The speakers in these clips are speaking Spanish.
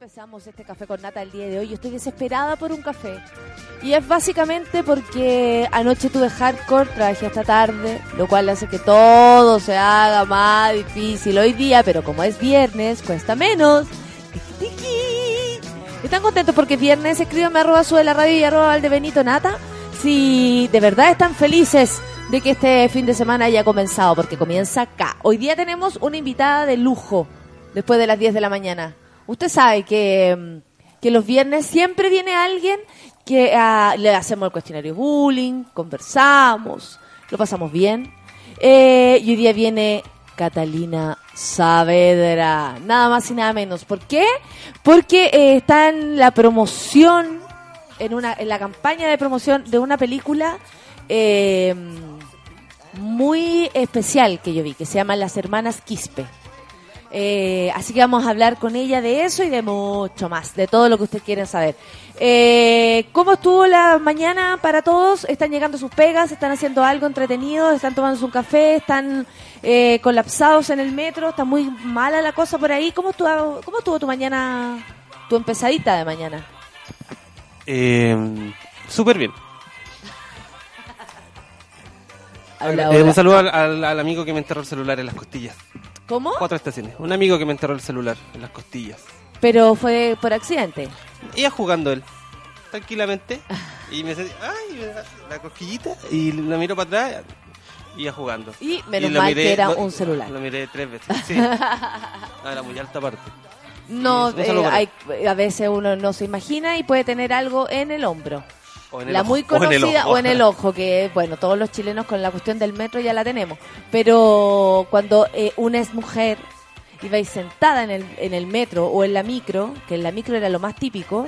empezamos este café con nata el día de hoy. Yo estoy desesperada por un café. Y es básicamente porque anoche tuve hardcore, trabajé hasta tarde, lo cual hace que todo se haga más difícil hoy día, pero como es viernes, cuesta menos. ¿Están contentos porque es viernes? Escríbanme arroba sube la radio y arroba Valdebenito Nata. Si de verdad están felices de que este fin de semana haya comenzado, porque comienza acá. Hoy día tenemos una invitada de lujo, después de las 10 de la mañana. Usted sabe que, mm, que los viernes siempre viene alguien que ah, le hacemos el cuestionario bullying, conversamos, lo pasamos bien. Eh, y hoy día viene Catalina Saavedra, nada más y nada menos. ¿Por qué? Porque eh, está en la promoción, en, una, en la campaña de promoción de una película eh, muy especial que yo vi, que se llama Las Hermanas Quispe. Eh, así que vamos a hablar con ella de eso y de mucho más, de todo lo que ustedes quieren saber. Eh, ¿Cómo estuvo la mañana para todos? ¿Están llegando sus pegas? ¿Están haciendo algo entretenido? ¿Están tomando un café? ¿Están eh, colapsados en el metro? ¿Está muy mala la cosa por ahí? ¿Cómo estuvo, cómo estuvo tu mañana, tu empezadita de mañana? Eh, Súper bien. Eh, un saludo al, al- al amigo que me enterró el celular en las costillas. ¿Cómo? Cuatro estaciones. Un amigo que me enterró el celular en las costillas. Pero fue por accidente. Iba jugando él, tranquilamente. Y me sentí, ay, la cosquillita. Y la miro para atrás. Iba jugando. Y menos lo mal que era lo- un celular. Lo miré tres veces. Sí. Era muy alta parte. No, eh, hay, a veces uno no se imagina y puede tener algo en el hombro. La ojo, muy conocida o en el ojo, que bueno, todos los chilenos con la cuestión del metro ya la tenemos. Pero cuando eh, una es mujer y vais sentada en el, en el metro o en la micro, que en la micro era lo más típico,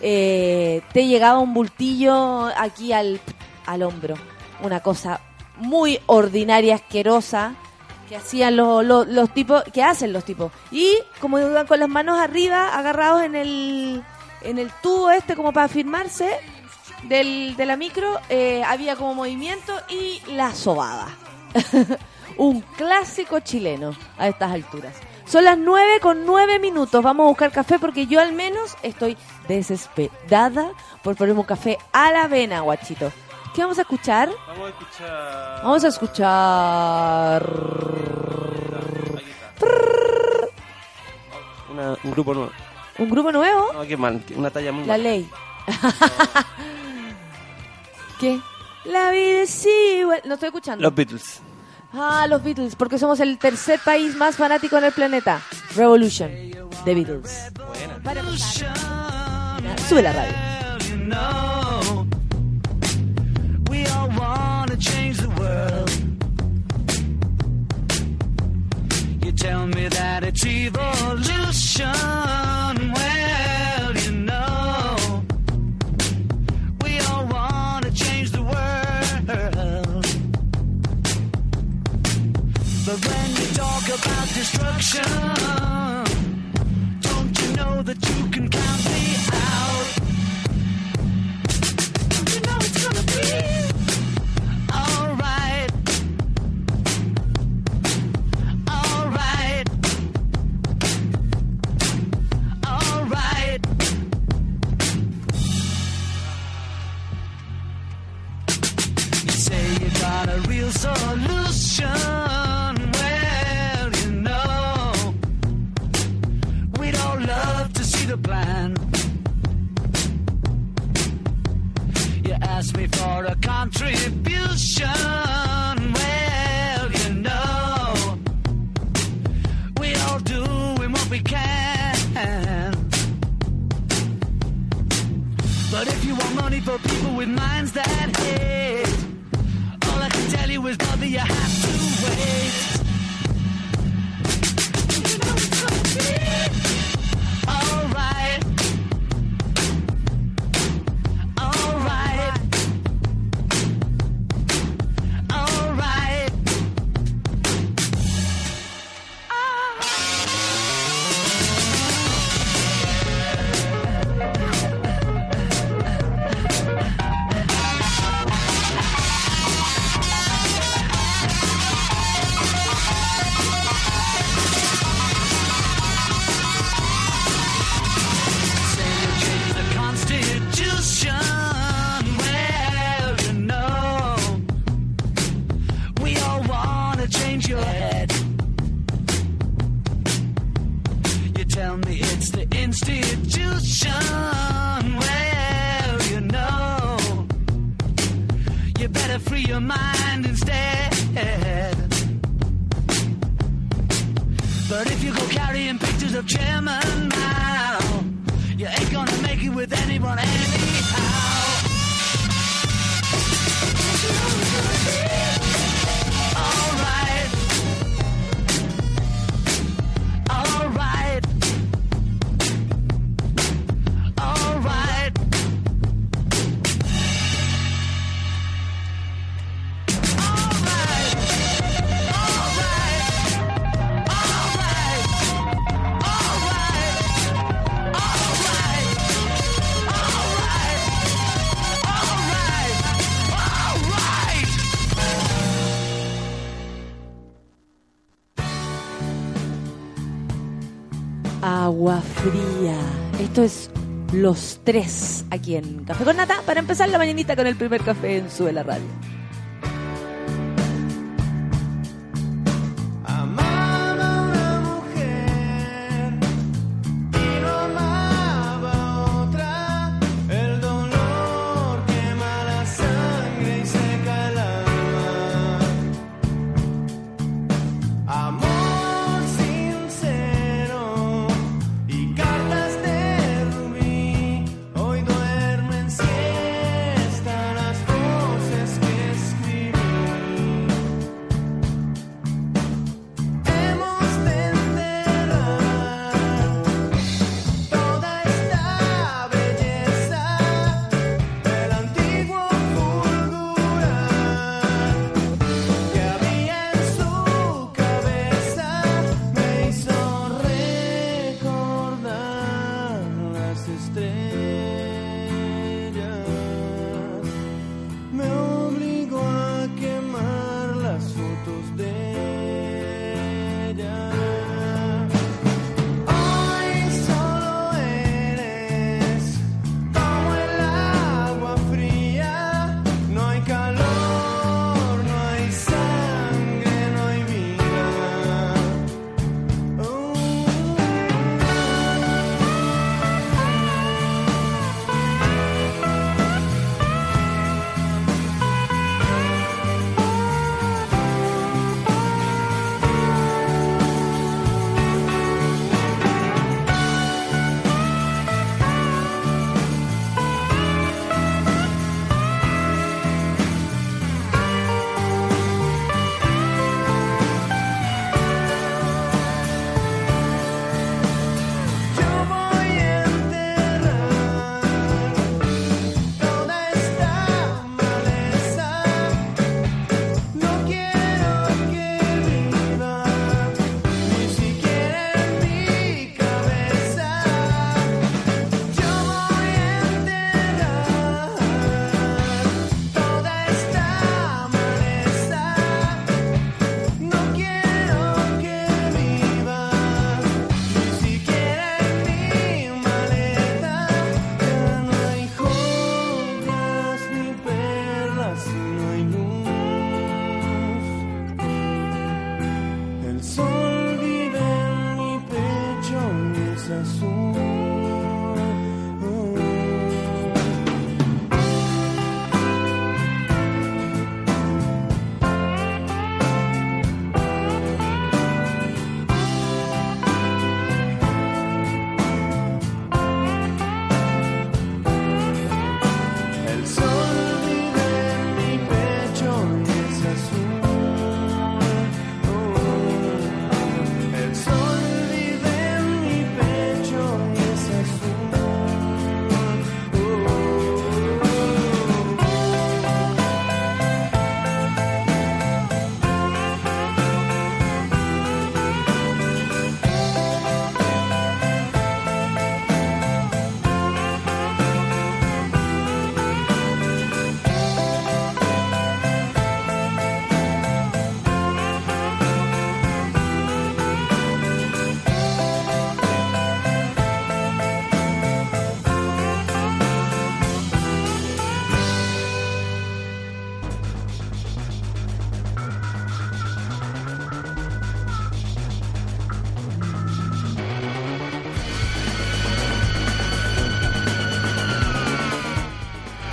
eh, te llegaba un bultillo aquí al, al hombro. Una cosa muy ordinaria, asquerosa, que hacían los, los, los tipos, que hacen los tipos. Y como iban con las manos arriba, agarrados en el, en el tubo este como para firmarse del, de la micro, eh, había como movimiento y la sobada. Un clásico chileno a estas alturas. Son las 9 con 9 minutos. Vamos a buscar café porque yo al menos estoy desesperada por ponerme un café a la avena, guachito. ¿Qué vamos a escuchar? Vamos a escuchar. Vamos a escuchar. Una- un grupo nuevo. ¿Un grupo nuevo? No, qué mal. Una talla muy La ley. ¿Qué? La vida es igual. No estoy escuchando. Los Beatles. Ah, los Beatles, porque somos el tercer país más fanático en el planeta. Revolution, The Beatles. Buena. Para empezar. Sube la radio. you know, we all want to change the world. You tell me that it's evolution. Well, But when you talk about destruction, don't you know that you can count los tres aquí en Café con Nata para empezar la mañanita con el primer café en Sube la Radio.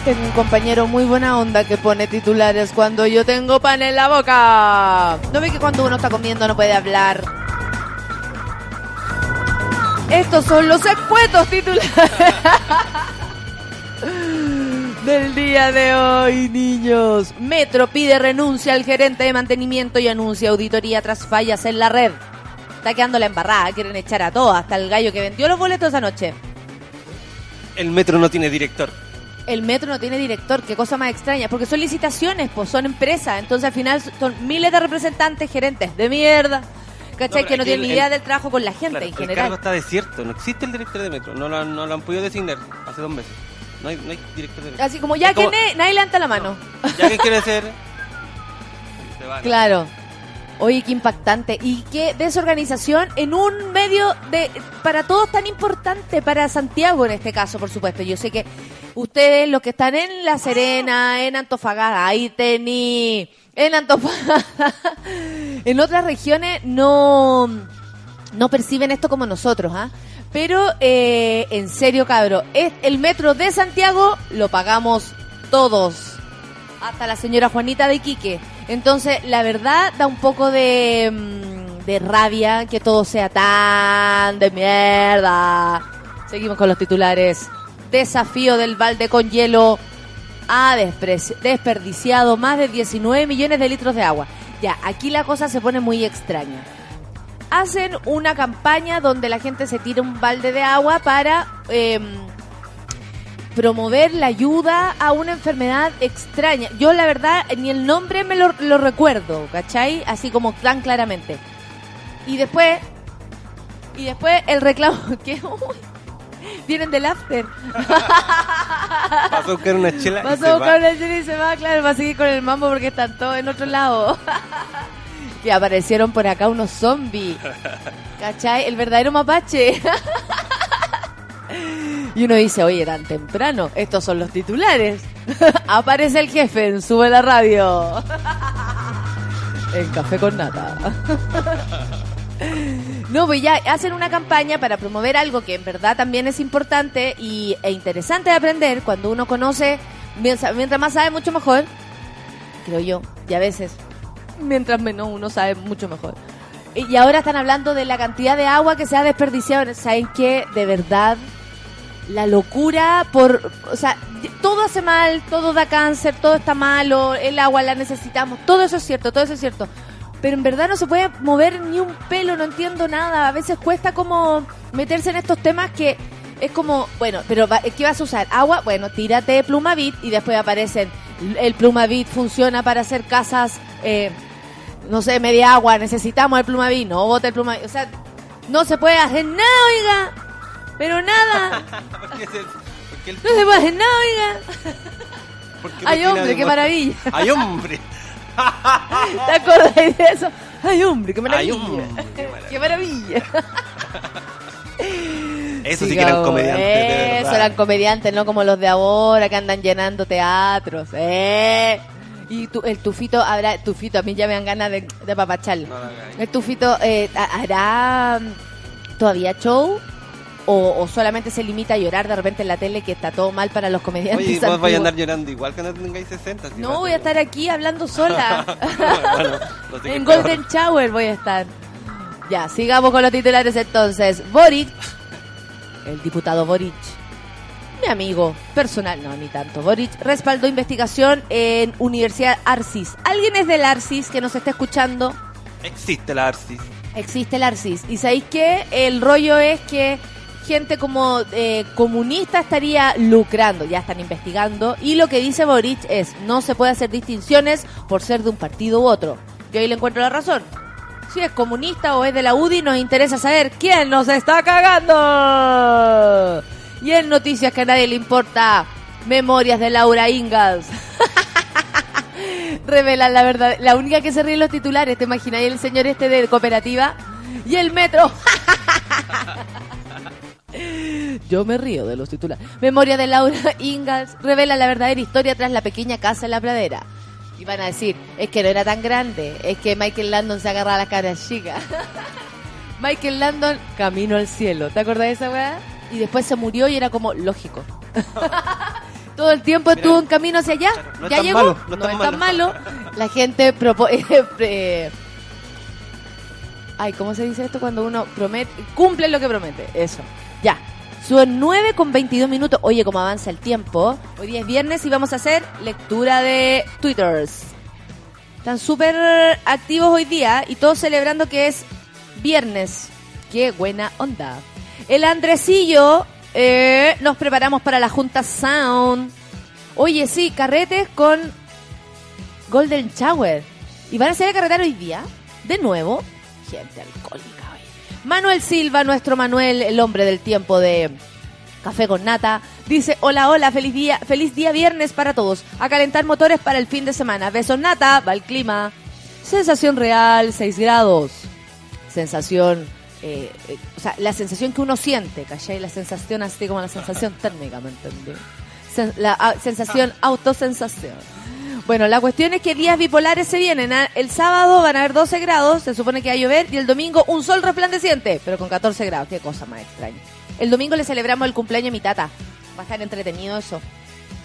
Tengo un compañero muy buena onda que pone titulares cuando yo tengo pan en la boca. ¿No ve que cuando uno está comiendo no puede hablar? Estos son los escuetos titulares del día de hoy, niños. Metro pide renuncia al gerente de mantenimiento y anuncia auditoría tras fallas en la red. Está quedando la embarrada, quieren echar a todos, hasta el gallo que vendió los boletos anoche. El metro no tiene director. El metro no tiene director, qué cosa más extraña, porque son licitaciones, pues son empresas, entonces al final son miles de representantes, gerentes de mierda, ¿cachai? No, que no tienen ni idea el- del trabajo con la gente Claro, en El cargo general. está desierto, no existe el director de metro. No lo, han- no lo han podido designar hace dos meses. No hay, no hay director de metro. Así como ya Es como- que ne- nadie levanta la mano. ¿Ya qué quiere ser? Se van. Claro. Oye, qué impactante. Y qué desorganización en un medio de para todos tan importante, para Santiago en este caso, por supuesto. Yo sé que ustedes, los que están en La Serena, en Antofagasta, ahí tení, en Antofagasta, en otras regiones no, no perciben esto como nosotros, ¿ah? Pero, eh, en serio, cabro, es el metro de Santiago lo pagamos todos hasta la señora Juanita de Iquique. Entonces, la verdad da un poco de, mm, de rabia que todo sea tan de mierda. Seguimos con los titulares. Desafío del balde con hielo ha desperdiciado más de 19 millones de litros de agua. Ya, aquí la cosa se pone muy extraña. Hacen una campaña donde la gente se tira un balde de agua para... em, promover la ayuda a una enfermedad extraña. Yo la verdad ni el nombre me lo, lo recuerdo, ¿cachai? Así como tan claramente. Y después, y después el reclamo que uy, vienen del after. Vas a buscar una chela Vas a va. buscar una serie y se va, claro, va a seguir con el mambo porque están todos en otro lado. que aparecieron por acá unos zombies. ¿Cachai? El verdadero mapache. y uno dice, oye, tan temprano, estos son los titulares. Aparece el jefe en Sube la Radio. en Café con Nata. No, pues ya hacen una campaña para promover algo que en verdad también es importante y, e interesante de aprender cuando uno conoce, mientras más sabe, mucho mejor, creo yo, y a veces, mientras menos uno sabe, mucho mejor. Y y ahora están hablando de la cantidad de agua que se ha desperdiciado. ¿Saben qué? De verdad, la locura por... O sea, todo hace mal, todo da cáncer, todo está malo, el agua la necesitamos, todo eso es cierto, todo eso es cierto. Pero en verdad no se puede mover ni un pelo, no entiendo nada. A veces cuesta como meterse en estos temas que es como, bueno, pero ¿qué vas a usar? Agua, bueno, tírate Plumavit y después aparecen, el Plumavit funciona para hacer casas, eh, no sé, media agua, necesitamos el Plumavit, no bote el Plumavit. O sea, no se puede hacer nada, oiga, pero nada, Porque es el- porque el- no se puede hacer nada, oiga. porque Ay, no tiene hombre, qué maravilla. Ay, hombre. ¿Te acordáis de eso? Ay, hombre, qué maravilla. Ay, hombre, qué maravilla. Qué maravilla. Eso sí que eran comediantes, de Eso eran comediantes, no como los de ahora que andan llenando teatros. Eh. Y tu- el tufito, habrá, tufito, a mí ya me dan ganas de, de papacharlo. No. El tufito, eh, ha- ¿hará mm, todavía show? O, o solamente se limita a llorar de repente en la tele que está todo mal para los comediantes? Oye, vos vais a andar llorando igual que no tengáis 60. si No, voy a estar aquí hablando sola. Bueno, no sé qué en peor. Golden Shower voy a estar. Ya, sigamos con los titulares entonces. Boric, el diputado Boric, mi amigo personal, no, ni tanto. Boric respaldó investigación en Universidad Arcis. ¿Alguien es del Arcis que nos está escuchando? Existe la Arcis. Existe el Arcis. ¿Y sabéis qué? El rollo es que gente como eh, comunista estaría lucrando, ya están investigando. Y lo que dice Boric es, no se puede hacer distinciones por ser de un partido u otro. Yo ahí le encuentro la razón. Si es comunista o es de la UDI, nos interesa saber quién nos está cagando. Y en noticias que a nadie le importa, memorias de Laura Ingalls. Revelan la verdad, la única que se ríe los titulares, ¿te imagináis el señor este de cooperativa? Y el metro. Yo me río de los titulares. Memoria de Laura Ingalls revela la verdadera historia tras la pequeña casa en la pradera. Y van a decir, es que no era tan grande, es que Michael Landon se agarra a la cara chica. Michael Landon, camino al cielo. ¿Te acordás de esa weá? Y después se murió y era como lógico. todo el tiempo Mira, estuvo en camino hacia allá. claro, no ya llegó, malo, no no, es es tan malo. La gente propo- eh, pre- Ay, ¿cómo se dice esto cuando uno promete, cumple lo que promete? Eso. Ya. Son 9 con 22 minutos. Oye, cómo avanza el tiempo. Hoy día es viernes y vamos a hacer lectura de Twitters. Están súper activos hoy día y todos celebrando que es viernes. Qué buena onda. El Andresillo, eh, nos preparamos para la Junta Sound. Oye, sí, carretes con Golden Shower. ¿Y van a hacer el carretar hoy día? De nuevo. Gente alcohólica. Manuel Silva, nuestro Manuel, el hombre del tiempo de Café con Nata, dice, hola, hola, feliz día, feliz día viernes para todos. A calentar motores para el fin de semana. Besos Nata, va el clima. Sensación real, 6 grados. Sensación, eh, eh, o sea, la sensación que uno siente, ¿cachai? La sensación así como la sensación térmica, ¿me entendí? Sen- la sensación, autosensación. Bueno, la cuestión es que días bipolares se vienen. ¿ah? El sábado van a haber 12 grados, se supone que va a llover, y el domingo un sol resplandeciente, pero con 14 grados. Qué cosa más extraña. El domingo le celebramos el cumpleaños a mi tata. Va a estar entretenido eso.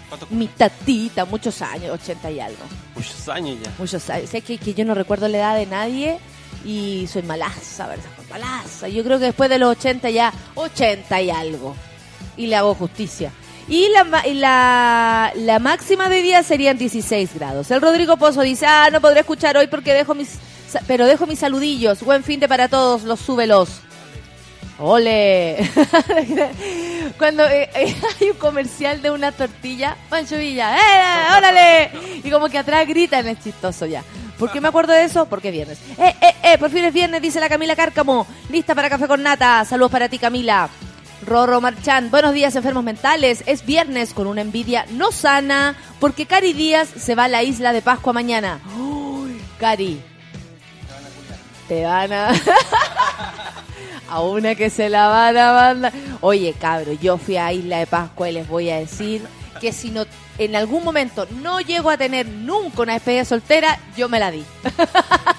¿Cuántos Mi tatita, muchos años, 80 y algo. muchos años ya? Muchos años. Sé que, que yo no recuerdo la edad de nadie y soy malaza, ¿verdad? Malaza. Yo creo que después de los 80 ya, 80 y algo. Y le hago justicia. Y la, y la, la máxima de día serían 16 grados. El Rodrigo Pozo dice, ah, no podré escuchar hoy porque dejo mis... Pero dejo mis saludillos. Buen fin de para todos, los súbelos. ¡Ole! Cuando eh, eh, hay un comercial de una tortilla, Pancho Villa, ¡eh, órale! Y como que atrás gritan, es chistoso ya. ¿Por qué me acuerdo de eso? Porque es viernes. ¡Eh, eh, eh! Por fin es viernes, dice la Camila Cárcamo. Lista para café con nata. Saludos para ti, Camila. Rorro Marchán, buenos días enfermos mentales. Es viernes con una envidia no sana porque Cari Díaz se va a la isla de Pascua mañana. Uy, Cari. Te van a... a una que se la van a mandar. Oye, cabro, yo fui a Isla de Pascua y les voy a decir que si no en algún momento no llego a tener nunca una despedida soltera, yo me la di.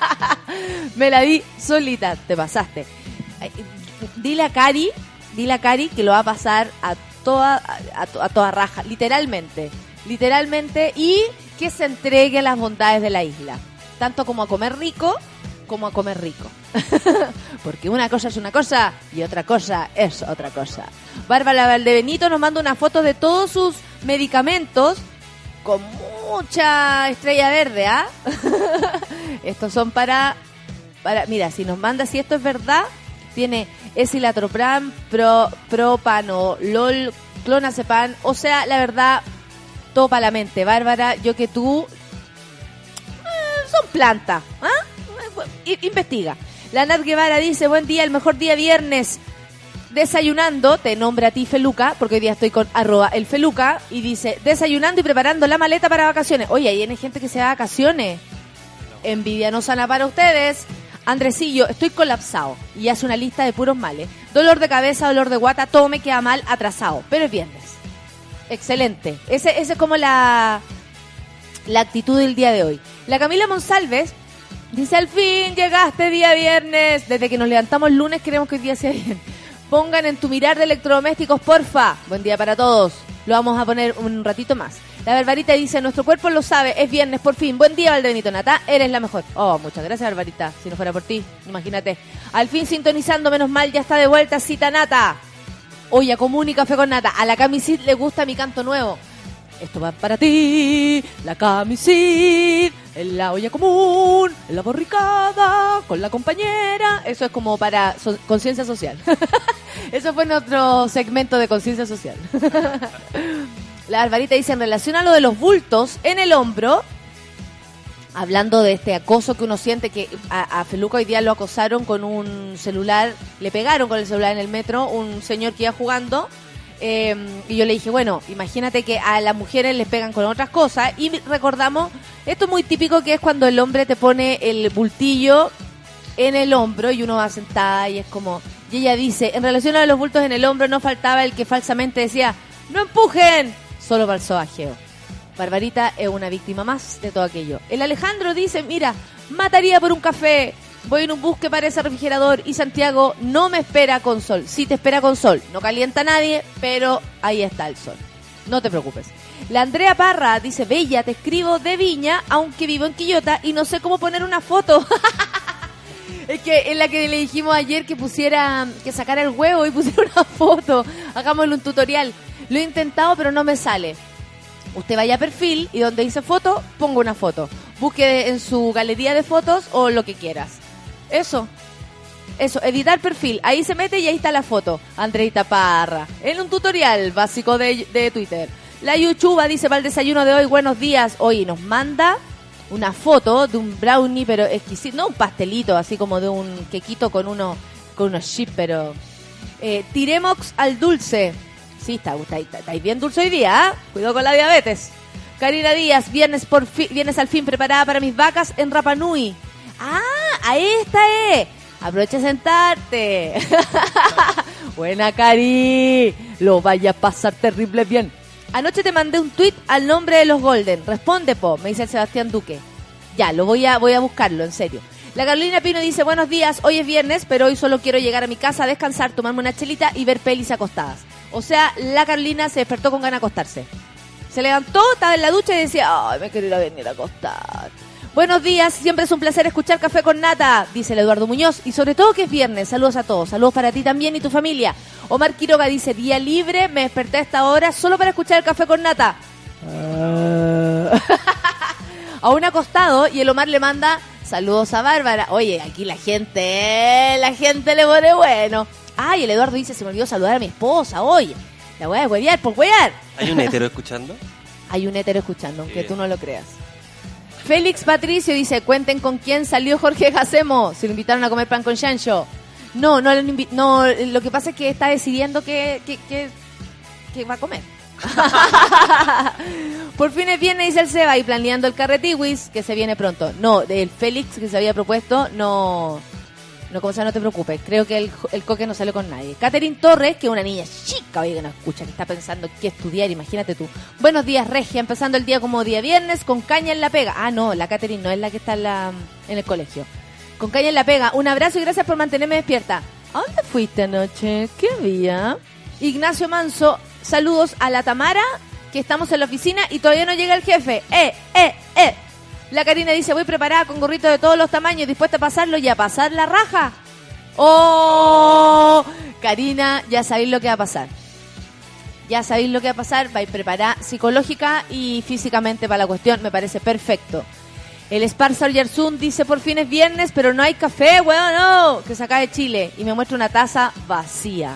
me la di solita, te pasaste. Dile a Cari, dile a Cari que lo va a pasar a toda a, a to- a toda raja, literalmente, literalmente y que se entregue a las bondades de la isla, tanto como a comer rico como a comer rico. Porque una cosa es una cosa y otra cosa es otra cosa. Bárbara Valdebenito nos manda una foto de todos sus medicamentos con mucha estrella verde, ¿ah? Estos son para, para... Mira, si nos manda, si esto es verdad, tiene esilatropram, pro, propano, lol, clonazepam. O sea, la verdad, todo para la mente. Bárbara, yo que tú eh, son plantas. ¿ah? I- Investiga. La Nat Guevara dice, buen día, el mejor día viernes. Desayunando, te nombra a ti Feluca, porque hoy día estoy con arroba el Feluca, y dice, desayunando y preparando la maleta para vacaciones. Oye, ahí hay gente que se va a vacaciones. Envidia no sana para ustedes. Andresillo, estoy colapsado. Y hace una lista de puros males. Dolor de cabeza, dolor de guata, todo me queda mal, atrasado. Pero es viernes. Excelente. Ese, ese es como la, la actitud del día de hoy. La Camila Monsalves dice, al fin llegaste día viernes. Desde que nos levantamos lunes queremos que el día sea bien. Pongan en tu mirar de electrodomésticos, porfa. Buen día para todos. Lo vamos a poner un ratito más. La Barbarita dice, nuestro cuerpo lo sabe, es viernes, por fin. Buen día, Valdebenito Nata, eres la mejor. Oh, muchas gracias, Barbarita. Si no fuera por ti, imagínate. Al fin sintonizando, menos mal, ya está de vuelta Cita Nata. Oye, común y café con nata. A la camisit le gusta mi canto nuevo. Esto va para ti, la camisit, en la olla común, en la borricada, con la compañera. Eso es como para conciencia social. Eso fue nuestro segmento de conciencia social. la Alvarita dice, en relación a lo de los bultos en el hombro, hablando de este acoso que uno siente que a, Feluca hoy día lo acosaron con un celular, le pegaron con el celular en el metro, un señor que iba jugando. eh, y yo le dije, bueno, imagínate que a las mujeres les pegan con otras cosas. Y recordamos, esto es muy típico que es cuando el hombre te pone el bultillo en el hombro y uno va sentada y es como... Y ella dice, en relación a los bultos en el hombro no faltaba el que falsamente decía, no empujen, solo para el sobajeo. Barbarita es una víctima más de todo aquello. El Alejandro dice, mira, mataría por un café. Voy en un bus que parece refrigerador y Santiago no me espera con sol. Sí te espera con sol. No calienta a nadie, pero ahí está el sol. No te preocupes. La Andrea Parra dice, Bella, te escribo de Viña, aunque vivo en Quillota y no sé cómo poner una foto. es que es la que le dijimos ayer que pusiera, que sacara el huevo y pusiera una foto. Hagámosle un tutorial. Lo he intentado, pero no me sale. Usted vaya a perfil y donde dice foto, ponga una foto. Busque en su galería de fotos o lo que quieras. Eso. Eso, editar perfil. Ahí se mete y ahí está la foto. Andreita Parra. En un tutorial básico de, de Twitter. La Yuchuba dice para el desayuno de hoy, buenos días. Hoy nos manda una foto de un brownie, pero exquisito. No un pastelito, así como de un quequito con uno con unos chips, pero... Eh, tiremox al dulce. Sí, está, está, bien dulce hoy día, ¿ah? Cuidado con la diabetes. Karina Díaz, viernes, por fi- viernes al fin preparada para mis vacas en Rapanui. Ah, ahí está, eh. Aprovecha de sentarte. Buena, Cari. Lo vaya a pasar terrible bien. Anoche te mandé un tweet al nombre de los Golden. Responde, po, me dice el Sebastián Duque. Ya, lo voy a, voy a buscarlo, en serio. La Carolina Pino dice, buenos días, hoy es viernes, pero hoy solo quiero llegar a mi casa a descansar, tomarme una chelita y ver pelis acostadas. O sea, la Carolina se despertó con ganas de acostarse. Se levantó, estaba en la ducha y decía, ay, me quiero ir a venir a acostar. Buenos días, siempre es un placer escuchar Café con Nata, dice el Eduardo Muñoz, y sobre todo que es viernes. Saludos a todos, saludos para ti también y tu familia. Omar Quiroga dice, día libre, me desperté a esta hora solo para escuchar el Café con Nata. a un acostado y el Omar le manda saludos a Bárbara. Oye, aquí la gente, la gente le pone bueno. Ay, el Eduardo dice, se me olvidó saludar a mi esposa hoy. La voy a huevear por huevear. ¿Hay un hetero escuchando? Hay un hétero escuchando, aunque tú no lo creas. Félix Patricio dice, cuenten con quién salió Jorge Jacemo. Se lo invitaron a comer pan con chancho. No, no, no, lo que pasa es que está decidiendo que, que, que, que va a comer. Por fin es viernes, dice el Seba, y planeando el carretiwis, que se viene pronto. No, el Félix que se había propuesto, no, no, como no te preocupes. Creo que el, el coque no salió con nadie. Catherine Torres, que es una niña chica, oye, que no escucha, que está pensando qué estudiar, imagínate tú. Buenos días, Regia, empezando el día como día viernes, con caña en la pega. Ah, no, la Catherine no es la que está en, la, en el colegio. Con caña en la pega. Un abrazo y gracias por mantenerme despierta. ¿A dónde fuiste anoche? ¿Qué día? Ignacio Manso, saludos a la Tamara, que estamos en la oficina y todavía no llega el jefe. ¡Eh, eh, eh! La Karina dice, voy preparada con gorrito de todos los tamaños, dispuesta a pasarlo y a pasar la raja. ¡Oh! Karina, ya sabéis lo que va a pasar. Ya sabéis lo que va a pasar, vais preparada psicológica y físicamente para la cuestión, me parece perfecto. El Sparsar Yersun dice, por fin es viernes, pero no hay café, weón, no, que se de Chile. Y me muestra una taza vacía.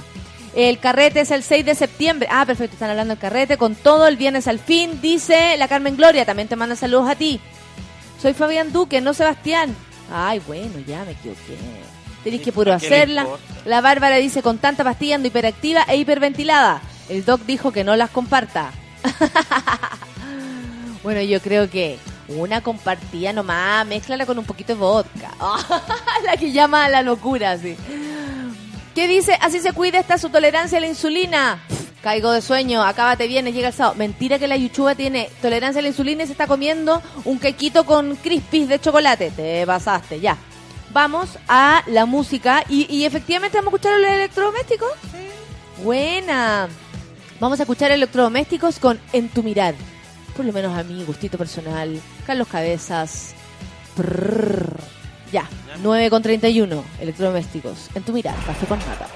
El carrete es el 6 de septiembre. Ah, perfecto, están hablando del carrete. Con todo, el viernes al fin, dice la Carmen Gloria. También te manda saludos a ti. Soy Fabián Duque, no Sebastián. Ay, bueno, ya me equivoqué. Tenéis que puro ¿A quién le hacerla. La Bárbara dice, con tanta pastilla ando hiperactiva e hiperventilada. El doc dijo que no las comparta. bueno, yo creo que una compartida nomás, mézclala con un poquito de vodka. la que llama a la locura, sí. ¿Qué dice? Así se cuida esta su tolerancia a la insulina. Caigo de sueño, acábate bien, llega el sábado. Mentira que la yuchuba tiene tolerancia a la insulina y se está comiendo un quequito con crispies de chocolate. Te pasaste, ya. Vamos a la música y, y efectivamente vamos a escuchar los electrodomésticos. Buena. Vamos a escuchar electrodomésticos con En tu mirar. Por lo menos a mí, gustito personal. Carlos Cabezas. Prrr. Ya, 9 con 31. Electrodomésticos. En tu mirar, café con nata.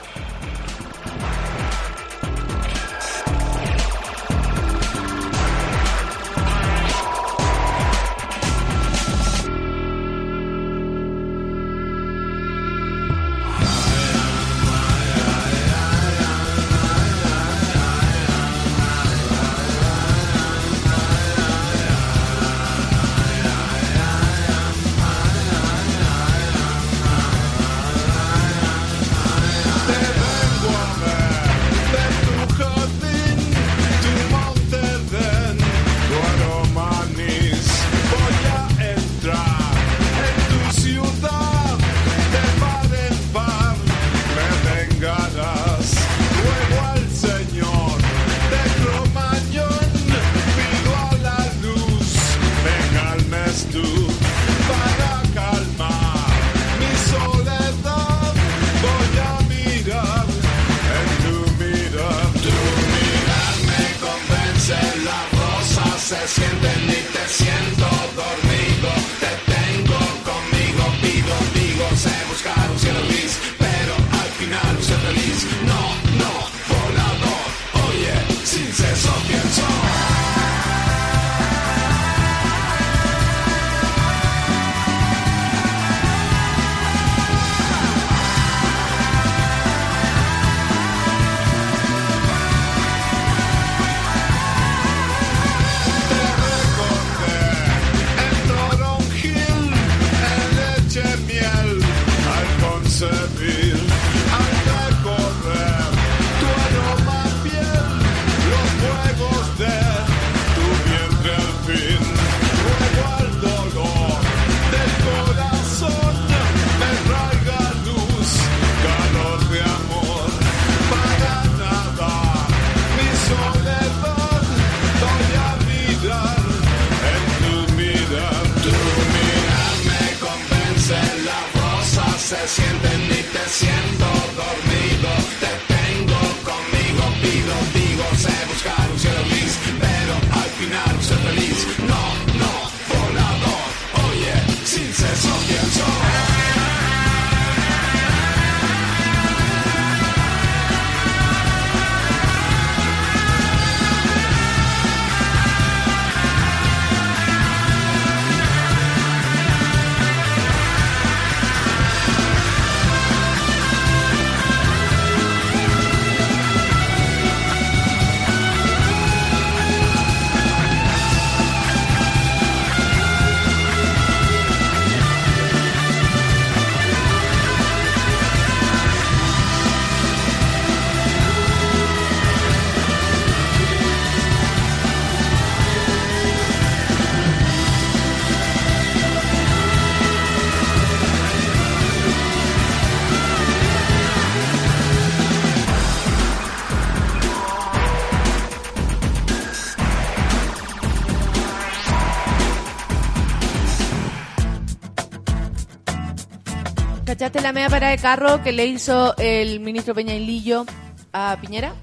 ¿Cachaste la media parada de carro que le hizo el ministro Peñailillo a Piñera?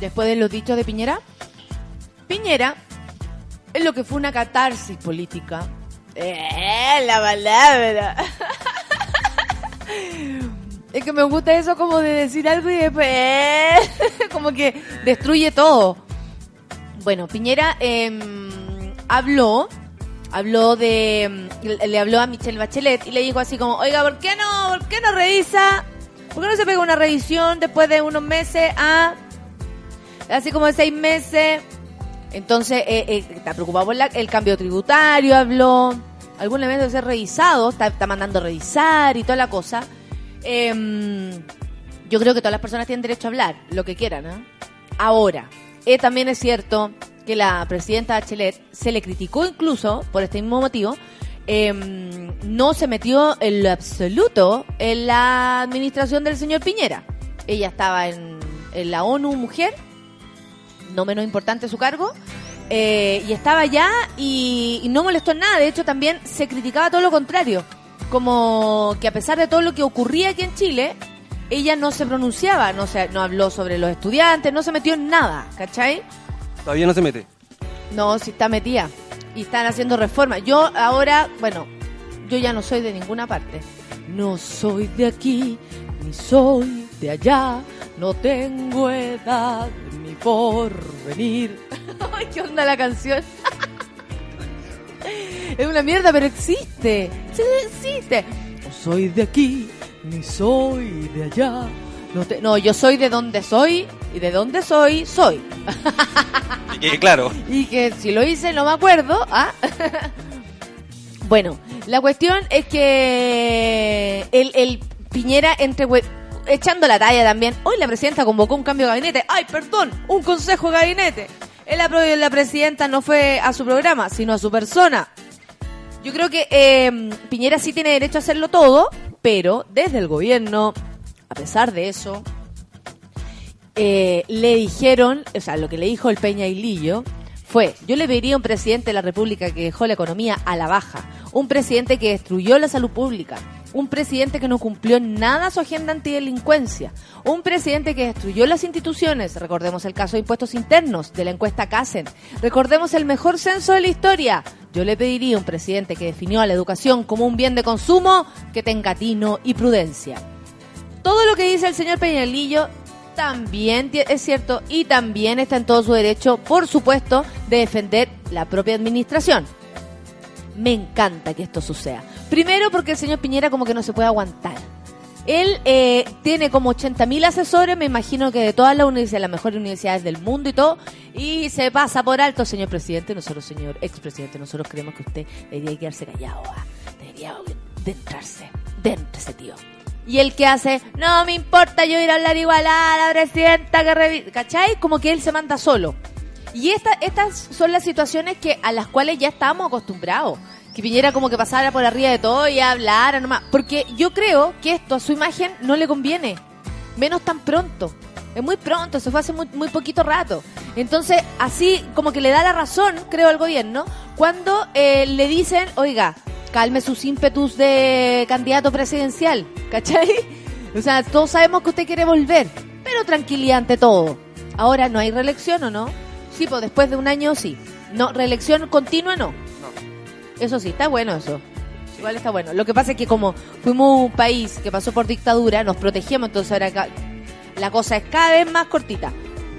Después de los dichos de Piñera. Piñera es lo que fue una catarsis política. ¡Eh, la palabra! Es que me gusta eso como de decir algo y después... eh, como que destruye todo. Bueno, Piñera em, habló, habló de, em, le habló a Michelle Bachelet y le dijo así como, oiga, ¿por qué no, por qué no revisa? ¿Por qué no se pega una revisión después de unos meses a, así como de seis meses? Entonces, eh, eh, está preocupado por la- el cambio tributario, habló, algún elemento de ser revisado, está, mandando revisar y toda la cosa. Em, yo creo que todas las personas tienen derecho a hablar, lo que quieran. Ahora, eh, también es cierto que la presidenta Bachelet se le criticó incluso por este mismo motivo. em, no se metió en lo absoluto en la administración del señor Piñera. Ella estaba en, la ONU Mujer, no menos importante su cargo, eh, y estaba allá y, y no molestó en nada. De hecho, también se criticaba todo lo contrario. Como que a pesar de todo lo que ocurría aquí en Chile, ella no se pronunciaba, no, se, no habló sobre los estudiantes, no se metió en nada, ¿cachai? Todavía no se mete. No, sí está metida. Y están haciendo reformas. Yo ahora, bueno, yo ya no soy de ninguna parte. No soy de aquí, ni soy de allá. No tengo edad ni porvenir. Ay, ¿qué onda la canción? es una mierda, pero existe. Existe. No soy de aquí, ni soy de allá. No, yo soy de donde soy y de donde soy, soy. Y que claro. Y que si lo hice no me acuerdo. ¿ah? bueno, la cuestión es que el, el Piñera entre echando la talla también. Hoy la presidenta convocó un cambio de gabinete. Ay, perdón, un consejo de gabinete. El apro- la presidenta no fue a su programa, sino a su persona. Yo creo que eh, Piñera sí tiene derecho a hacerlo todo, pero desde el gobierno, a pesar de eso, eh, le dijeron, o sea, lo que le dijo el Peña y Lillo fue, yo le pediría a un presidente de la República que dejó la economía a la baja, un presidente que destruyó la salud pública, Un presidente que no cumplió nada su agenda antidelincuencia. Un presidente que destruyó las instituciones. Recordemos el caso de impuestos internos de la encuesta CASEN. Recordemos el mejor censo de la historia. Yo le pediría a un presidente que definió a la educación como un bien de consumo que tenga tino y prudencia. Todo lo que dice el señor Peñalillo también es cierto y también está en todo su derecho, por supuesto, de defender la propia administración. Me encanta que esto suceda. Primero porque el señor Piñera como que no se puede aguantar. Él eh, tiene como 80.000 asesores, me imagino que de todas las universidades, las mejores universidades del mundo y todo, y se pasa por alto, señor presidente, nosotros, señor expresidente, nosotros creemos que usted debería quedarse callado, ah, debería dentrarse, déntrese, tío. Y el que hace, no me importa yo ir a hablar igual a la presidenta que revi-", ¿cachai? Como que él se manda solo. Y esta, estas son las situaciones que a las cuales ya estábamos acostumbrados. Que Piñera como que pasara por arriba de todo y hablara nomás. Porque yo creo que esto a su imagen no le conviene. Menos tan pronto. Es muy pronto, se fue hace muy, muy poquito rato. Entonces, así como que le da la razón, creo, al gobierno, cuando eh, le dicen, oiga, calme sus ímpetus de candidato presidencial, ¿cachai? O sea, todos sabemos que usted quiere volver, pero tranquilidad ante todo. Ahora, ¿no hay reelección o no? Sí, pues después de un año sí. No, reelección continua no. Eso sí, está bueno eso. Igual está bueno. Lo que pasa es que como fuimos un país que pasó por dictadura, nos protegimos, entonces ahora la cosa es cada vez más cortita.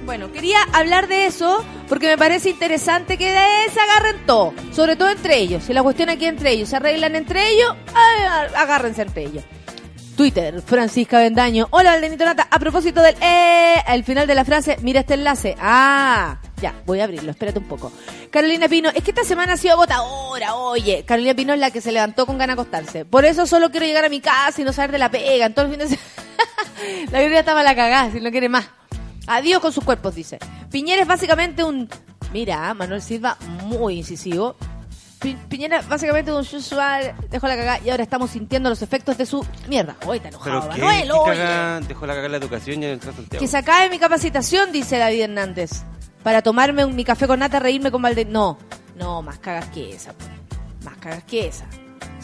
Bueno, quería hablar de eso porque me parece interesante que se agarren todo, sobre todo entre ellos. Si la cuestión aquí entre ellos se arreglan entre ellos, ay, agárrense entre ellos. Twitter, Francisca Bendaño. Hola, Valdenito Nata. A propósito del eh, al final de la frase, mira este enlace. Ah, ya, voy a abrirlo, espérate un poco. Carolina Pino, es que esta semana ha sido agotadora, oye. Carolina Pino es la que se levantó con ganas de acostarse. Por eso solo quiero llegar a mi casa y no saber de la pega. En todo el fin de semana. la vida estaba la cagada, si no quiere más. Adiós con sus cuerpos, dice. Piñera es básicamente un. Mira, Manuel Silva, muy incisivo. Pi- Piñera básicamente un usual, dejó la cagada y ahora estamos sintiendo los efectos de su mierda. Hoy está enojado, Pero ¿qué? Manuel, ¿Qué caga- dejó la cagar la educación y el Santiago? Que se acabe mi capacitación, dice David Hernández. Para tomarme un- mi café con nata, reírme con Valde. No, no, más cagas que esa, pues. Más cagas que esa.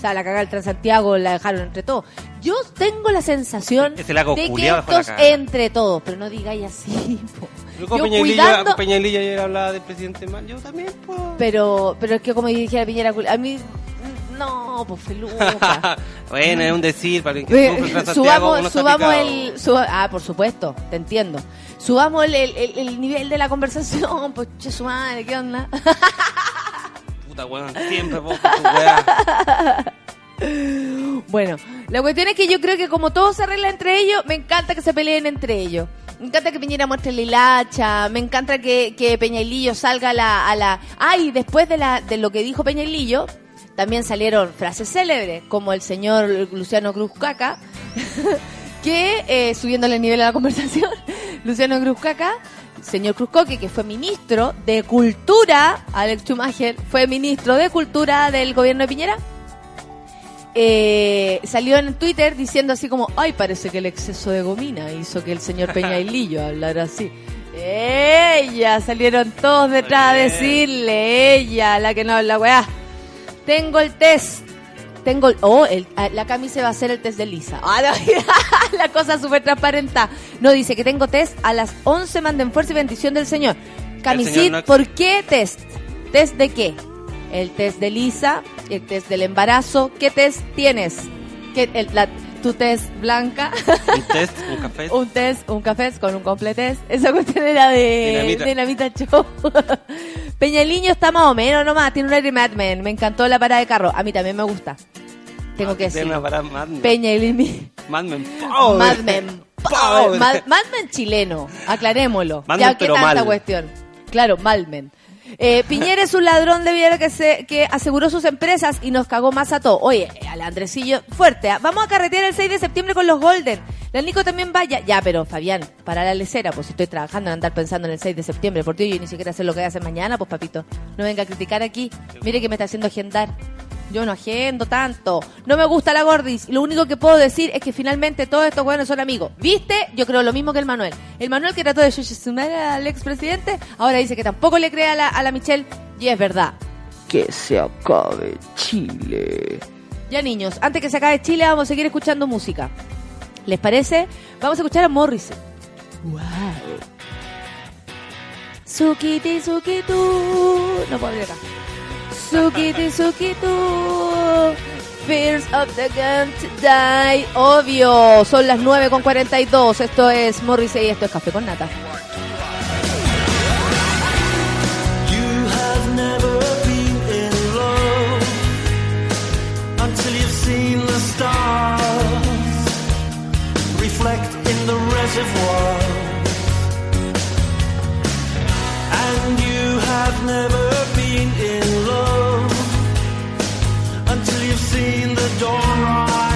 Sea, la cagada del Transantiago la dejaron entre todos. Yo tengo la sensación de que estos entre todos, pero no digáis así. po. Yo con Yo Peñalillo, cuidando- ayer hablaba del presidente mal. Yo también, pues. Pero, pero es que como dijera Piñera, cul- a mí, no, pues feluca. bueno, es un decir para el que sufre uno subamos subamos el suba- ah por supuesto te entiendo subamos el, el, el- el nivel de la conversación pues che su madre qué onda Bueno la cuestión es que yo creo que como todo se arregla entre ellos me encanta que se peleen entre ellos me encanta que Piñera muestre la hilacha, me encanta que, que Peñailillo salga a la, a. Ay, después de, lo que dijo Peñailillo, también salieron frases célebres, como el señor Luciano Cruz Caca, que, eh, subiéndole el nivel a la conversación, Luciano Cruz Caca, señor Cruzcoque, que fue ministro de Cultura, Alex Schumacher, fue ministro de Cultura del gobierno de Piñera, eh, salió en Twitter diciendo así como, ay, parece que el exceso de gomina hizo que el señor Peñailillo hablara así. Ella, salieron todos detrás a decirle, ella, la que no habla, weá. Tengo el test. Tengo oh, el, ah, la camisa va a hacer el test de Lisa. Ah, no, la cosa súper transparente. No, dice que tengo test a las 11, manden fuerza y bendición del Señor. Camisit, no- ¿por qué test? ¿Test de qué? El test de Lisa, el test del embarazo. ¿Qué test tienes? ¿Qué, el, la, tu test blanca, Un test, un café. un test, un café con un completés. Esa cuestión era de Dinamita. Dinamita Show. Peñaliño está más o menos nomás, tiene un aire Mad Men. Me encantó la parada de carro. A mí también me gusta. Tengo que Ah, Tiene decir. Peñaliño. Mad Men. Power. Mad Men. Power. Mad, Mad Men chileno, aclarémoslo. Mad ya que pero tanta mal. cuestión. Claro, Mad Men. Eh, Piñera es un ladrón de vida que se que aseguró sus empresas y nos cagó más a todo. Oye, al Andresillo, fuerte. ¿ah? Vamos a carretear el 6 de septiembre con los Golden. La Nico también vaya. Ya, pero Fabián, para la lecera, pues si estoy trabajando en andar pensando en el 6 de septiembre. Por ti yo ni siquiera sé lo que voy a hacer mañana, pues papito. No venga a criticar aquí. Mire que me está haciendo agendar. Yo no agendo tanto. No me gusta la gordis. Lo único que puedo decir es que finalmente todos estos buenos son amigos. ¿Viste? Yo creo lo mismo que el Manuel. El Manuel que trató de sumar al expresidente, ahora dice que tampoco le cree a la, a la Michelle. Y es verdad. Que se acabe Chile. Ya niños, antes que se acabe Chile vamos a seguir escuchando música. ¿Les parece? Vamos a escuchar a Morrissey. Wow. Sukiti Sukitu. No puedo abrir acá. Sukiti Sukitu. Fears of the gun to die. Obvio. Son las 9 con 42. Esto es Morrissey y esto es Café con Nata. Reflect in the reservoir. And you have never in love until you've seen the dawn rise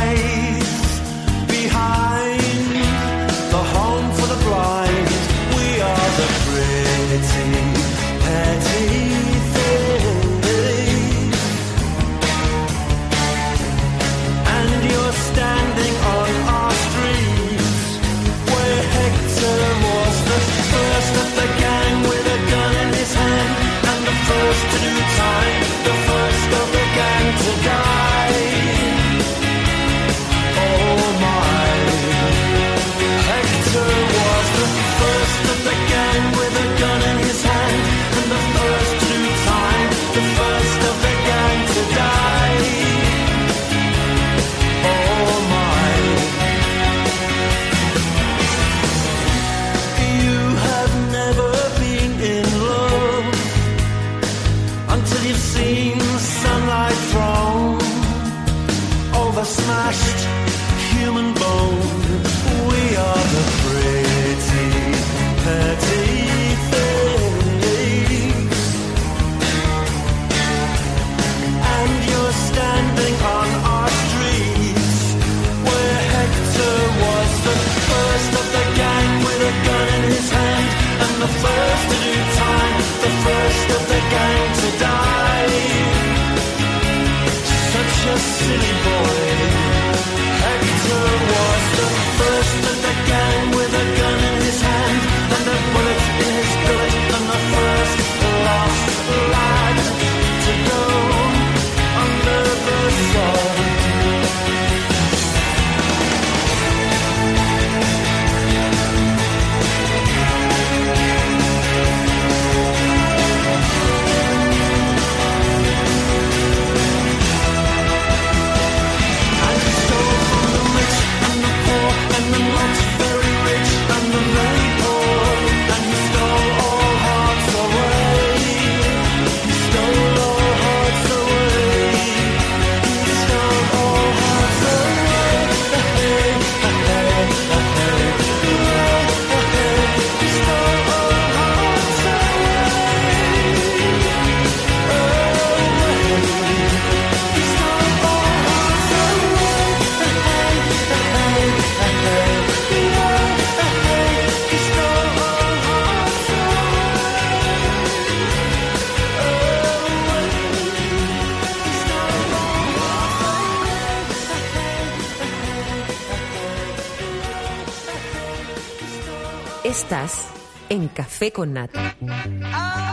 Café con Nata.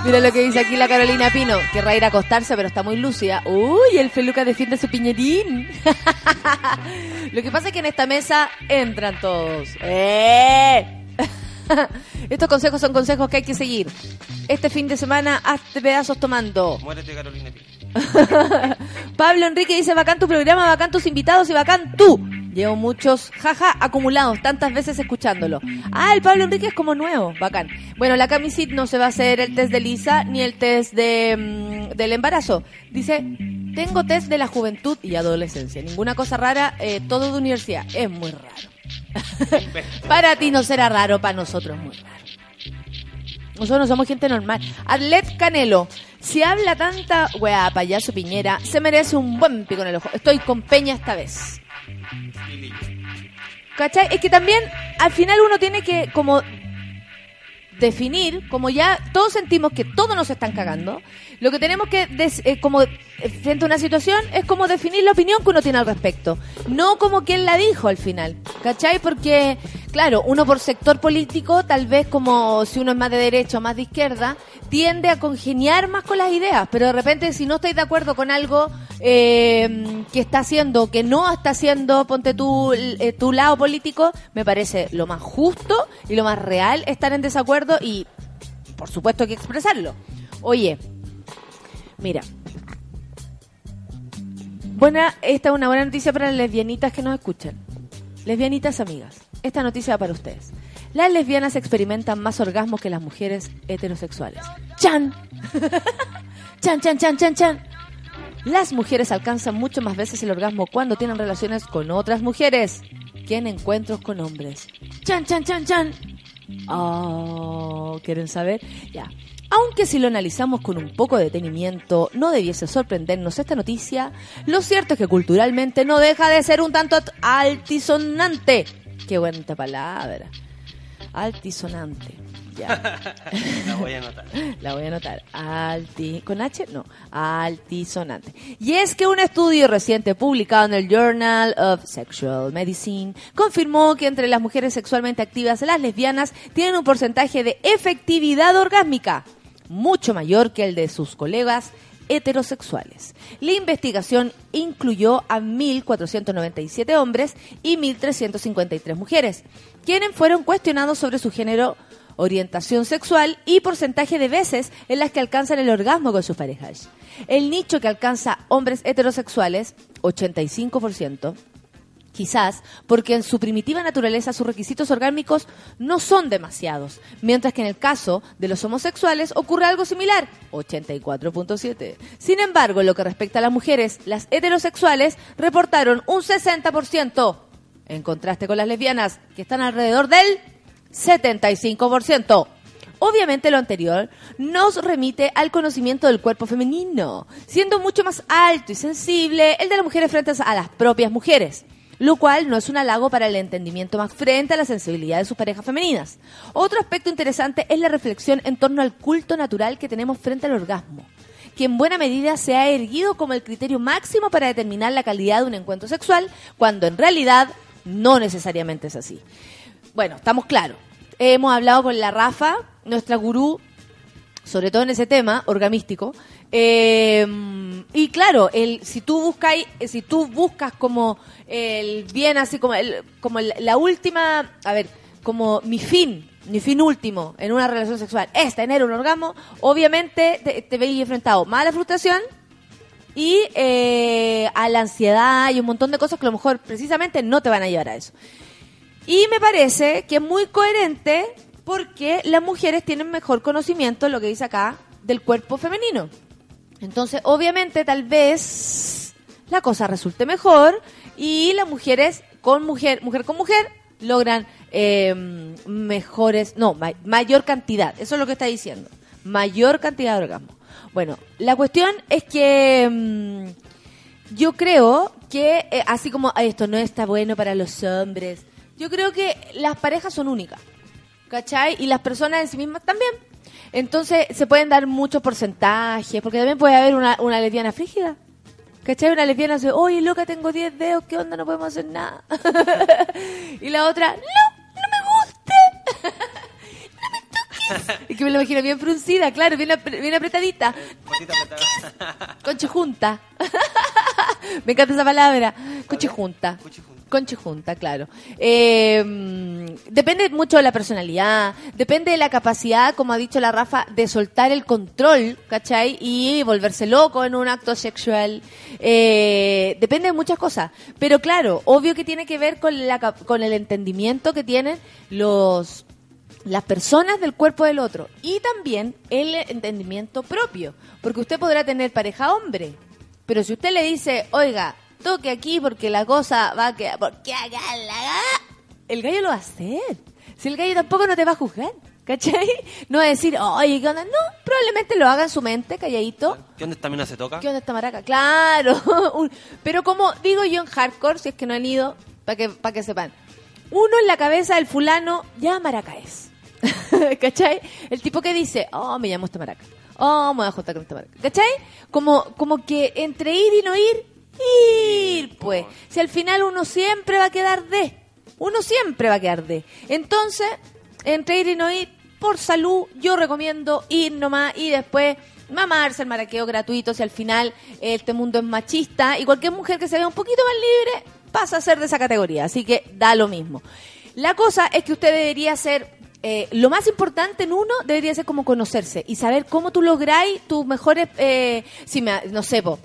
Mira lo que dice aquí la Carolina Pino. Querrá ir a acostarse, pero está muy lúcida. Uy, el Feluca defiende su piñerín. lo que pasa es que en esta mesa entran todos. ¡Eh! Estos consejos son consejos que hay que seguir. Este fin de semana, hazte pedazos tomando. Muérete, Carolina. Pino. Pablo Enrique dice, bacán tu programa, bacán tus invitados y bacán tú. Llevo muchos, jaja, acumulados, tantas veces escuchándolo. Ah, el Pablo Enrique es como nuevo, bacán. Bueno, la Camisit no se va a hacer el test de Lisa ni el test de, mm, del embarazo. Dice, tengo test de la juventud y adolescencia. Ninguna cosa rara, eh, todo de universidad. Es muy raro. para ti no será raro, para nosotros es muy raro. Nosotros no somos gente normal. Arlet Canelo. Si habla tanta weá, payaso Piñera, se merece un buen pico en el ojo. Estoy con Peña esta vez. ¿Cachai? Es que también al final uno tiene que como definir, como ya todos sentimos que todos nos están cagando, lo que tenemos que, eh, como frente a una situación, es como definir la opinión que uno tiene al respecto. No como quien la dijo al final, ¿cachai? Porque claro, uno por sector político, tal vez como si uno es más de derecha o más de izquierda, tiende a congeniar más con las ideas, pero de repente si no estáis de acuerdo con algo eh, que está haciendo, que no está haciendo, ponte tú, eh, tu lado político, me parece lo más justo y lo más real estar en desacuerdo y por supuesto hay que expresarlo. Oye, mira, buena, esta es una buena noticia para las lesbianitas que nos escuchan. Lesbianitas amigas, esta noticia va para ustedes. Las lesbianas experimentan más orgasmos que las mujeres heterosexuales. ¡Chan! ¡Chan, chan, chan, chan, chan! Las mujeres alcanzan mucho más veces el orgasmo cuando tienen relaciones con otras mujeres que en encuentros con hombres. ¡Chan, chan, chan, chan! Oh, ¿quieren saber? Ya. Aunque si lo analizamos con un poco de detenimiento, no debiese sorprendernos esta noticia, lo cierto es que culturalmente no deja de ser un tanto altisonante. Qué buena palabra. Altisonante. Ya. La voy a anotar. La voy a anotar. Alti, ¿Con H? No. Altisonante. Y es que un estudio reciente publicado en el Journal of Sexual Medicine confirmó que entre las mujeres sexualmente activas, las lesbianas tienen un porcentaje de efectividad orgásmica mucho mayor que el de sus colegas heterosexuales. La investigación incluyó a 1.497 hombres y 1.353 mujeres, quienes fueron cuestionados sobre su género, orientación sexual y porcentaje de veces en las que alcanzan el orgasmo con sus parejas. El nicho que alcanza hombres heterosexuales, 85%, Quizás porque en su primitiva naturaleza sus requisitos orgánicos no son demasiados, mientras que en el caso de los homosexuales ocurre algo similar, 84.7. Sin embargo, en lo que respecta a las mujeres, las heterosexuales reportaron un 60%, en contraste con las lesbianas, que están alrededor del 75%. Obviamente lo anterior nos remite al conocimiento del cuerpo femenino, siendo mucho más alto y sensible el de las mujeres frente a las propias mujeres, lo cual no es un halago para el entendimiento más frente a la sensibilidad de sus parejas femeninas. Otro aspecto interesante es la reflexión en torno al culto natural que tenemos frente al orgasmo, que en buena medida se ha erguido como el criterio máximo para determinar la calidad de un encuentro sexual, cuando en realidad no necesariamente es así. Bueno, estamos claros. Hemos hablado con la Rafa, nuestra gurú, sobre todo en ese tema orgamístico. Eh, y claro, el, si tú buscáis, si tú buscas como el bien así como el, como el- la última, a ver, como mi fin, mi fin último en una relación sexual es tener un orgasmo, obviamente te, te veis enfrentado más a la frustración y eh, a la ansiedad y un montón de cosas que a lo mejor precisamente no te van a llevar a eso. Y me parece que es muy coherente porque las mujeres tienen mejor conocimiento, lo que dice acá, del cuerpo femenino. Entonces, obviamente, tal vez la cosa resulte mejor y las mujeres con mujer, mujer con mujer, logran eh, mejores, no, ma- mayor cantidad. Eso es lo que está diciendo. Mayor cantidad de orgasmo. Bueno, la cuestión es que mm, yo creo que, eh, así como "Ay, esto no está bueno para los hombres, yo creo que las parejas son únicas. ¿Cachai? Y las personas en sí mismas también. Entonces se pueden dar muchos porcentajes, porque también puede haber una, lesbiana frígida. ¿Cachai? Una lesbiana dice, oye, loca, tengo 10 dedos, ¿qué onda? No podemos hacer nada. y la otra, no, no me gusta. Y que me lo imagino bien fruncida, claro, bien, apre- bien apretadita. Potita apretada. Conchejunta. Me encanta esa palabra. Conchejunta. Cuchijunta. Conchejunta, claro. Eh, mm, depende mucho de la personalidad, depende de la capacidad, como ha dicho la Rafa, de soltar el control, ¿cachai? Y volverse loco en un acto sexual. Eh, depende de muchas cosas. Pero claro, obvio que tiene que ver con, la, cap- con el entendimiento que tienen los las personas del cuerpo del otro y también el entendimiento propio, porque usted podrá tener pareja hombre, pero si usted le dice, oiga, toque aquí porque la cosa va a quedar, porque la el gallo lo va a hacer. Si el gallo tampoco no te va a juzgar, ¿cachai? No va a decir, oye, ¿qué onda? No, probablemente lo haga en su mente, calladito. ¿Qué onda esta mina se toca? ¿Qué onda esta maraca? Claro. Pero como digo yo en hardcore, si es que no han ido, para que, para que sepan. Uno en la cabeza del fulano ya maraca es. ¿Cachai? El tipo que dice, oh, me llamo esta maraca. Oh, me voy a juntar con esta maraca. ¿Cachai? Como, como que entre ir y no ir, ir, pues. Si al final uno siempre va a quedar de. Uno siempre va a quedar de. Entonces, entre ir y no ir, por salud, yo recomiendo ir nomás y después mamarse el maraqueo gratuito si al final este mundo es machista y cualquier mujer que se vea un poquito más libre pasa a ser de esa categoría. Así que da lo mismo. La cosa es que usted debería ser, eh, lo más importante en uno debería ser como conocerse y saber cómo tú lográis tus mejores, eh, si me, no sé, po,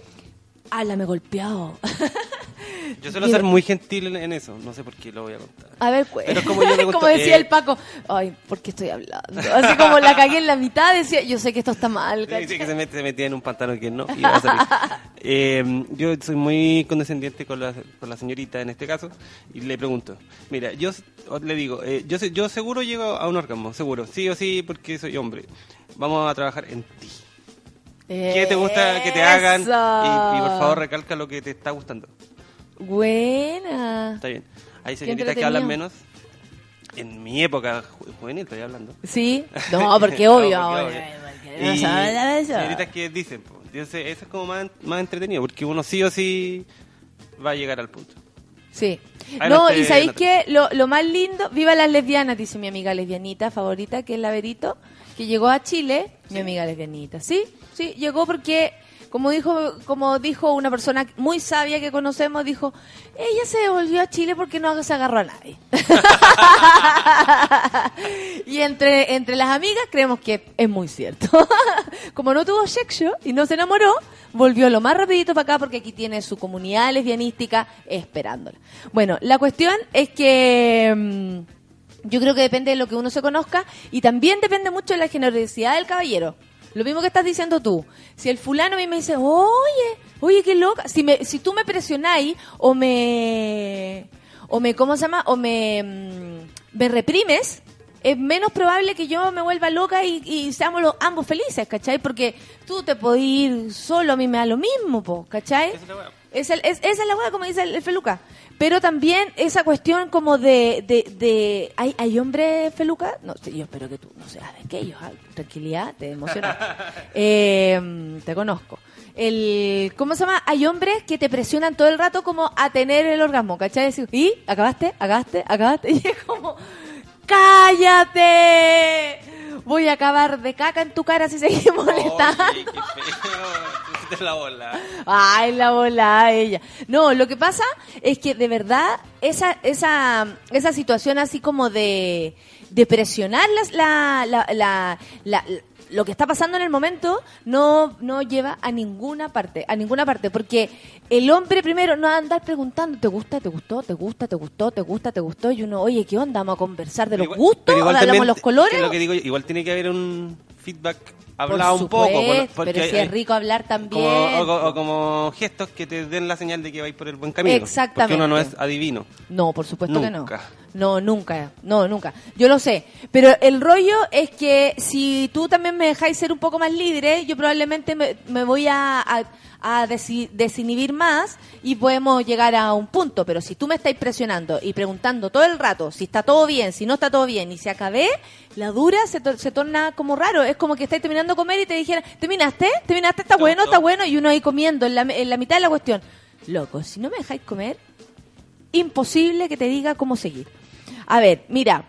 ala, me he golpeado. Yo suelo ser muy gentil en, eso, no sé por qué lo voy a contar. A ver, pues. Pero como yo pregunto, decía eh, el Paco, ay, ¿por qué estoy hablando? Así como la cagué en la mitad, decía, yo sé que esto está mal. Sí, sí, que se, mete- se metía en un pantalón que no iba a salir. Eh, yo soy muy condescendiente con la, con la señorita en este caso y le pregunto, mira, yo le digo, eh, yo, yo seguro llego a un orgasmo, seguro, sí o sí, porque soy hombre. Vamos a trabajar en ti. ¿Qué te gusta que te hagan? Y, y por favor recalca lo que te está gustando. Buena. Está bien. Hay señoritas que hablan menos. En mi época ju- juvenil estoy hablando. Sí, no, porque obvio. No, porque obvio, obvio. no Y señoritas que dicen, entonces eso es como más, más entretenido, porque uno sí o sí va a llegar al punto. Sí. Ahí No, y ¿sabéis qué? Lo, lo más lindo, viva las lesbianas, dice mi amiga lesbianita favorita, que es la Verito, que llegó a Chile, mi amiga lesbianita. Sí, sí, llegó porque, como dijo, como dijo una persona muy sabia que conocemos, dijo, ella se volvió a Chile porque no se agarró a nadie. y entre, entre las amigas creemos que es muy cierto. como no tuvo sexo y no se enamoró, volvió lo más rapidito para acá porque aquí tiene su comunidad lesbianística esperándola. Bueno, la cuestión es que mm, yo creo que depende de lo que uno se conozca y también depende mucho de la generosidad del caballero. Lo mismo que estás diciendo tú. Si el fulano a mí me dice, oye, oye, qué loca. Si, me, si tú me presionáis o me... O me, ¿cómo se llama? O me, mm, me reprimes, es menos probable que yo me vuelva loca y, y seamos los, ambos felices, ¿cachai? Porque tú te podés ir solo, a mí me da lo mismo, po, ¿cachai? Esa es la weá. Es el- es- esa es la hueá, como dice el, el Feluca. Pero también esa cuestión como de... de, de ¿hay, ¿Hay hombres Feluca? No, yo espero que tú no seas de aquellos. ah, Tranquilidad, te emociona. Eh, te conozco. El, ¿Cómo se llama? Hay hombres que te presionan todo el rato como a tener el orgasmo, ¿cachai? Decir, ¿y? ¿Acabaste? ¿Acabaste? ¿Acabaste? Y es como... ¡Cállate! Voy a acabar de caca en tu cara si seguís molestando. Oye, qué feo, hiciste la bola. Ay, la bola ella. No, lo que pasa es que de verdad esa esa esa situación así como de de presionar la, la, la, la- lo que está pasando en el momento no no lleva a ninguna parte, a ninguna parte, porque el hombre primero no va a andar preguntando, ¿te gusta, te gustó, te gusta, te gustó, te gusta, te gustó? Y uno, oye, ¿qué onda? ¿Vamos a conversar de los Igual- gustos? ¿O hablamos también- los colores? es lo que digo, yo, igual tiene que haber un feedback Por hablado un poco. por- porque pero si hay- es rico hablar también. Como, o, co- o como gestos que te den la señal de que vais por el buen camino. Exactamente. Porque uno no es adivino. No, por supuesto que no. No, nunca, no, nunca. Yo lo sé. Pero el rollo es que si tú también me dejáis ser un poco más libre, yo probablemente me, me voy a, a, a desi- desinhibir más y podemos llegar a un punto. Pero si tú me estáis presionando y preguntando todo el rato si está todo bien, si no está todo bien y se acabé, la dura se, to- se torna como raro. Es como que estáis terminando de comer y te dijeran, ¿terminaste? ¿Terminaste? ¿Está ¿Te bueno? ¿Está bueno? Y uno ahí comiendo en la, en la mitad de la cuestión. Loco, si no me dejáis comer, imposible que te diga cómo seguir. A ver, mira,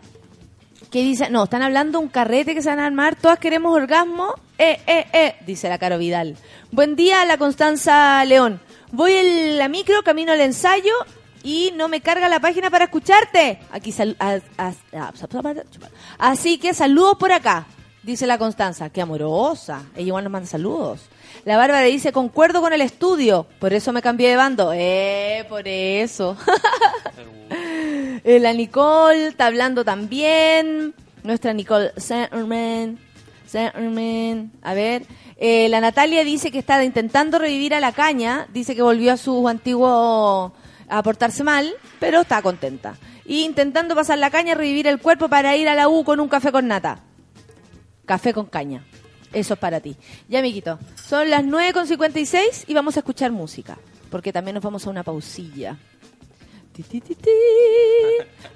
que dice, no, están hablando un carrete que se van a armar, todas queremos orgasmo, eh, eh, eh, dice la Caro Vidal. Buen día, la Constanza León. Voy en la micro, camino al ensayo y no me carga la página para escucharte. Aquí sal- a- a- a- Así que saludos por acá, dice la Constanza. Qué amorosa. Ella igual nos manda saludos. La Bárbara dice, concuerdo con el estudio, por eso me cambié de bando. Eh, por eso. Eh, la Nicole está hablando también. Nuestra Nicole Zimmerman. Zimmerman. A ver. Eh, la Natalia dice que está intentando revivir a la caña. Dice que volvió a su antiguo a portarse mal, pero está contenta. Y intentando pasar la caña, revivir el cuerpo para ir a la U con un café con nata. Café con caña. Eso es para ti. Ya, amiguito. Son las 9.56 y vamos a escuchar música. Porque también nos vamos a una pausilla. Ti, ti, ti, ti.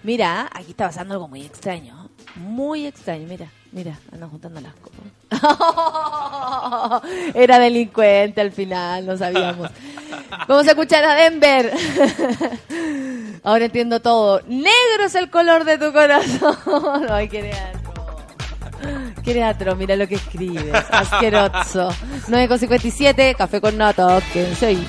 Mira, aquí está pasando algo muy extraño. Muy extraño. Mira, mira, andan juntando las cosas. Era delincuente al final, no sabíamos. Vamos a escuchar a Denver. Ahora entiendo todo. Negro es el color de tu corazón. Ay, qué teatro. Qué teatro, mira lo que escribes. Asqueroso. 9,57, café con nata. Que soy.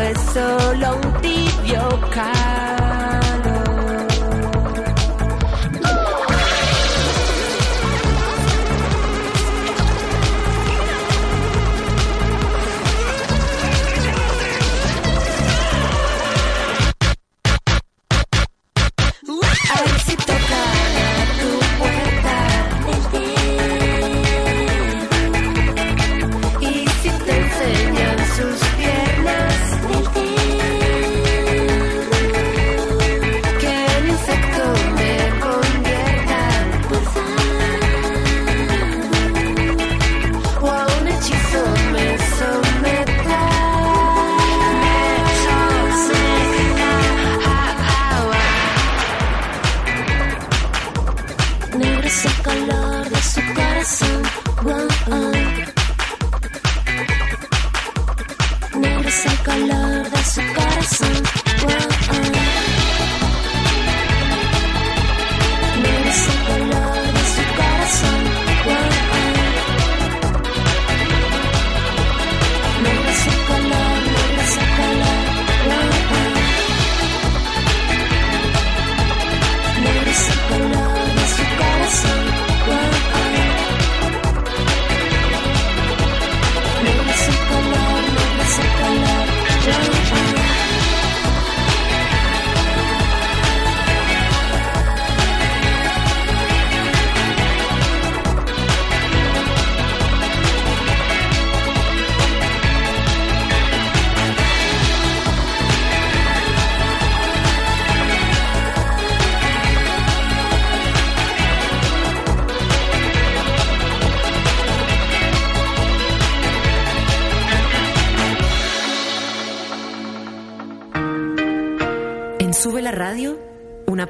Es solo un tibio calor.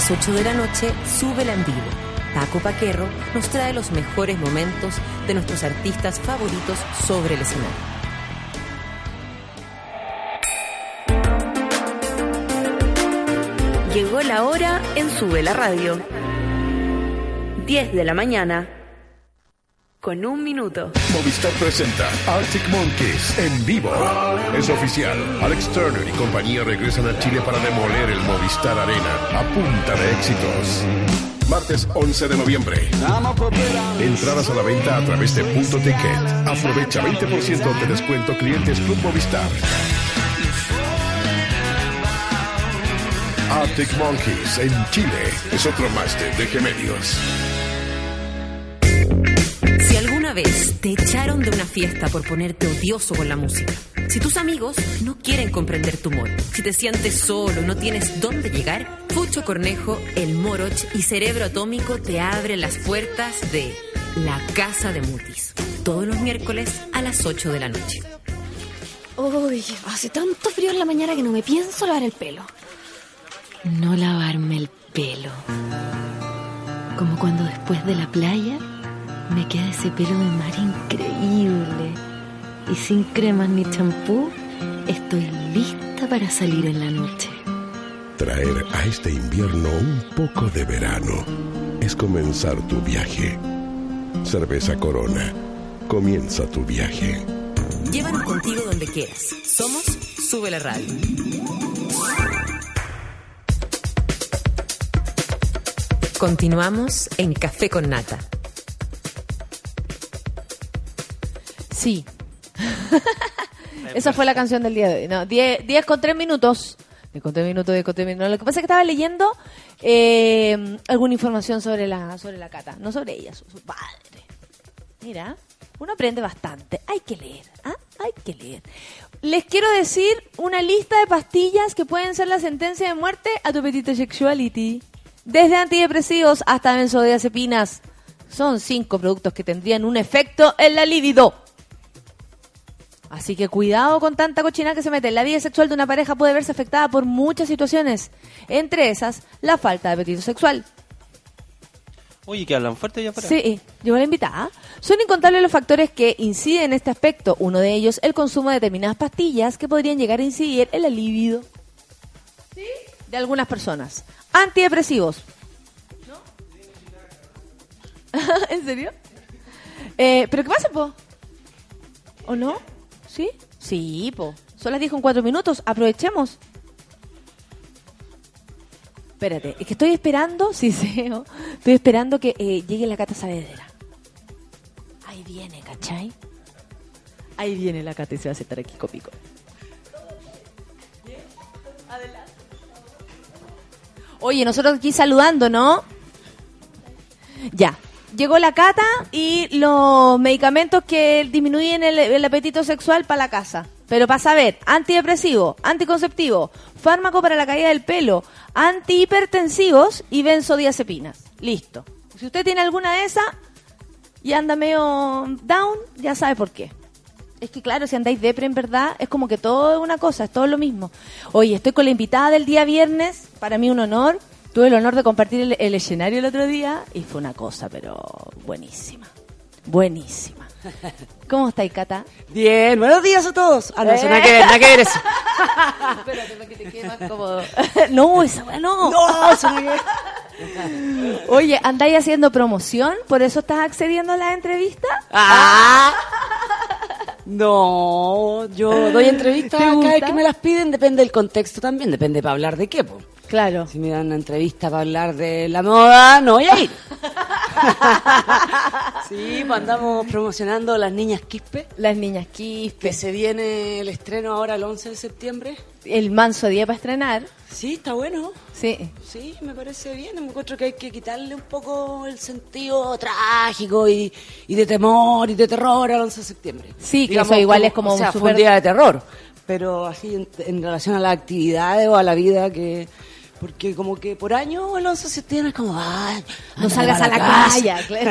Las 8 de la noche, sube en vivo. Paco Paquerro nos trae los mejores momentos de nuestros artistas favoritos sobre el escenario. Llegó la hora en Sube la Radio. 10 de la mañana. Con un minuto. Movistar presenta Arctic Monkeys en vivo. Es oficial. Alex Turner y compañía regresan a Chile para demoler el Movistar Arena a punta de éxitos. Martes 11 de noviembre. Entradas a la venta a través de Punto Ticket. Aprovecha 20% de descuento clientes Club Movistar. Arctic Monkeys en Chile es otro máster de Gemelios. Alguna vez te echaron de una fiesta por ponerte odioso con la música, si tus amigos no quieren comprender tu humor, si te sientes solo, no tienes dónde llegar, Fucho Cornejo, El Moroch y Cerebro Atómico te abren las puertas de La Casa de Mutis, todos los miércoles a las 8 de la noche. Uy, hace tanto frío en la mañana que no me pienso lavar el pelo. No lavarme el pelo. Como cuando después de la playa me queda ese pelo de mar increíble. Y sin cremas ni champú, estoy lista para salir en la noche. Traer a este invierno un poco de verano es comenzar tu viaje. Cerveza Corona. Comienza tu viaje. Llévanos contigo donde quieras. Somos Sube la Radio. Continuamos en Café con Nata. Sí. Esa fue la canción del día de hoy. No, 10 10 con 3 minutos. 10 con 3 minutos, 10 con 3 minutos. Lo que pasa es que estaba leyendo eh, alguna información sobre la, sobre la cata. No sobre ella, su, su padre. Mira, uno aprende bastante. Hay que leer, ¿ah? Hay que leer. Les quiero decir una lista de pastillas que pueden ser la sentencia de muerte a tu petite sexuality. Desde antidepresivos hasta benzodiazepinas. Son cinco productos que tendrían un efecto en la libido. Así que cuidado con tanta cochina que se mete. La vida sexual de una pareja puede verse afectada por muchas situaciones. Entre esas, la falta de apetito sexual. Oye, que hablan fuerte ya para. Sí, llegó la invitada. Son incontables los factores que inciden en este aspecto. Uno de ellos, el consumo de determinadas pastillas que podrían llegar a incidir en la libido ¿Sí? de algunas personas. Antidepresivos. ¿No? ¿En serio? Eh, ¿Pero qué pasa, po? ¿O no? ¿Sí? Sí, po. Son las 10 con 4 minutos. Aprovechemos. Espérate, es que estoy esperando, sí, sí, ¿no? estoy esperando que eh, llegue la Cata Saavedra. Ahí viene, ¿cachai? Ahí viene la Cata y se va a sentar aquí copico. Oye, nosotros aquí saludando, ¿no? Ya. Llegó la cata y los medicamentos que disminuyen el, apetito sexual para la casa. Pero para saber, antidepresivo, anticonceptivo, fármaco para la caída del pelo, antihipertensivos y benzodiazepinas. Listo. Si usted tiene alguna de esas y anda medio down, ya sabe por qué. Es que claro, si andáis depre en verdad, es como que todo es una cosa, es todo lo mismo. Oye, estoy con la invitada del día viernes, para mí un honor. Tuve el honor de compartir el, el escenario el otro día y fue una cosa, pero buenísima. Buenísima. ¿Cómo estáis, Cata? Bien, buenos días a todos. Ah, no, eso nada que ver, nada que ver eso. Espérate, para que te quede más cómodo. no, esa no. No, eso nada que ver. Oye, ¿andáis haciendo promoción? ¿Por eso estás accediendo a la entrevista? Ah. No, yo doy entrevistas ¿Te cada vez que me las piden, depende del contexto también, depende para hablar de qué, po. Claro. Si me dan una entrevista para hablar de la moda, no voy a ir. sí, pues andamos promocionando Las Niñas Quispe, Las niñas que Quispe. se viene el estreno ahora el 11 de septiembre. El manso día para estrenar. Sí, está bueno. Sí. Sí, me parece bien. Me encuentro que hay que quitarle un poco el sentido trágico y, y de temor y de terror al 11 de septiembre. Sí, que eso igual es como o sea, fue súper- un día de terror, pero así en, en relación a las actividades o a la vida que... Porque como que por año el 11 de septiembre es como... Ay, No salgas a la calle. claro.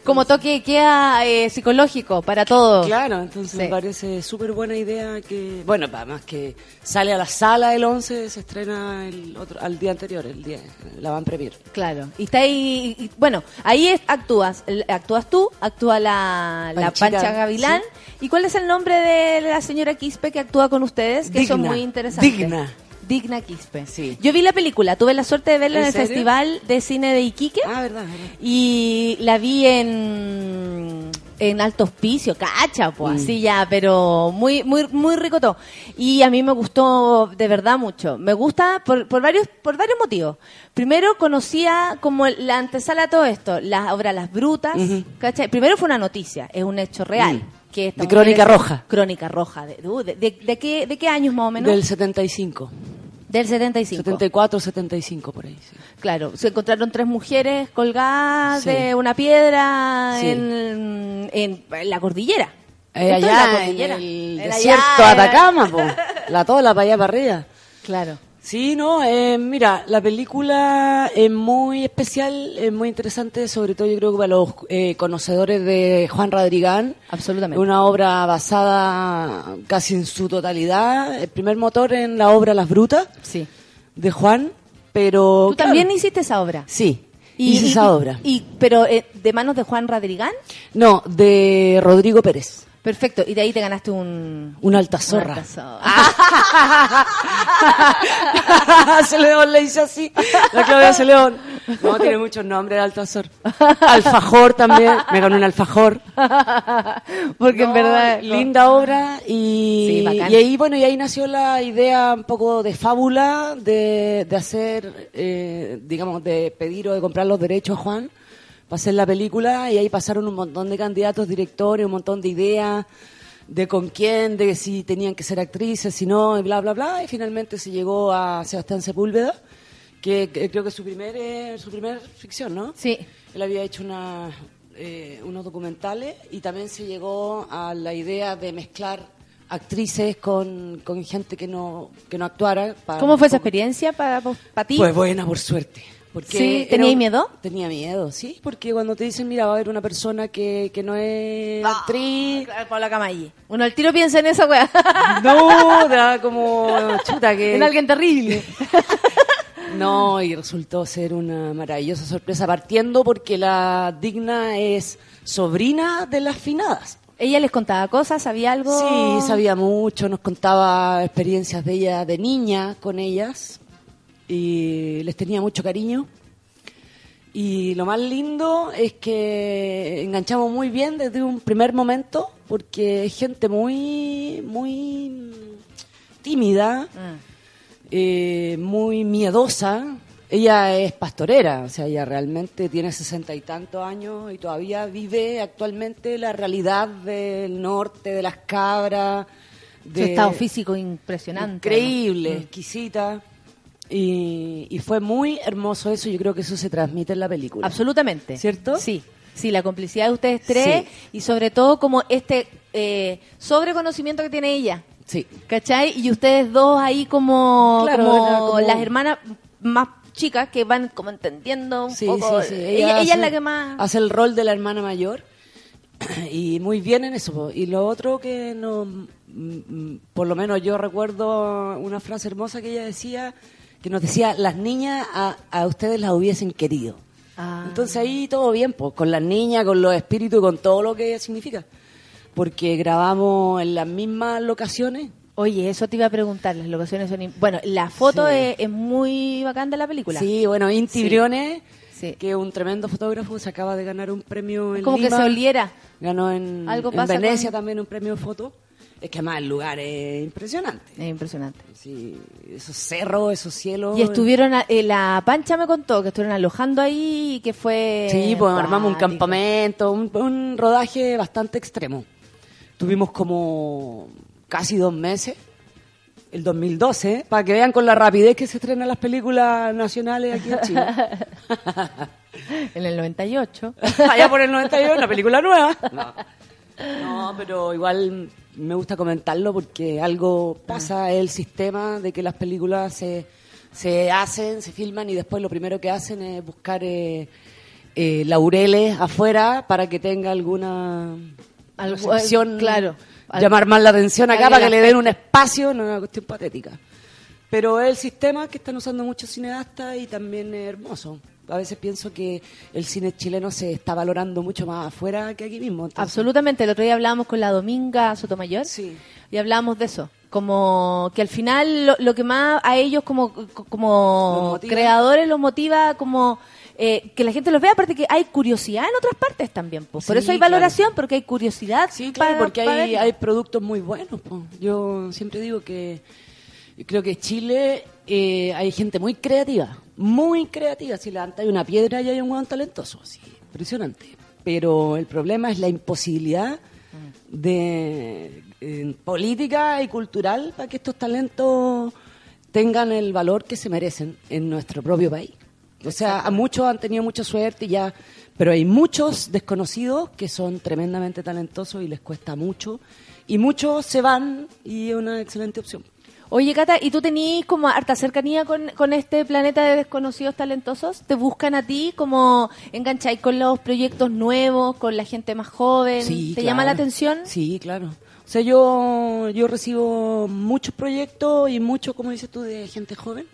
Como toque queda eh, psicológico para todos. Claro, entonces Sí. me parece súper buena idea que... Bueno, además que sale a la sala el 11, se estrena el otro, al día anterior, el día, la van premier. Claro. Y está ahí, y- bueno, ahí es- actúas, actúas tú, actúa la, la Pancha Gavilán. ¿Y cuál es el nombre de la señora Quispe que actúa con ustedes? Que son muy interesantes. Digna. Digna Quispe. Sí. Yo vi la película, tuve la suerte de verla en, ¿En el serio? Festival de Cine de Iquique. Ah, verdad, verdad. Y la vi en en alto hospicio, cacha, Mm. pues así ya, pero muy muy muy rico todo. Y a mí me gustó de verdad mucho. Me gusta por, por varios por varios motivos. Primero conocía como la antesala a todo esto, la obra Las Brutas, ¿cachai? Primero fue una noticia, es un hecho real. Mm. Que De Crónica Roja. Crónica Roja. De, uh, de, de- de qué, ¿De qué años más o menos? Del 75. Del 75. 74, 75 por ahí. sí. Claro, se encontraron tres mujeres colgadas Sí. de una piedra Sí. en, en la cordillera. Eh, allá la en cordillera. el Era desierto de allá, Atacama, po. la tola para allá para arriba. Claro. Sí, no, eh, mira, la película es muy especial, es muy interesante, sobre todo yo creo que para los eh, conocedores de Juan Radrigán. Absolutamente. Una obra basada casi en su totalidad, el primer motor en la obra Las Brutas Sí. de Juan, pero... ¿Tú claro, también hiciste esa obra? Sí, hice esa obra. Y, pero eh, de manos de Juan Radrigán. No, de Rodrigo Pérez. Perfecto. Y de ahí te ganaste un... Una alta zorra. Una alta zorra. León le dice así. La Claudia León. No, tiene muchos nombres de Altazor. Alfajor también. Me ganó un alfajor. Porque en No, verdad... Linda obra. Y, Sí, y ahí, bueno, y ahí nació la idea un poco de fábula de, de hacer, eh, digamos, de pedir o de comprar los derechos a Juan para hacer la película. Y ahí pasaron un montón de candidatos, directores, un montón de ideas de con quién, de si tenían que ser actrices, si no, y bla, bla, bla. Y finalmente se llegó a Sebastián Sepúlveda, que, que creo que es su primer, eh, su primer ficción, ¿no? Sí. Él había hecho una, eh, unos documentales y también se llegó a la idea de mezclar actrices con, con gente que no, que no actuara. para ¿Cómo fue esa experiencia para, para ti? Pues buena, por suerte. Porque Sí, era ¿teníais un- miedo? Tenía miedo, sí, porque cuando te dicen, mira, va a haber una persona que, que no es actriz, Claro, Paula Camalli. Uno al tiro piensa en esa weá. no, da como chuta que... en alguien terrible. No, y resultó ser una maravillosa sorpresa, partiendo porque la digna es sobrina de las finadas. ¿Ella les contaba cosas? ¿Sabía algo? Sí, sabía mucho, nos contaba experiencias de ella de niña con ellas y les tenía mucho cariño. Y lo más lindo es que enganchamos muy bien desde un primer momento porque es gente muy, muy mm, tímida, Ah. eh, muy miedosa. Ella es pastorera, o sea, ella realmente tiene sesenta y tantos años y todavía vive actualmente la realidad del norte, de las cabras. Su De, estado físico impresionante. Increíble, ¿no? Mm. exquisita. Y, y fue muy hermoso eso, yo creo que eso se transmite en la película. Absolutamente. ¿Cierto? Sí. Sí, la complicidad de ustedes tres Sí. y sobre todo como este eh, sobreconocimiento que tiene ella. Sí. ¿Cachai? Y ustedes dos ahí como, Claro, como las hermanas más chicas que van como entendiendo un Sí, poco. sí, sí. Ella, ella es la que más... Hace el rol de la hermana mayor y muy bien en eso. Y lo otro que no, mm, mm, por lo menos yo recuerdo una frase hermosa que ella decía, que nos decía, las niñas a, a ustedes las hubiesen querido. Ah. Entonces ahí todo bien, pues, con las niñas, con los espíritus, con todo lo que significa. Porque grabamos en las mismas locaciones. Oye, eso te iba a preguntar, las locaciones son... Bueno, la foto Sí. es, es muy bacán de la película. Sí, bueno, Inti Sí. Briones, Sí. que es un tremendo fotógrafo, se acaba de ganar un premio en Como que se oliera. Ganó en, Algo en Venecia con- también un premio de foto. Es que además el lugar es impresionante. Es impresionante. Sí, esos cerros, esos cielos. Y estuvieron, a- eh, la Pancha me contó que estuvieron alojando ahí y que fue... Sí, pues armamos un campamento, un, un rodaje bastante extremo. Tuvimos como casi dos meses, el 2012, para que vean con la rapidez que se estrenan las películas nacionales aquí en Chile. En el 98. Allá por el 91, una película nueva. No. No, pero igual me gusta comentarlo porque algo pasa, es el sistema de que las películas se, se hacen, se filman y después lo primero que hacen es buscar eh, eh, laureles afuera para que tenga alguna Algo- recepción, claro. llamar más la atención acá para que le den un espacio, no es una cuestión patética. Pero es el sistema que están usando muchos cineastas y también es hermoso. A veces pienso que el cine chileno se está valorando mucho más afuera que aquí mismo. entonces- Absolutamente. El otro día hablábamos con la Dominga Sotomayor Sí. y hablábamos de eso. Como que al final lo, lo que más a ellos como, como Los creadores los motiva como eh, que la gente los vea, aparte que hay curiosidad en otras partes también. po. Por Sí, eso hay claro. valoración, porque hay curiosidad. Sí, claro, para- porque para hay, hay productos muy buenos. po. Yo siempre digo que creo que Chile eh, hay gente muy creativa, muy creativa. Si levantas una piedra y hay un hueón talentoso, impresionante. Pero el problema es la imposibilidad de eh, política y cultural para que estos talentos tengan el valor que se merecen en nuestro propio país. O sea, a muchos han tenido mucha suerte y ya, pero hay muchos desconocidos que son tremendamente talentosos y les cuesta mucho. Y muchos se van y es una excelente opción. Oye, Cata, ¿y tú tenías como harta cercanía con, con este planeta de desconocidos talentosos? ¿Te buscan a ti como engancháis con los proyectos nuevos, con la gente más joven? Sí, ¿Te claro. llama la atención? Sí, claro. O sea, yo, yo recibo muchos proyectos y mucho, como dices tú, de gente joven.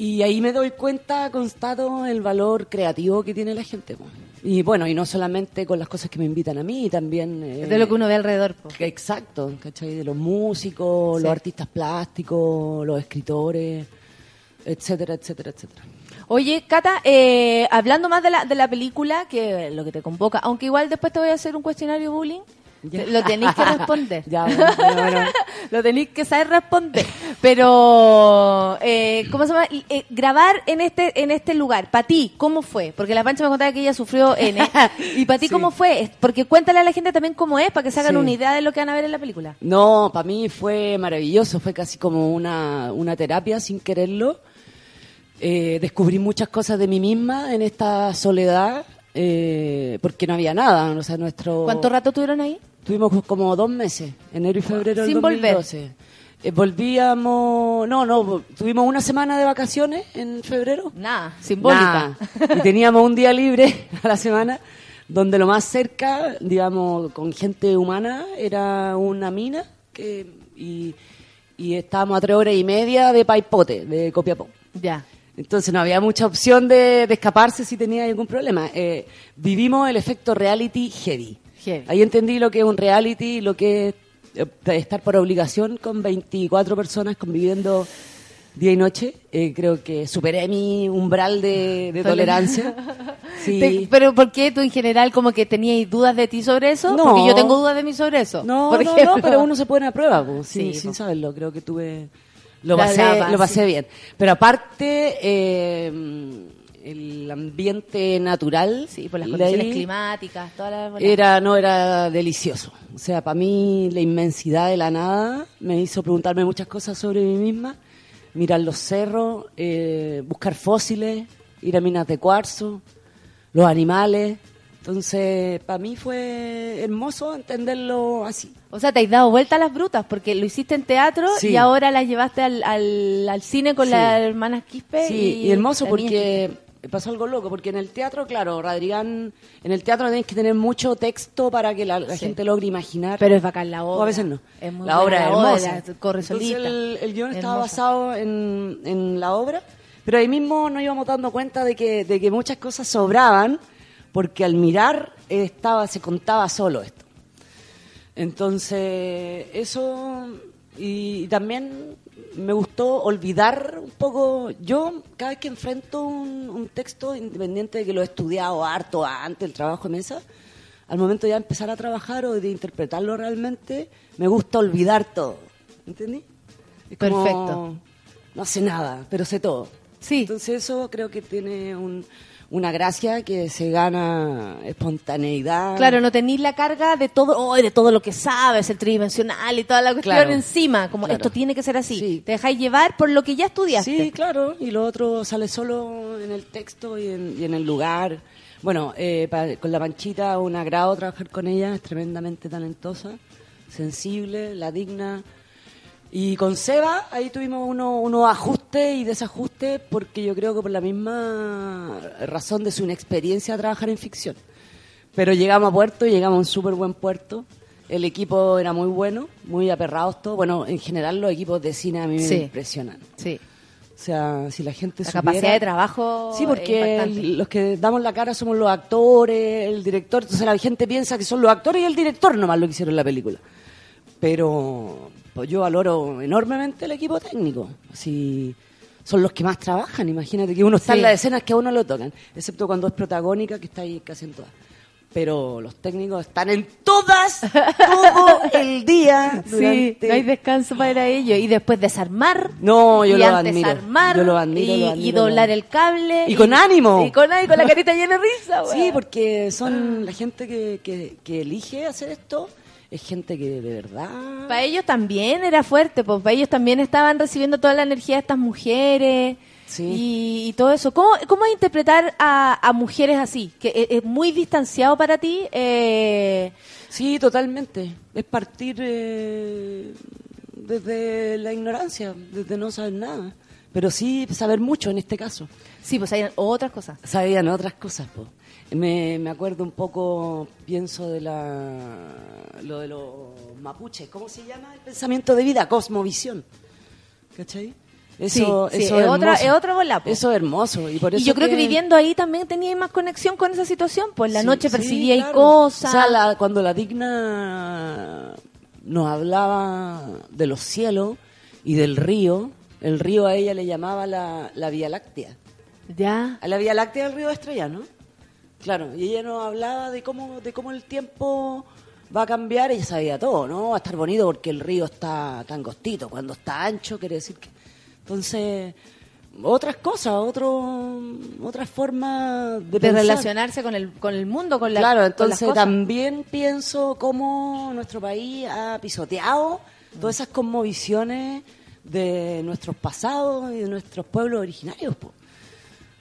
Y ahí me doy cuenta, constato el valor creativo que tiene la gente. Y bueno, y no solamente con las cosas que me invitan a mí, también... eh, De lo que uno ve alrededor. po. que- Exacto, ¿cachai? De los músicos, Sí. los artistas plásticos, los escritores, etcétera, etcétera, etcétera. Oye, Cata, eh, hablando más de la, de la película, que lo que te convoca, aunque igual después te voy a hacer un cuestionario bullying, Ya. lo tenéis que responder. Ya, bueno, bueno, bueno. lo tenéis que saber responder. Pero, eh, ¿cómo se llama? Eh, grabar en este en este lugar, para ti, ¿cómo fue? Porque la Pancha me contaba que ella sufrió N. ¿Y para ti Sí. cómo fue? Porque cuéntale a la gente también cómo es, para que se hagan Sí. una idea de lo que van a ver en la película. No, para mí fue maravilloso, fue casi como una, una terapia sin quererlo. Eh, descubrí muchas cosas de mí misma en esta soledad, eh, porque no había nada. O sea, nuestro... ¿Cuánto rato tuvieron ahí? Tuvimos como dos meses, enero y febrero del Sin volver. 2012. Eh, volvíamos, no, no, tuvimos una semana de vacaciones en febrero. Nada, simbólica. Y teníamos un día libre a la semana, donde lo más cerca, digamos, con gente humana, era una mina, que, y, y estábamos a tres horas y media de Paipote, de Copiapó. Ya. Entonces no había mucha opción de, de escaparse si tenía algún problema. Eh, vivimos el efecto reality heavy. Heavy. Ahí entendí lo que es un reality, lo que es eh, estar por obligación con 24 personas conviviendo día y noche. Eh, creo que superé mi umbral de, de tolerancia. Sí. Te- pero ¿por qué tú en general como que tenías dudas de ti sobre eso? No. Porque yo tengo dudas de mí sobre eso. No, por no, ejemplo. no, pero uno se pone a prueba, sin, Sí, sin po. saberlo. Creo que tuve. Lo pasé, lo pasé bien. Pero aparte, eh, el ambiente natural. Sí, por las condiciones ahí climáticas, toda la... Era, no, era delicioso. O sea, para mí la inmensidad de la nada me hizo preguntarme muchas cosas sobre mí misma. Mirar los cerros, eh, buscar fósiles, ir a minas de cuarzo, los animales. Entonces, para mí fue hermoso entenderlo así. O sea, te has dado vuelta a las brutas porque lo hiciste en teatro Sí. y ahora las llevaste al, al, al cine con Sí. las hermanas Quispe. Sí, y, hermoso porque pasó algo loco, porque en el teatro, claro, Radrigán, en el teatro tenés que tener mucho texto para que la, la Sí. gente logre imaginar. Pero es bacán la obra. O a veces no. Es muy la obra es hermosa. corre Entonces, solita. El, el guion estaba basado en, en la obra, pero ahí mismo nos íbamos dando cuenta de que, de que muchas cosas sobraban, porque al mirar estaba se contaba solo esto. Entonces, eso. Y, también me gustó olvidar un poco. Yo, cada vez que enfrento un, un texto, independiente de que lo he estudiado harto antes, el trabajo de mesa, al momento de ya empezar a trabajar o de interpretarlo realmente, me gusta olvidar todo. ¿Entendí? Es como, Perfecto. no sé nada, pero sé todo. Sí. Entonces, eso creo que tiene un- una gracia que se gana espontaneidad. Claro, no tenéis la carga de todo, oh, de todo lo que sabes, el tridimensional y toda la cuestión Claro. encima, como Claro. esto tiene que ser así. Sí. Te dejáis llevar por lo que ya estudiaste. Sí, claro, y lo otro sale solo en el texto y en, y en el lugar. Bueno, eh, pa- con la Panchita un agrado trabajar con ella, es tremendamente talentosa, sensible, la digna. Y con Seba ahí tuvimos uno- unos ajustes y desajustes porque yo creo que por la misma razón de su inexperiencia a trabajar en ficción. Pero llegamos a puerto llegamos a un súper buen puerto. El equipo era muy bueno, muy aperrados todos. Bueno, en general los equipos de cine a mí Sí. me impresionan. Sí. O sea, si la gente La supiera- capacidad de trabajo Sí, porque el- los que damos la cara somos los actores, el director. Entonces la gente piensa que son los actores y el director nomás lo que hicieron en la película. Pero pues yo valoro enormemente el equipo técnico. Así son los que más trabajan. Imagínate que uno está Sí. en las escenas que a uno lo tocan, excepto cuando es protagónica, que está ahí casi en todas. Pero los técnicos están en todas, todo el día. Sí, no hay descanso para ello. Y después desarmar. No, yo y lo admiro. armar. Yo lo admiro, y, lo y admiro, doblar lo- el cable. Y con ánimo. Y con, y con la carita llena de risa, Sí, weón. porque son la gente que, que, que elige hacer esto, es gente que de verdad... Para ellos también era fuerte, pues para ellos también estaban recibiendo toda la energía de estas mujeres y, y todo eso. ¿Cómo, cómo es interpretar a, a mujeres así? Que es, es muy distanciado para ti. Eh, Sí, totalmente. Es partir eh, desde la ignorancia, desde no saber nada. Pero sí saber mucho en este caso. Sí, pues hay otras cosas. Sabían otras cosas, pues. Me, me acuerdo un poco, pienso de la, lo de los mapuches. ¿Cómo se llama? El pensamiento de vida, cosmovisión. ¿Cachai? Eso, Sí, sí, eso es otra- es otra bola, po. Eso es hermoso. Y, por y eso yo creo que viviendo ahí también tenía más conexión con esa situación, pues la Sí, noche percibía y claro. cosas. O sea, la- cuando la digna nos hablaba de los cielos y del río, el río a ella le llamaba la, la Vía Láctea. Ya. A la Vía Láctea del río Estrella, ¿no? Claro, y ella nos hablaba de cómo, de cómo el tiempo va a cambiar, ella sabía todo, ¿no? Va a estar bonito porque el río está tan angostito, cuando está ancho quiere decir que... Entonces, otras cosas, otro, otras formas de, de pensar. relacionarse con el, con el mundo, con la Claro, con las entonces cosas. también pienso cómo nuestro país ha pisoteado todas esas conmovisiones de nuestros pasados y de nuestros pueblos originarios. po.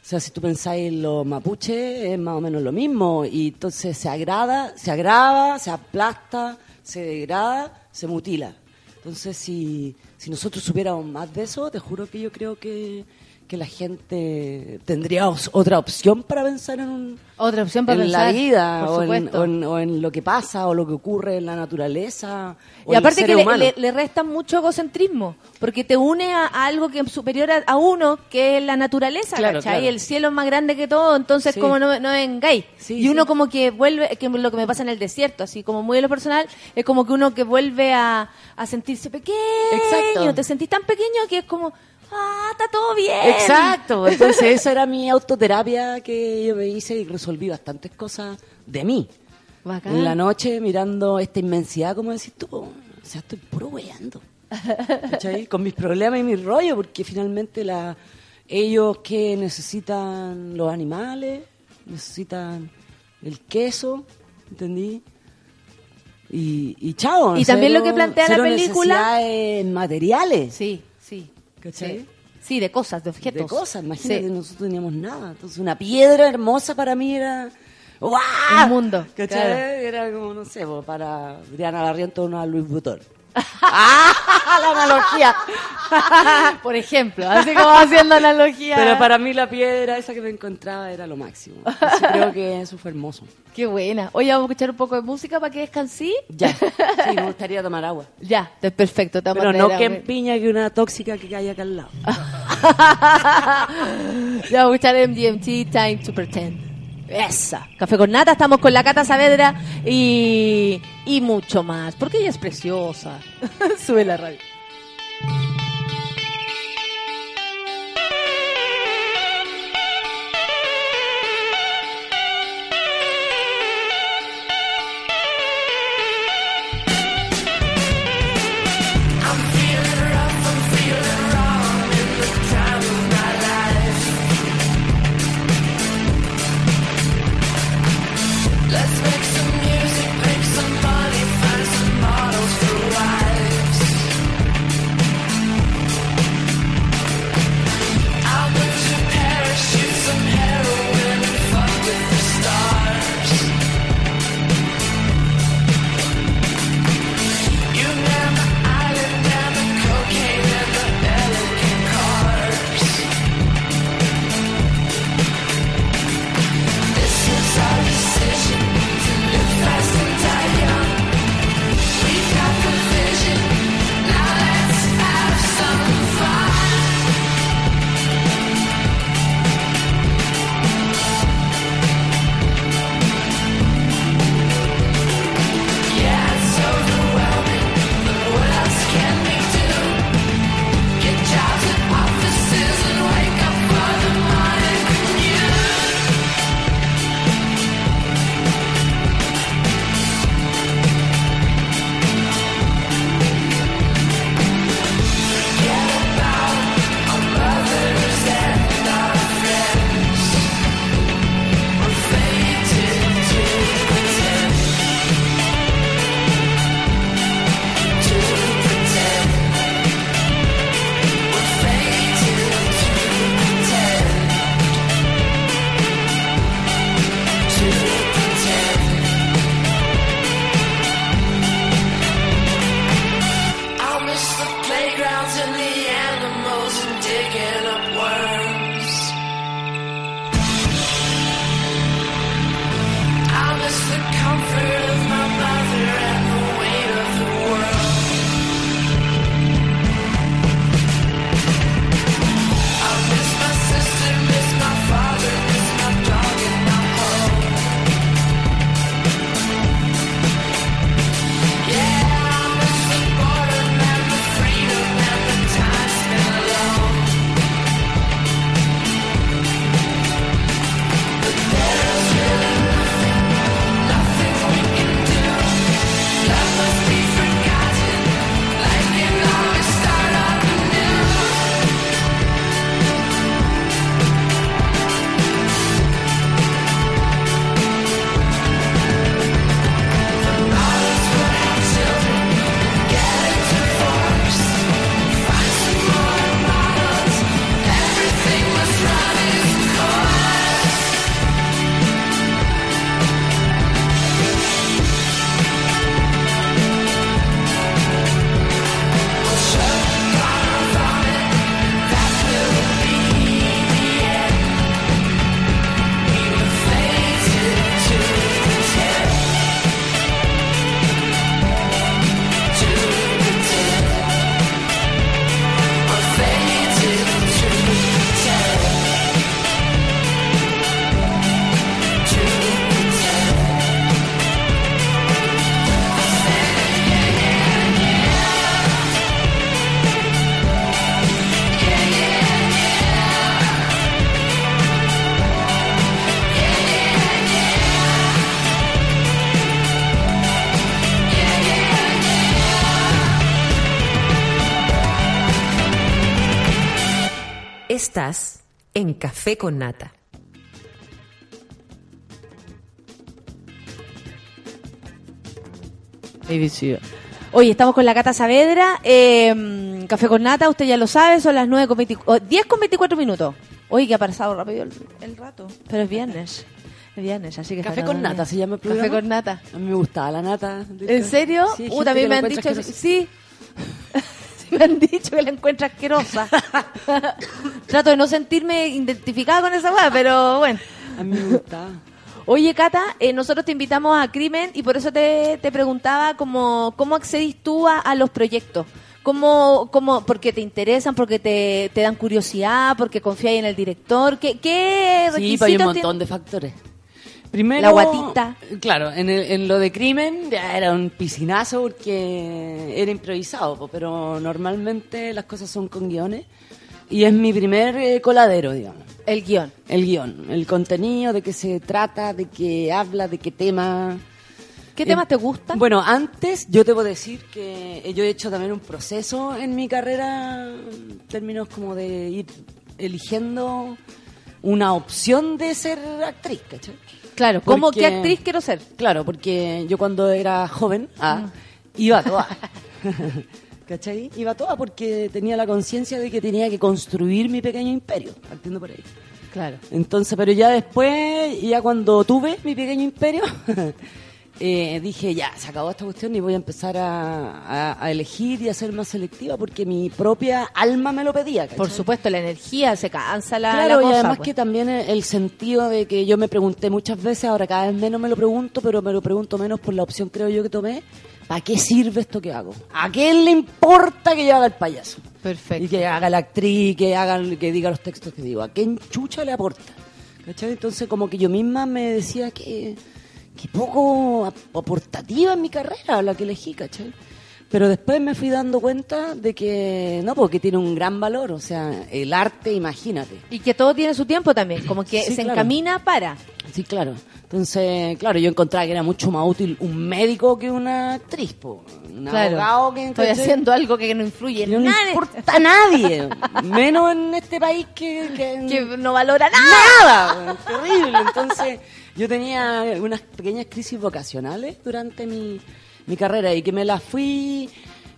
O sea, si tú pensáis en los mapuches, es más o menos lo mismo. Y entonces se agrada, se agrava, se aplasta, se degrada, se mutila. Entonces, si, si nosotros supiéramos más de eso, te juro que yo creo que, que la gente tendría os- otra opción para pensar en un, Otra opción para en pensar, la vida o en, supuesto. o, en, o en lo que pasa o lo que ocurre en la naturaleza. Y aparte que le, le, le resta mucho egocentrismo, porque te une a, a algo que es superior a, a uno, que es la naturaleza, Claro. El cielo es más grande que todo, entonces Sí. como no, no vengáis. Sí, y uno como que vuelve, que lo que me pasa en el desierto, así como muy en lo personal, es como que uno que vuelve a, a sentirse pequeño, Exacto. te sentís tan pequeño que es como, ah, está todo bien. Exacto, entonces esa era mi autoterapia que yo me hice y resolví bastantes cosas de mí. Bacán. En la noche mirando esta inmensidad, como decís tú, o sea, estoy puro. ¿Cachai? Con mis problemas y mis rollos, porque finalmente la, ellos que necesitan los animales, necesitan el queso, ¿entendí? Y, y chao. Y también lo que plantea la película- materiales. Sí. ¿Cachai? Sí. Sí, de cosas, de objetos. De cosas, imagínate, Sí. nosotros teníamos nada. Entonces, una piedra hermosa para mí era. ¡Guau! Un mundo, ¿Cachai? claro. Era como, no sé, para Adriana Barriento una Luis Vuitton. ¡Ah! La analogía. Por ejemplo, así como haciendo analogía. Pero para mí la piedra esa que me encontraba era lo máximo. Así creo que eso fue hermoso. Qué buena. Oye, vamos a escuchar un poco de música para que descansí. Ya. Sí, me gustaría tomar agua. Ya, es perfecto. te Pero no que empiña que una tóxica que hay acá al lado. ya vamos a escuchar MGMT Time to Pretend. Esa. Café con nata, estamos con la Cata Saavedra y, y mucho más. Porque ella es preciosa. Sube la radio. Estás en Café con Nata. Oye, estamos con la Cata Saavedra, eh, Café con Nata, usted ya lo sabe, son las 9 con 20 oh, 10 con 24 minutos. Oye, que ha pasado rápido el, el rato, pero es viernes. Es viernes, así que Café con nata bien. se llama el programa. Café con Nata. A mí me gustaba la nata. ¿En serio? Sí, uh, también me han dicho, sí. Sí, me han dicho que la encuentro asquerosa. Trato de no sentirme identificada con esa weá, pero bueno. A mí me gustaba. Oye, Cata, eh, nosotros te invitamos a Crimen y por eso te, te preguntaba cómo, cómo accedís tú a, a los proyectos. ¿Cómo, cómo, porque te interesan, porque te, te dan curiosidad, porque confías en el director? ¿Qué, qué Sí, requisitos pues hay un montón de factores. Primero, La guatita. Claro, en, el- en lo de crimen ya era un piscinazo porque era improvisado, pero normalmente las cosas son con guiones y es mi primer eh, coladero, digamos. El guion. El guion, el contenido, de qué se trata, de qué habla, de qué tema. ¿Qué Eh, temas te gustan? Bueno, antes yo debo decir que yo he hecho también un proceso en mi carrera, en términos como de ir eligiendo una opción de ser actriz, ¿cachai? Claro, ¿cómo qué actriz quiero ser? Claro, porque yo cuando era joven ah, iba a todas. ¿Cachai? Iba a todas porque tenía la conciencia de que tenía que construir mi pequeño imperio, partiendo por ahí. Claro. Entonces, pero ya después, ya cuando tuve mi pequeño imperio, eh, dije, ya, se acabó esta cuestión y voy a empezar a, a- a elegir y a ser más selectiva porque mi propia alma me lo pedía. ¿cachai? Por supuesto, la energía se cansa la, Claro, la y cosa. además pues. que también el el sentido de que yo me pregunté muchas veces, ahora cada vez menos me lo pregunto, pero me lo pregunto menos por la opción creo yo que tomé, ¿para qué sirve esto que hago? ¿A quién le importa que yo haga el payaso? Perfecto. Y que haga la actriz, que haga, que diga los textos que digo. ¿A quién chucha le aporta? ¿Cachai? Entonces como que yo misma me decía que, que poco ap- aportativa en mi carrera la que elegí, ¿cachai? Pero después me fui dando cuenta de que, no, porque tiene un gran valor, o sea, el arte, imagínate. Y que todo tiene su tiempo también, como que Sí, se claro. encamina para. Sí, claro. Entonces, claro, yo encontraba que era mucho más útil un médico que una actriz, po. un Claro. abogado que Estoy haciendo algo que no influye en no nada. le importa a nadie, menos en este país que, que, Que no valora nada. nada, terrible. Entonces, yo tenía unas pequeñas crisis vocacionales durante mi, mi carrera y que me las fui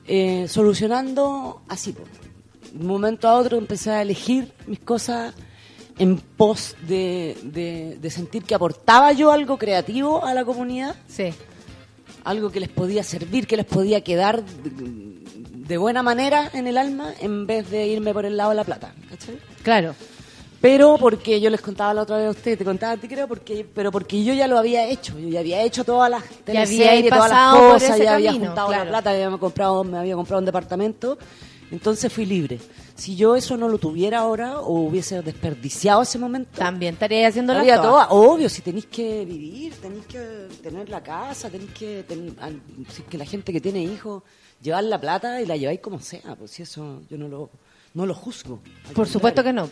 eh, solucionando así. po. De un momento a otro empecé a elegir mis cosas en pos de, de- de sentir que aportaba yo algo creativo a la comunidad, Sí. algo que les podía servir, que les podía quedar de, de buena manera en el alma, en vez de irme por el lado de la plata. ¿cachai? Claro. Pero porque yo les contaba la otra vez a usted, te contaba a ti creo, porque, pero porque yo ya lo había hecho, yo ya había hecho todas las había teleseries, todas las cosas, ya había juntado claro. la plata, había comprado, me había comprado un departamento, entonces fui libre. Si yo eso no lo tuviera ahora o hubiese desperdiciado ese momento, También estaría haciendo todas. todas. Obvio, si tenéis que vivir, tenéis que tener la casa, tenéis que tener, al- si es que la gente que tiene hijos, llevar la plata y la lleváis como sea, pues si eso yo no lo, no lo juzgo. Por supuesto que no.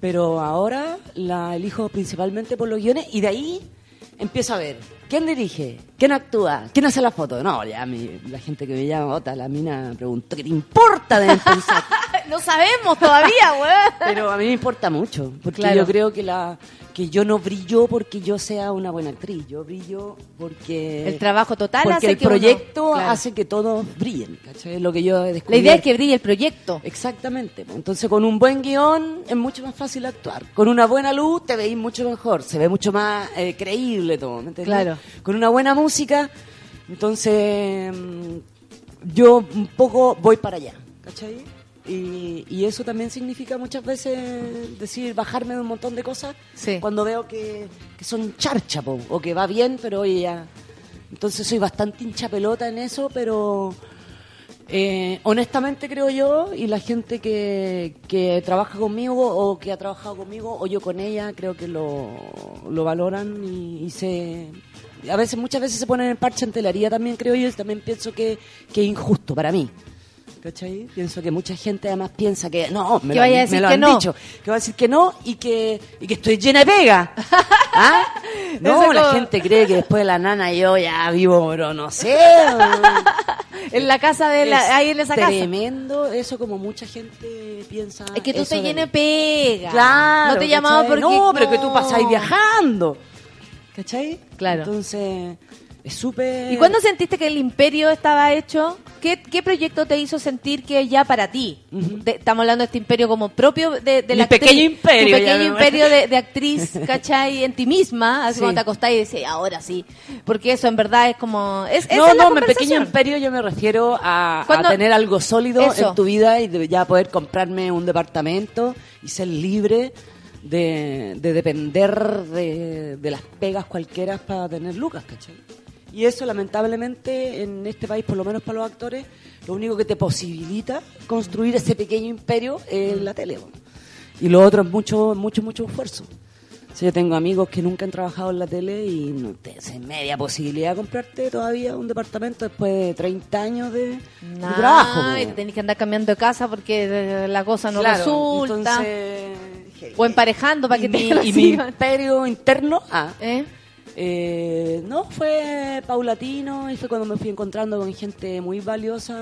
Pero ahora la elijo principalmente por los guiones y de ahí empiezo a ver quién dirige, quién actúa, quién hace la foto. No, ya mi- la gente que me llama, Ota, la mina preguntó, ¿qué te importa? Deben pensar. No sabemos todavía, weón. Pero a mí me importa mucho, porque Claro. yo creo que la que yo no brillo porque yo sea una buena actriz, yo brillo porque El trabajo total porque hace el que uno- proyecto claro. hace que todos brillen, ¿cachai? Es lo que yo he La idea es que brille el proyecto. Exactamente. pues. Entonces, con un buen guion es mucho más fácil actuar. Con una buena luz te veis mucho mejor, se ve mucho más eh, creíble todo. ¿me entendés? Claro. Con una buena música, entonces mm, yo un poco voy para allá, ¿cachai? Y, y eso también significa muchas veces decir bajarme de un montón de cosas Sí. cuando veo que, que son charcha po, o que va bien, pero oye ya. Entonces soy bastante hincha pelota en eso, pero eh, honestamente creo yo, y la gente que, que trabaja conmigo o que ha trabajado conmigo o yo con ella, creo que lo, lo valoran y, y se... A veces, muchas veces se ponen el parche en telaría también, creo yo, y también pienso que, que es injusto para mí. ¿Cachai? Pienso que mucha gente además piensa que no, me lo, vaya a han- decir me lo que han no. dicho, que va a decir que no y que, y que estoy llena de pega. ¿Ah? No, Eso la como- gente cree que después de la nana yo ya vivo, pero no sé. en la casa de la, Es ahí en esa casa. Tremendo, eso como mucha gente piensa. Es que tú te de llenes mí. pega. Claro. No te llamaba porque. No, pero que tú pasáis viajando. ¿Cachai? Claro. Entonces, es súper. ¿Y cuándo sentiste que el imperio estaba hecho? ¿Qué, qué proyecto te hizo sentir que ya para ti? De- estamos hablando de este imperio como propio de, de Mi la actriz. pequeño imperio, Tu pequeño me- imperio de, de actriz, ¿cachai? En ti misma. Así Sí. cuando te acostás y decís, ahora sí. Porque eso en verdad es como. Es, esa No, es la no, mi pequeño imperio yo me refiero a, a ¿Cuándo- tener algo sólido Eso. en tu vida y de ya poder comprarme un departamento y ser libre de, de depender de, de las pegas cualquiera para tener lucas, ¿cachai? Y eso lamentablemente en este país, por lo menos para los actores, lo único que te posibilita construir ese pequeño imperio es la tele. Y lo otro es mucho, mucho, mucho esfuerzo. O sea, yo tengo amigos que nunca han trabajado en la tele y no te hacen media posibilidad de comprarte todavía un departamento después de 30 años de, de Nah, trabajo. y tenés que andar cambiando de casa porque eh, la cosa no Claro, resulta. entonces, o emparejando para que y te mi, y mi imperio interno, ah, ¿Eh? eh, no, fue paulatino y fue cuando me fui encontrando con gente muy valiosa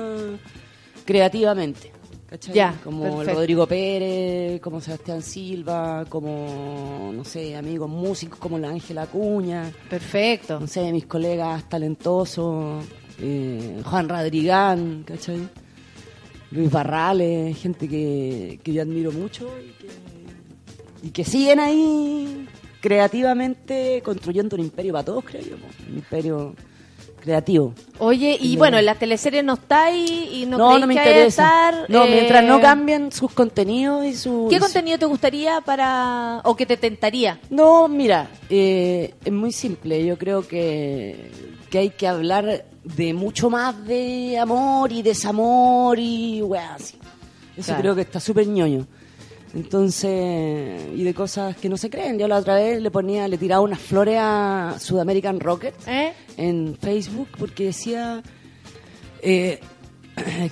creativamente. ¿cachai? Ya, como perfecto. Rodrigo Pérez, como Sebastián Silva, como, no sé, amigos músicos como la Ángela Acuña, Perfecto. no sé, mis colegas talentosos, eh, Juan Radrigán, ¿cachai? Luis Barrales, gente que, que yo admiro mucho y que, y que siguen ahí creativamente construyendo un imperio para todos, creo yo, un imperio creativo. Oye, y bueno, en las teleseries no está ahí y no, No, no me que interesa. estar, no, eh, mientras no cambien sus contenidos y su... ¿Qué y contenido te gustaría para o que te tentaría? No, mira, eh, es muy simple. Yo creo que, que hay que hablar de mucho más de amor y desamor y weá, así. Eso Claro. creo que está súper ñoño. Entonces, y de cosas que no se creen. Yo la otra vez le ponía, le tiraba unas flores a Sudamerican Rockets ¿Eh? en Facebook porque decía eh,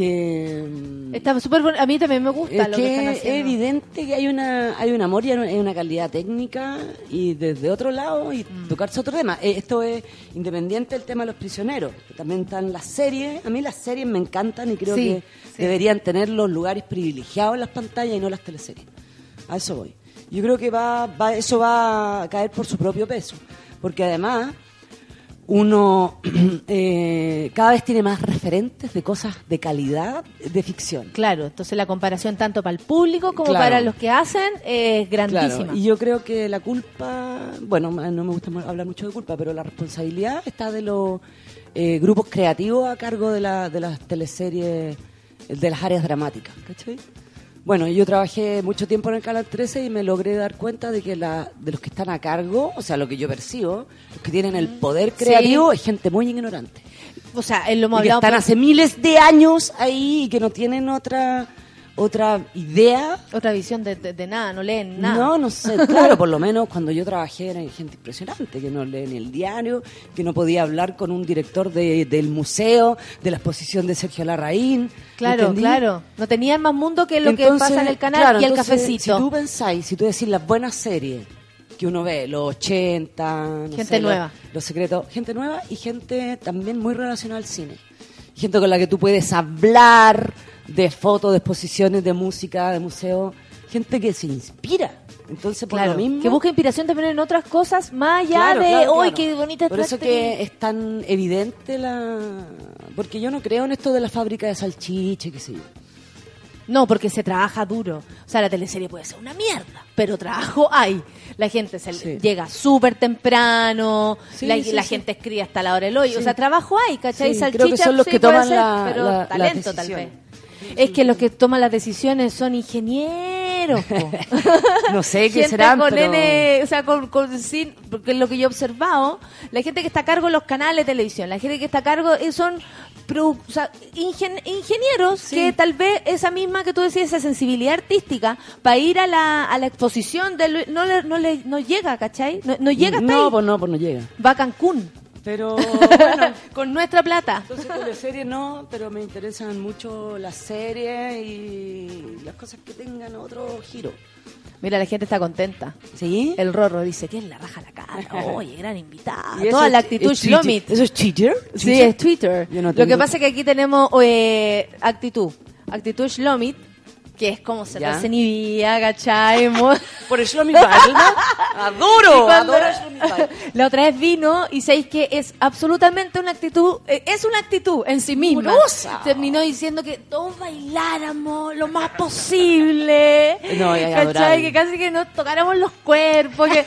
que mm, Está súper bueno. A mí también me gusta es lo que, que están es evidente que hay una hay un amor y hay una calidad técnica y desde otro lado y Mm. tocarse otro tema. Eh, Esto es independiente del tema de los prisioneros. que También están las series. A mí las series me encantan y creo Sí, que sí. deberían tener los lugares privilegiados en las pantallas y no las teleseries. A eso voy. Yo creo que va, va eso va a caer por su propio peso. Porque además uno eh, cada vez tiene más referentes de cosas de calidad de ficción. Claro, entonces la comparación tanto para el público como Claro. para los que hacen es grandísima. Claro, y yo creo que la culpa, bueno, no me gusta hablar mucho de culpa, pero la responsabilidad está de los eh, grupos creativos a cargo de, la, de las teleseries, de las áreas dramáticas, ¿cachai? Bueno, yo trabajé mucho tiempo en el Canal 13 y me logré dar cuenta de que la, de los que están a cargo, o sea, lo que yo percibo, los que tienen el poder Sí. creativo es gente muy ignorante. O sea, él lo hemos Y que hablado. están por- hace miles de años ahí y que no tienen otra otra idea Otra visión de, de- de nada, no leen nada. no, no sé, claro, por lo menos cuando yo trabajé era gente impresionante, que no lee ni el diario, que no podía hablar con un director de- del museo, de la exposición de Sergio Larraín. Claro, ¿entendí? claro. No tenían más mundo que lo que Entonces, pasa en el canal claro, y el entonces, cafecito. Si tú pensáis, si tú decís las buenas series que uno ve, los 80, no Gente sé, nueva. Los, los secretos, gente nueva y gente también muy relacionada al cine. Gente con la que tú puedes hablar de fotos, de exposiciones, de música, de museo. Gente que se inspira. Entonces, por Claro, lo mismo. que busca inspiración también en otras cosas más allá Claro, de, claro, ¡uy, claro. qué bonita Por eso actriz". que es tan evidente la... Porque yo no creo en esto de la fábrica de salchicha, qué sé yo. No, porque se trabaja duro. O sea, la teleserie puede ser una mierda, pero trabajo hay. La gente se Sí. llega súper temprano, Sí, la, sí, la sí. gente escribe hasta la hora del hoyo. O sea, trabajo hay, ¿cachai? Sí, Salchicha, creo que son los que toman ser, la- pero la- talento tal vez. Es que los que toman las decisiones son ingenieros. Po. No sé qué serán, con pero... N, o sea, con, con sin, porque es lo que yo he observado, la gente que está a cargo de los canales de televisión, la gente que está a cargo eh, son produ- o sea, ingen- ingenieros que tal vez esa misma que tú decías, esa sensibilidad artística, para ir a la, a la exposición, de no, le, no, le, no llega, ¿cachai? No, no llega hasta No, ahí. pues no, pues no llega. Va a Cancún. Pero bueno, con nuestra plata. entonces teleseries no, pero me interesan mucho las series y las cosas que tengan otro giro. Mira, la gente está contenta. ¿Sí? El Rorro dice, ¿quién la raja la cara? Oye, gran invitada. ¿Y eso Toda es- la actitud es? Shlomit. ¿Eso es Twitter? Sí, es Twitter. No Lo que pasa es que aquí tenemos eh, actitud. Actitud Shlomit, que es como se Ya. desinhibía, ¿cachai? Por Shlomit Balda. Adoro, Y cuando- adoro Shlomit Balda. La otra vez vino y sabéis que es absolutamente una actitud, eh, es una actitud en sí misma. Amorosa. Terminó diciendo que todos bailáramos lo más posible. No, ¿Cachai? Que casi que nos tocáramos los cuerpos. que-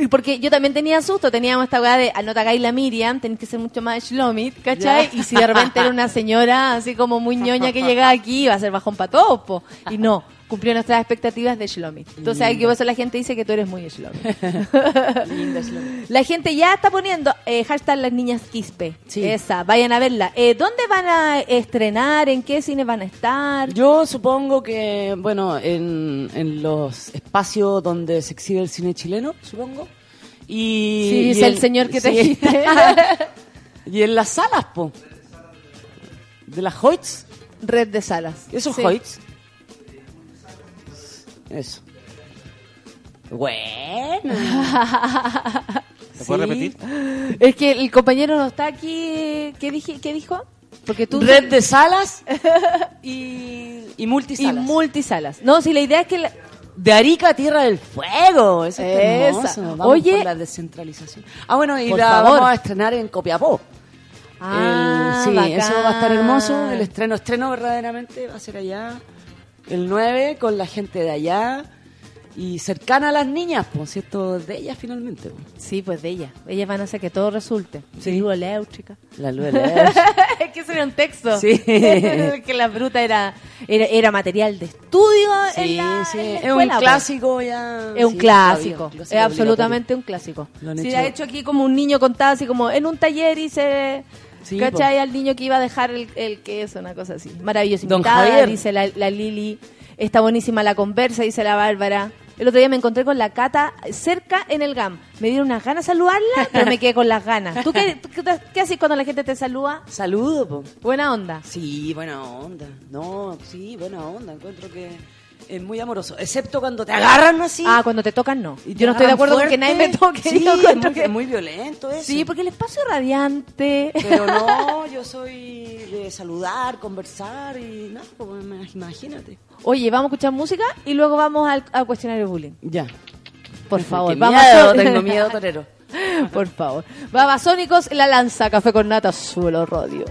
y porque yo también tenía susto, teníamos esta weá de, al no te hagáis la Miriam, tenés que ser mucho más Shlomit, ¿cachai? Ya. Y si de repente era una señora así como muy ñoña que llegaba aquí, iba a ser bajón para todos, po. Y no. Cumplió nuestras expectativas de Shlomit. Entonces, ahí que por eso la gente dice que tú eres muy Shlomit. Linda Shlomit. La gente ya está poniendo eh, hashtag las niñas Quispe. Sí. Esa, vayan a verla. Eh, ¿Dónde van a estrenar? ¿En qué cine van a estar? Yo supongo que, bueno, en, en los espacios donde se exhibe el cine chileno, supongo. Y, Sí, y es el señor que te sí. y en las salas, po. De las Hoyts. Red de salas. ¿Esos Sí. Hoyts? Eso. Bueno. ¿Te puedo Sí. repetir? Es que el compañero no está aquí. ¿Qué, dije, qué dijo? Porque tú... Red de salas y, y y multisalas. multisalas. No, si la idea es que... la- de Arica a Tierra del Fuego. Eso es hermoso. Vamos Oye. por la descentralización. Ah, bueno, y la favor. vamos a estrenar en Copiapó. Ah, El- sí, bacán. eso va a estar hermoso. El estreno, estreno verdaderamente va a ser allá. El 9 con la gente de allá. Y cercana a las niñas, pues, ¿cierto? De ellas finalmente. po. Sí, pues de ella. Ellas van a hacer que todo resulte. Sí. Sí. Luz eléctrica. La luz la- es que sería un texto. Sí. que la fruta era, era, era material de estudio en Sí, la, sí. en la Es un pues. clásico ya. Es un sí, clásico, obvio, es absolutamente un clásico. Lo han Sí, hecho- de hecho aquí como un niño contaba así como en un taller hice, Sí, ¿cachai? Al niño que iba a dejar el, el queso, una cosa así. Maravilloso. Don Invitada, Javier. dice la, la Lili. Está buenísima la conversa, dice la Bárbara. El otro día me encontré con la Cata cerca en el GAM. Me dieron unas ganas de saludarla, pero me quedé con las ganas. ¿Tú qué, tú qué, qué haces cuando la gente te saluda? Saludo, po. Buena onda. Sí, buena onda. No, sí, buena onda. Encuentro que es muy amoroso. Excepto cuando te agarran así. Ah, cuando te tocan no. y te Yo no estoy de acuerdo con que fuerte. nadie me toque. Sí, es muy, que- es muy violento eso. Sí, porque el espacio es radiante. Pero no, yo soy de saludar, conversar y nada, pues, imagínate. Oye, vamos a escuchar música y luego vamos al, al cuestionario bullying. Ya. Por favor, Qué vamos miedo, a tengo miedo, torero. Por favor. Babasónicos, la lanza, café con nata, suelo radio.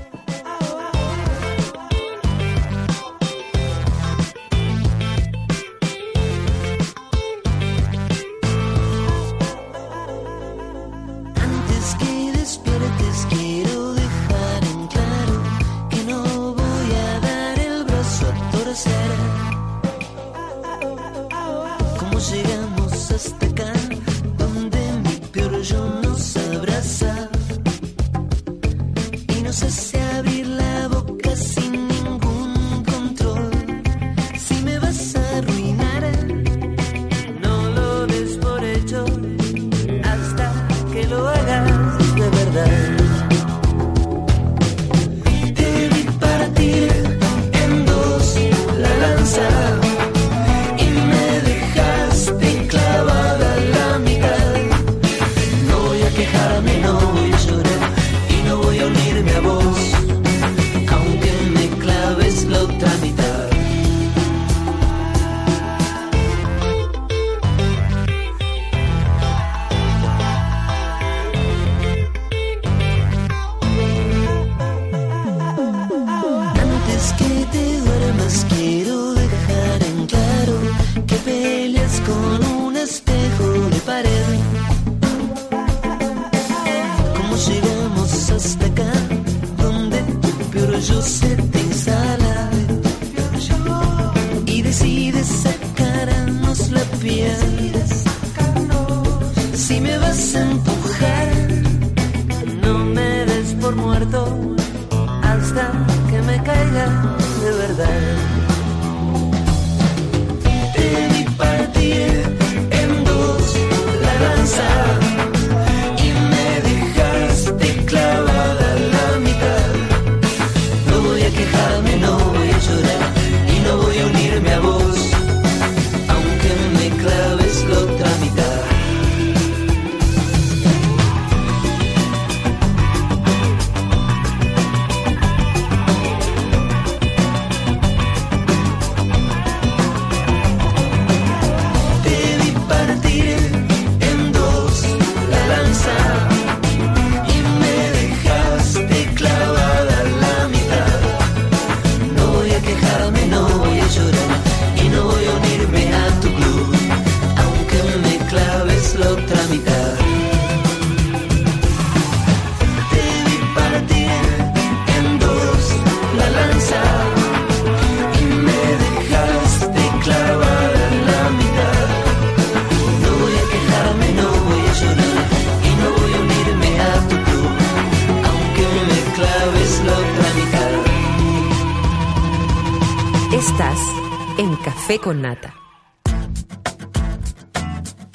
Con Nata.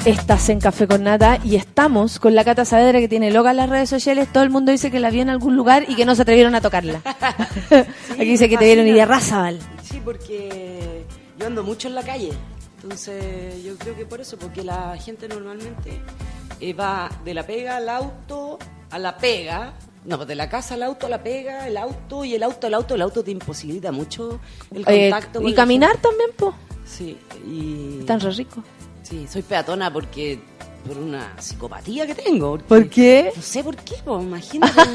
Estás en Café con Nata y estamos con la Cata Saavedra que tiene loca en las redes sociales. Todo el mundo dice que la vio en algún lugar y que no se atrevieron a tocarla. Aquí dice que te vieron y de Razabal. Sí, porque yo ando mucho en la calle. Entonces, yo creo que por eso, porque la gente normalmente eh, va de la pega al auto a la pega. No, pues de la casa al auto a la pega, el auto y el auto al auto. El auto te imposibilita mucho el Eh, contacto. con y caminar gente. también, po. Sí, y. Tan re rico. Sí, soy peatona porque. por una psicopatía que tengo. porque- ¿Por qué? No sé por qué, pues, imagínate.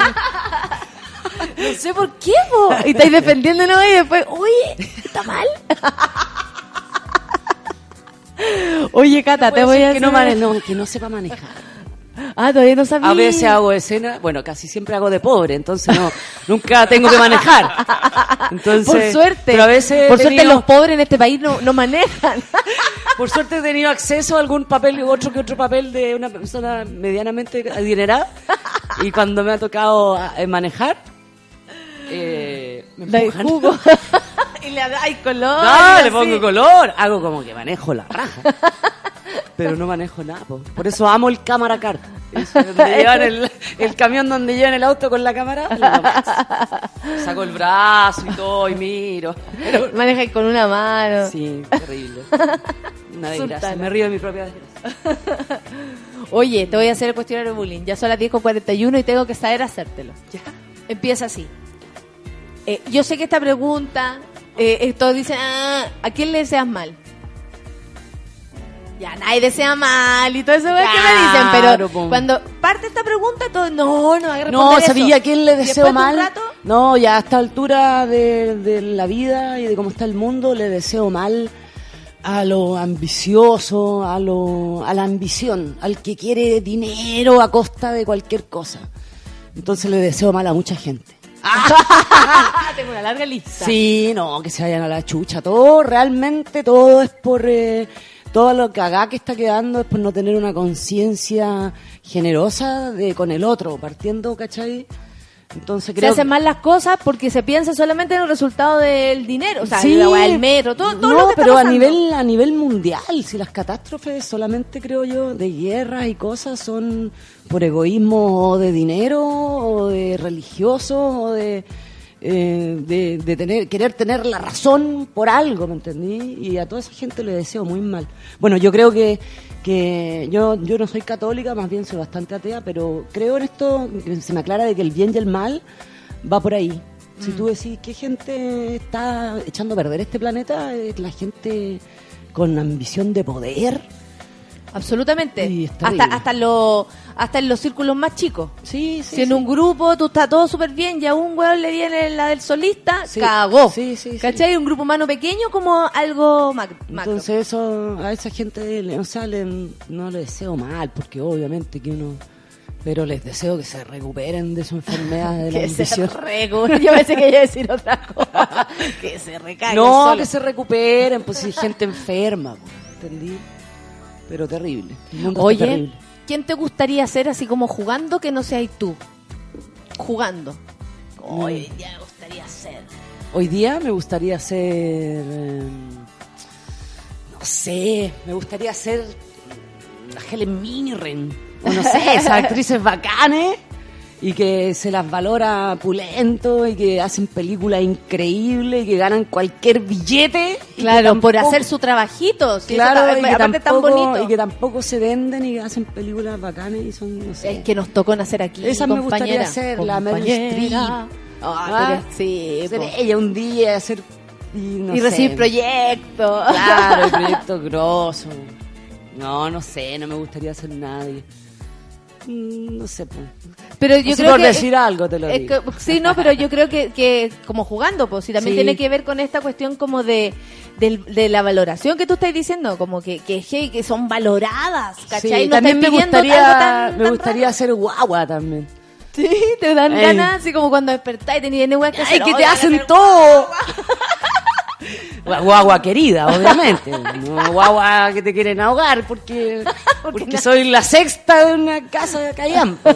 No sé por qué, po. Y estáis defendiéndonos y después, oye, está mal. Oye, Cata, te voy a que no, hacer- mane- no, que no sepa manejar. Ah, todavía no sabía. A veces hago escena, bueno, casi siempre hago de pobre, entonces no, nunca tengo que manejar. Entonces, Por suerte. Pero a veces Por suerte los pobres en este país no, no manejan. por suerte he tenido acceso a algún papel, otro que otro papel de una persona medianamente adinerada. Y cuando me ha tocado eh, manejar, eh, me empujan. jugo. y le dais color. No, y le pongo color. Hago como que manejo la raja. Pero no manejo nada. po. Por eso amo el cámara car. Eso, el, el camión donde llevan el auto con la cámara. lo. Saco el brazo y todo y miro. Pero- Manejáis con una mano. sí, terrible. Una desgracia. Me río de mi propia desgracia. Oye, te voy a hacer el cuestionario bullying. Ya son las 10.41 y tengo que saber hacértelo. Empieza así. Eh, yo sé que esta pregunta, eh, eh, todos dicen, ah, ¿a quién le deseas mal? Ya nadie desea mal y todo eso es que me dicen, Claro, pero cuando parte esta pregunta, todo, no, no, hay que No, ¿sabía eso. quién le deseo después de un mal? rato, No, ya a esta altura de, de la vida y de cómo está el mundo, le deseo mal a lo ambicioso, a, lo, a la ambición, al que quiere dinero a costa de cualquier cosa. Entonces le deseo mal a mucha gente. ah, tengo una larga lista. Sí, no, que se vayan a la chucha. Todo, realmente todo es por... eh, todo lo que haga que está quedando es por no tener una conciencia generosa de con el otro, partiendo, ¿cachai? Entonces Se creo hacen que- mal las cosas porque se piensa solamente en el resultado del dinero, o sea, Sí. del metro, todo, todo no, lo que está pero a nivel a nivel mundial, si las catástrofes solamente creo yo de guerras y cosas son por egoísmo o de dinero o de religioso o de eh, de, de tener querer tener la razón por algo, ¿me entendí? Y a toda esa gente le deseo muy mal. Bueno, yo creo que que yo yo no soy católica, más bien soy bastante atea, pero creo en esto se me aclara de que el bien y el mal va por ahí. Si Mm. tú decís qué gente está echando a perder este planeta, es la gente con ambición de poder. Absolutamente. Hasta, hasta, en los- hasta en los círculos más chicos. Sí, sí. si en sí. un grupo tú estás todo súper bien y a un weón le viene la del solista, Sí. cagó. Sí, sí. ¿Cachai? Un grupo humano pequeño como algo mac- macro. Entonces eso a esa gente, o sea, le- no le deseo mal, porque obviamente que uno... Pero les deseo que se recuperen de su enfermedad de la que se ambición. recu- Yo pensé que iba a decir otra cosa. que se recaiga. No, solo. que se recuperen, pues si hay gente enferma, ¿entendí? Pero terrible. El mundo está Oye, terrible. ¿quién te gustaría ser así como jugando que no seas tú? Jugando. Mm. Oye, ya me gustaría ser. Hoy día me gustaría ser. eh, no sé, me gustaría ser. La Helen Mirren. O no sé, esas actrices bacanes. Y que se las valora pulento y que hacen películas increíbles y que ganan cualquier billete. Claro, por tampoco- hacer su trabajito. si Claro, y que, aparte tan tampoco, bonito. y que tampoco se venden y que hacen películas bacanas y son, no sé. Es que nos tocó nacer aquí. Esa me gustaría ser, la Meryl. Streep. Ah, Ah, sí, ser ella un día, hacer. Y, no y sé. recibir proyectos. Claro, el proyecto grosso. No, no sé, no me gustaría hacer nadie. Mm, No sé, pues. Pero yo creo por que decir algo te lo es digo. que- sí, no, pero yo creo que, que como jugando, pues, sí, también Sí. tiene que ver con esta cuestión como de, del- de la valoración que tú estás diciendo, como que, que, hey, que son valoradas, ¿cachai? Sí, no también me gustaría, tan- me tan gustaría ser guagua también. raro. Sí, te dan Ey. ganas, así como cuando despertáis y tenéis que Ay, hacer. que "Oh, te hacen todo. Gua- Guagua querida, obviamente. No guagua que te quieren ahogar porque, porque soy la sexta de una casa de Callampa.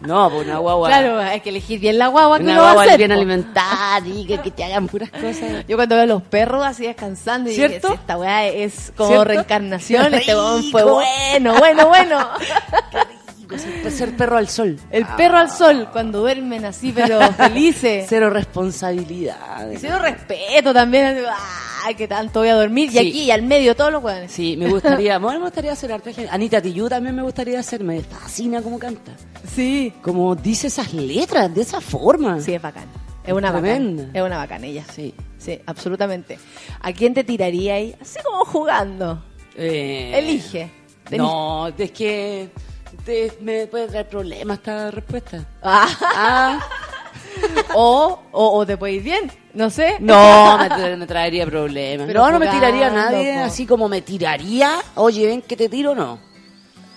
No, pues una guagua. Claro, hay que elegir bien la guagua que una va a guagua hacer, bien po. alimentada y que, que te hagan puras cosas. Yo cuando veo a los perros así descansando y dije, ¿Cierto? "Sí, esta weá es como ¿Cierto? reencarnación, Qué este weón fue rico. bueno, bueno, bueno. Ser, ser perro al sol. El perro al sol, cuando duermen así, pero felices. Cero responsabilidad. Cero respeto también. Ay, que tanto voy a dormir. Y aquí, y al medio, todos los weones. Sí, me gustaría, me gustaría hacer arte. Anita Tijoux también me gustaría hacer, me fascina cómo canta. Sí. Como dice esas letras, de esa forma. Sí, es bacán. Es una bacán. Es una bacán ella. Sí. Sí, absolutamente. ¿A quién te tiraría ahí? Así como jugando. Eh, Elige. No, es que te- me puede traer problemas esta respuesta. Ah. Ah, o, o, o te puede ir bien. No sé. no, me, tra- me traería problemas. Pero no, no me tiraría a nadie, po. así como me tiraría. Oye, ven que te tiro, no.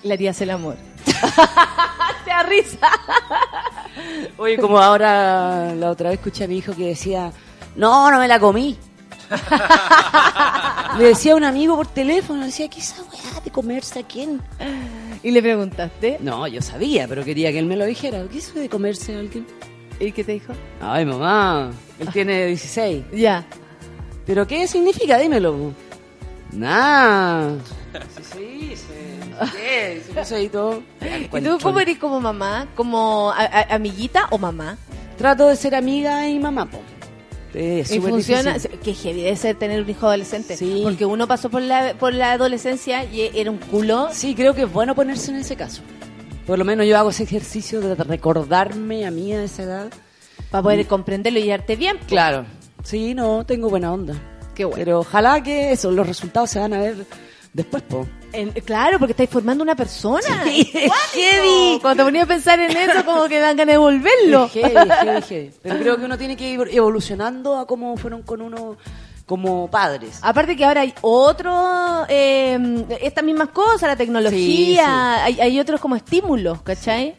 Le harías el amor. te da risa. Oye, como ahora la otra vez escuché a mi hijo que decía, no, no me la comí. Le decía a un amigo por teléfono, le decía, ¿qué es esa weá de comerse a quién? Y le preguntaste. No, yo sabía, pero quería que él me lo dijera. ¿Qué es eso de comerse a alguien? ¿Y qué te dijo? Ay, mamá, él tiene 16. Ya. ¿Pero qué significa? Dímelo. Nah. Sí, sí, sí. Puso ahí todo. ¿Y tú cómo eres como mamá? ¿Como a- a- amiguita o mamá? Trato de ser amiga y mamá, po. Es y funciona, difícil. que heavy debe ser tener un hijo adolescente. Sí. Porque uno pasó por la, por la adolescencia y era un culo. Sí, creo que es bueno ponerse en ese caso. Por lo menos yo hago ese ejercicio de recordarme a mí a esa edad. Para poder comprenderlo y llevarte bien. po. Claro. Sí, no, tengo buena onda. Qué bueno. Pero ojalá que eso, los resultados se van a ver después, po. En- claro, porque estáis formando una persona. Sí, heavy. Cuando te a pensar en eso, como que dan ganas de volverlo. Es heavy, heavy, heavy. Pero creo que uno tiene que ir evolucionando a cómo fueron con uno como padres. Aparte que ahora hay otro, eh, estas mismas cosas, la tecnología, Hay, hay otros como estímulos, ¿cachai?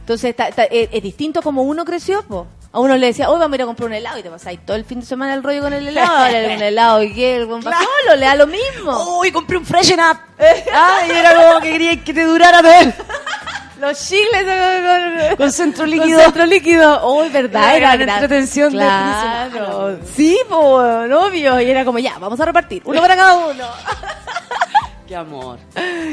Entonces está- está- es, es distinto como uno creció, po. A uno le decía, hoy vamos a ir a comprar un helado y te pasáis todo el fin de semana el rollo con el helado, ahora un helado y qué, el buen solo, le da lo mismo. ¡Uy, compré un Freshen Up! ah, y era como que quería que te durara todo. Los chiles con, con- Con centro con líquido. centro líquido. Uy, verdad, Era era entretención de Claro. de semana. Sí, pues, obvio. Y era como, ya, vamos a repartir. Uno para cada uno. ¡Qué amor!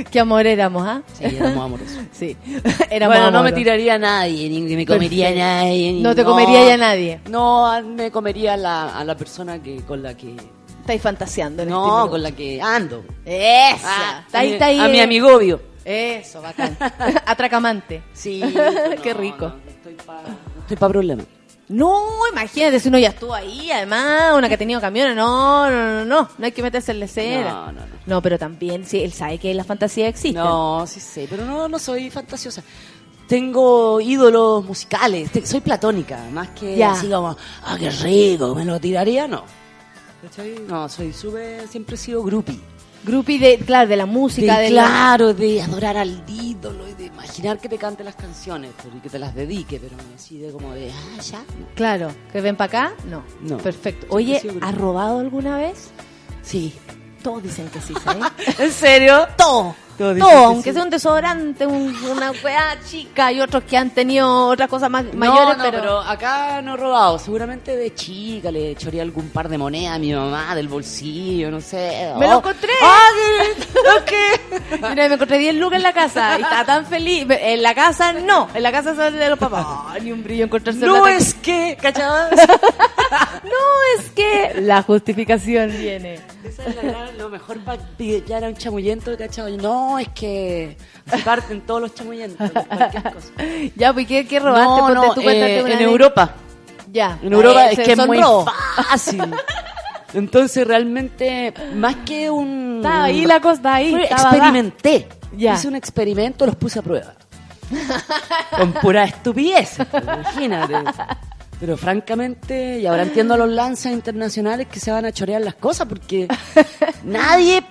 Qué amor éramos, ¿ah? Sí, éramos amorosos. Sí, éramos bueno, no me tiraría a nadie, ni me comería Perfecto. a nadie. ni- No te comería ya nadie. No, me comería a la, a la persona que con la que... Estáis fantaseando en este No, minuto. con la que ando. Esa. Ah, Está ahí, está ahí, a mi eh. amigobio. Eso, bacán. Atracamante. Sí. Qué no, rico. no, no estoy para pa problemas. No, imagínate si uno ya estuvo ahí, además, una que ha tenido camiones. No, no, no, no. No hay que meterse en la escena. No, no, no. No, pero también, sí, él sabe que la fantasía existe. No, sí sé, pero no, no soy fantasiosa. Tengo ídolos musicales, te- soy platónica, más que Ya. así como, ah, qué rico, me lo tiraría, no. ¿Cachai? No, soy súper, siempre he sido groupie. Groupie de, claro, de la música, de, de la- claro, de adorar al ídolo y de imaginar que te cante las canciones pero, y que te las dedique, pero así de como de, ah, ya. no. Claro, que ven para acá, no. No. Perfecto. Oye. ¿has robado alguna vez? Sí. Todos dicen que sí, ¿sabes? ¿En serio? Todo. Todo, dicen que aunque sí. sea un desodorante, un- una weá chica y otros que han tenido otras cosas más No, mayores, no, pero... pero... acá no he robado. Seguramente de chica le choré algún par de monedas a mi mamá del bolsillo, no sé. ¡Me Oh. lo encontré! ¡Ah, qué- qué! Mira, me encontré 10 lucas en la casa y estaba tan feliz. En la casa no, en la casa son de los papás. Ay, ni un brillo encontrarse No es que, ¿cachabas? No es que la justificación viene. Esa es la gran- lo mejor para pillar a un chamuyento, ¿cachado? No, es que se parten todos los chamullentos, cualquier cosa. Ya, pues, ¿qué, qué robaste? No, Ponte no, tú, eh, en vez. Europa. Ya. En Europa Eh, es que es muy robos. fácil. Entonces realmente, más que un... Estaba ahí la cosa, ahí. Experimenté. Ya. Hice un experimento, los puse a prueba. Con pura estupidez, imagínate. Pero francamente, y ahora entiendo a los lanzas internacionales que se van a chorear las cosas porque nadie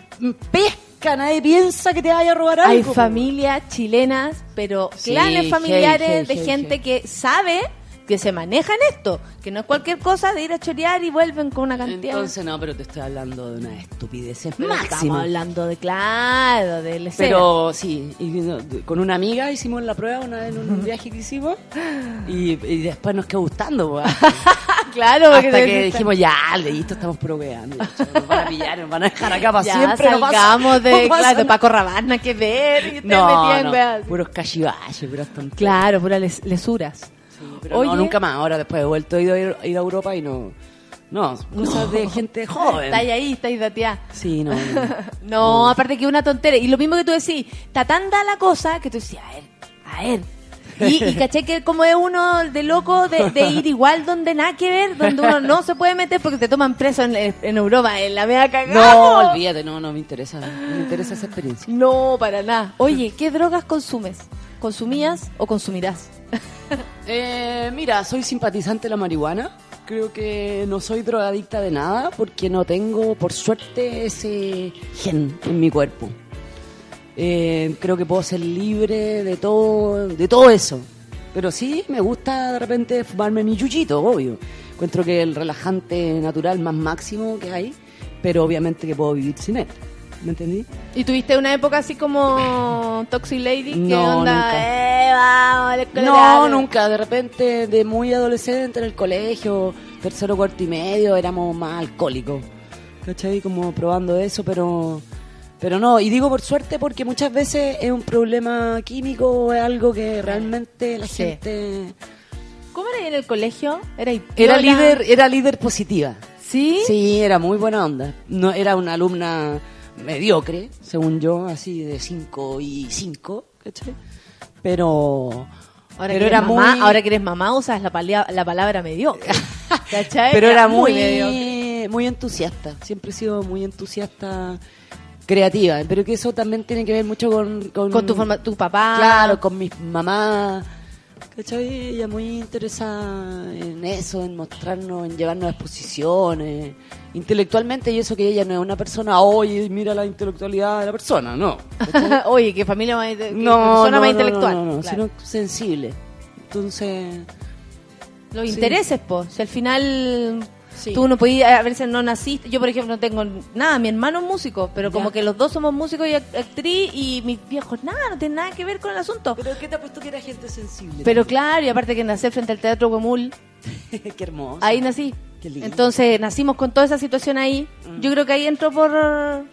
pesca, nadie piensa que te vaya a robar algo. Hay familias chilenas, pero Sí, clanes familiares de gente que sabe que se maneja en esto, que no es cualquier cosa de ir a chorear y vuelven con una cantidad. Entonces no, pero te estoy hablando de una estupidez Pero Estamos máxima. hablando de claro, de la. Pero sí, y no, con una amiga hicimos la prueba una vez en un viaje que hicimos y, y después nos quedó gustando. claro, porque Hasta que dijimos, ya, listo, estamos proveando. Nos van a pillar, nos van a dejar acá para ya siempre. no salgamos de, no claro, de. Paco Rabanne, que ver. Y No, metías en no, weas. puros cachivaches, puras tonterías. Claro, puras les- lesuras. Pero Oye. no, nunca más. Ahora después he vuelto a ir, a ir a Europa y no... No, cosas de gente joven. Está ahí, está ahí dateada. Sí, no. no. No, aparte que una tontera. Y lo mismo que tú decís, está tan da la cosa que tú decís, a ver, a ver. Y, y caché que como es uno de loco de, de ir igual donde nada que ver, donde uno no se puede meter porque te toman preso en, en Europa, en la media cagada. No, olvídate, no, no me interesa. Me interesa esa experiencia. No, para nada. Oye, ¿qué drogas consumes? ¿Consumías o consumirás? Eh, mira, soy simpatizante de la marihuana. Creo que no soy drogadicta de nada porque no tengo, por suerte, ese gen en mi cuerpo. Eh, creo que puedo ser libre de todo, de todo eso. Pero sí, me gusta de repente fumarme mi yuyito, obvio. Encuentro que el relajante natural más máximo que hay, pero obviamente que puedo vivir sin él. ¿Me entendí? ¿Y tuviste una época así como Toxic Lady? No, onda? nunca. Eh, vamos, No, arte"? nunca. De repente, de muy adolescente en el colegio, tercero, cuarto y medio, éramos más alcohólicos. ¿Cachai? Como probando eso, pero pero no. Y digo por suerte porque muchas veces es un problema químico, es algo que realmente la Sí. gente... ¿Cómo era en el colegio? Era, Era líder, era líder positiva. ¿Sí? Sí, era muy buena onda. No, era una alumna mediocre, según yo, así de 5 y 5, ¿cachai? Pero... Ahora, pero que era mamá, muy... ahora que eres mamá usas la, palia- la palabra mediocre. ¿Cachai? Pero era muy, muy entusiasta. Siempre he sido muy entusiasta creativa. Pero que eso también tiene que ver mucho con... Con, Con tu, forma, tu papá. Claro, con mi mamá. ¿Cachai? Ella muy interesada en eso, en mostrarnos, en llevarnos a exposiciones. Intelectualmente, y eso que ella no es una persona, oye, mira la intelectualidad de la persona, no. Oye, qué familia más, qué no, persona no, más no, intelectual. No, no, no, Claro. sino sensible. Entonces, Los Sí. intereses, po. Si al final Sí. tú no podías, a veces no naciste. Yo, por ejemplo, no tengo nada. Mi hermano es músico, pero como Ya. que los dos somos músicos y act- actriz y mis viejos, nada, no tiene nada que ver con el asunto. ¿pero qué te ha puesto que era gente sensible? Pero claro, y aparte que nací frente al Teatro Huemul, qué hermoso. ahí nací. Qué lindo. Entonces nacimos con toda esa situación ahí. Yo creo que ahí entro por,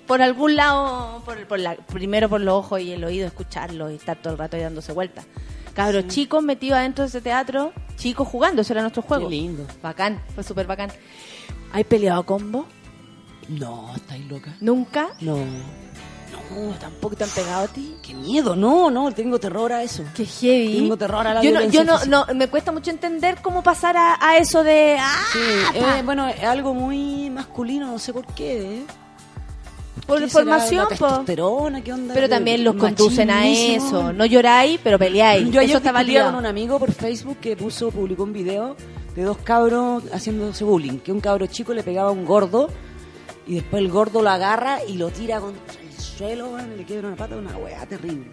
por algún lado, por, por la, primero por los ojos y el oído, escucharlo y estar todo el rato ahí dándose vueltas. Cabros chicos metidos adentro de ese teatro, chicos jugando, eso era nuestro juego. Qué lindo. Bacán, fue súper bacán. ¿Hay peleado combo? No, estáis loca. ¿Nunca? No. No, tampoco te han pegado a ti. Qué miedo, no, no, tengo terror a eso. Qué heavy. Tengo terror a la yo no, yo no, no, me cuesta mucho entender cómo pasar a, a eso de... ¡Ah! Sí, eh, bueno, es algo muy masculino, no sé por qué. ¿eh? Por formación, ¿La po. testosterona, ¿qué onda? Pero también los conducen a eso. No lloráis, pero peleáis. Yo ayer validado. con un amigo por Facebook que puso, publicó un video de dos cabros haciéndose bullying. Que un cabro chico le pegaba a un gordo y después el gordo lo agarra y lo tira contra el suelo, y le quiebra una pata, una weá terrible.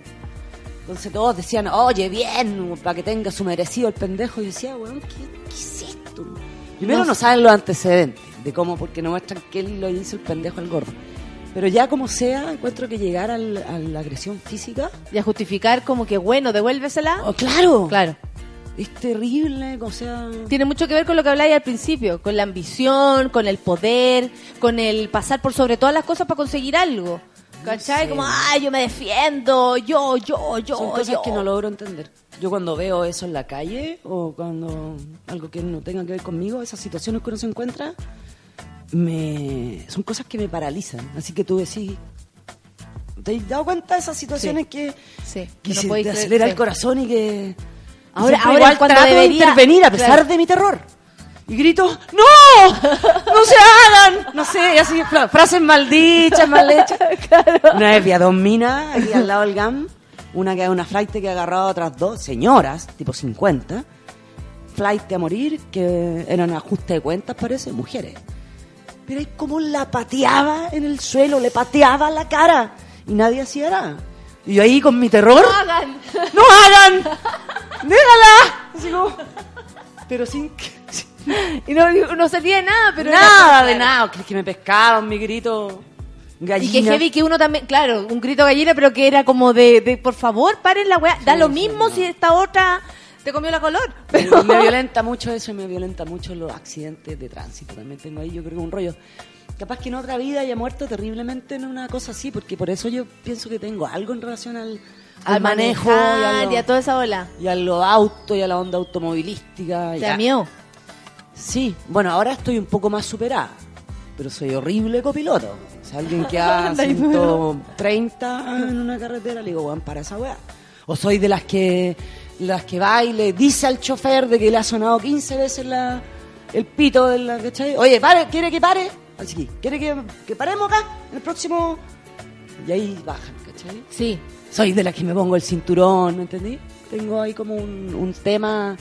Entonces todos decían, oye, bien, para que tenga su merecido el pendejo. Y yo decía, weón, ¿qué, qué es esto? Primero No saben los antecedentes de cómo, porque no muestran que él lo hizo el pendejo al gordo. Pero ya como sea, encuentro que llegar al- a la agresión física, Y a justificar como que, bueno, devuélvesela. oh, claro, Claro. es terrible, o sea... Tiene mucho que ver con lo que habláis al principio, con la ambición, con el poder, con el pasar por sobre todas las cosas para conseguir algo. ¿Cachai? sé. Como, ay, yo me defiendo, yo, yo, yo, Son cosas yo. que no logro entender. Yo cuando veo eso en la calle o cuando algo que no tenga que ver conmigo, esas situaciones que uno se encuentra, me son cosas que me paralizan. Así que tú decís, ¿te has dado cuenta de esas situaciones que, Sí, que se te acelera el corazón y que... Ahora- ahora igual cuando trato debería- de intervenir a pesar claro. de mi terror. Y grito, ¡No! ¡No se hagan! No sé, así, fra- frases maldichas, mal hechas. Una vez vi a dos minas aquí al lado del GAM, una que una flight que agarraba a otras dos señoras, tipo 50, flight a morir, que eran ajuste de cuentas, parece, mujeres. Pero es como la pateaba en el suelo, le pateaba la cara y nadie hacía nada. Y yo ahí con mi terror, ¡No hagan! ¡no hagan! ¡Déjala! Así como, pero sin. Y no, no salía de nada, pero... nada de nada, que, que me pescaban mi grito Y gallina. que heavy que uno también, claro, un grito gallina, pero que era como de, de por favor, paren la weá. Da lo mismo si esta otra te comió la color. Pero me violenta mucho eso y me violenta mucho los accidentes de tránsito. También tengo ahí, yo creo un rollo. Capaz que en otra vida haya muerto terriblemente en una cosa así, porque por eso yo pienso que tengo algo en relación al, al al manejo y a, lo- y a toda esa ola. y a los autos y a la onda automovilística. ¿Te miedo? Sí, bueno, ahora estoy un poco más superada, pero soy horrible copiloto. O sea, alguien que a Anda ahí, 130 en una carretera, le digo, Juan, para esa weá. O soy de las que las que va y le dice al chofer de que le ha sonado 15 veces la, el pito de la, ¿cachai? Oye, pare, ¿quiere que pare? Así, ¿quiere que, que paremos acá? En el próximo... Y ahí bajan, ¿cachai? Sí. Soy de las que me pongo el cinturón, ¿me entendí? Tengo ahí como un, un tema...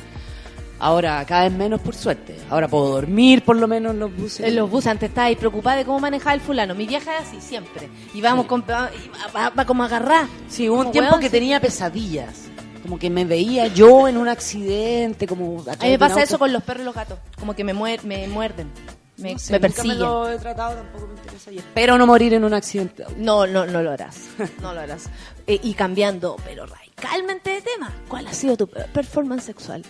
Ahora, cada vez menos por suerte. Ahora puedo dormir por lo menos en los buses. En los buses antes estaba ahí preocupada de cómo manejar el fulano. Mi vieja es así, siempre. Y vamos con... y va, va- va como agarrar. Sí, hubo un tiempo weón, que sí. tenía pesadillas. Como que me veía yo en un accidente, como... A mí me pasa eso con los perros y los gatos. Como que me, muer- me muerden. Me, No sé, me nunca persiguen. me lo he tratado, tampoco me interesa. Y espero no morir en un accidente. No, no, no lo harás. No lo harás. Eh, y cambiando, pero radicalmente de tema. ¿Cuál ha sido tu performance sexual?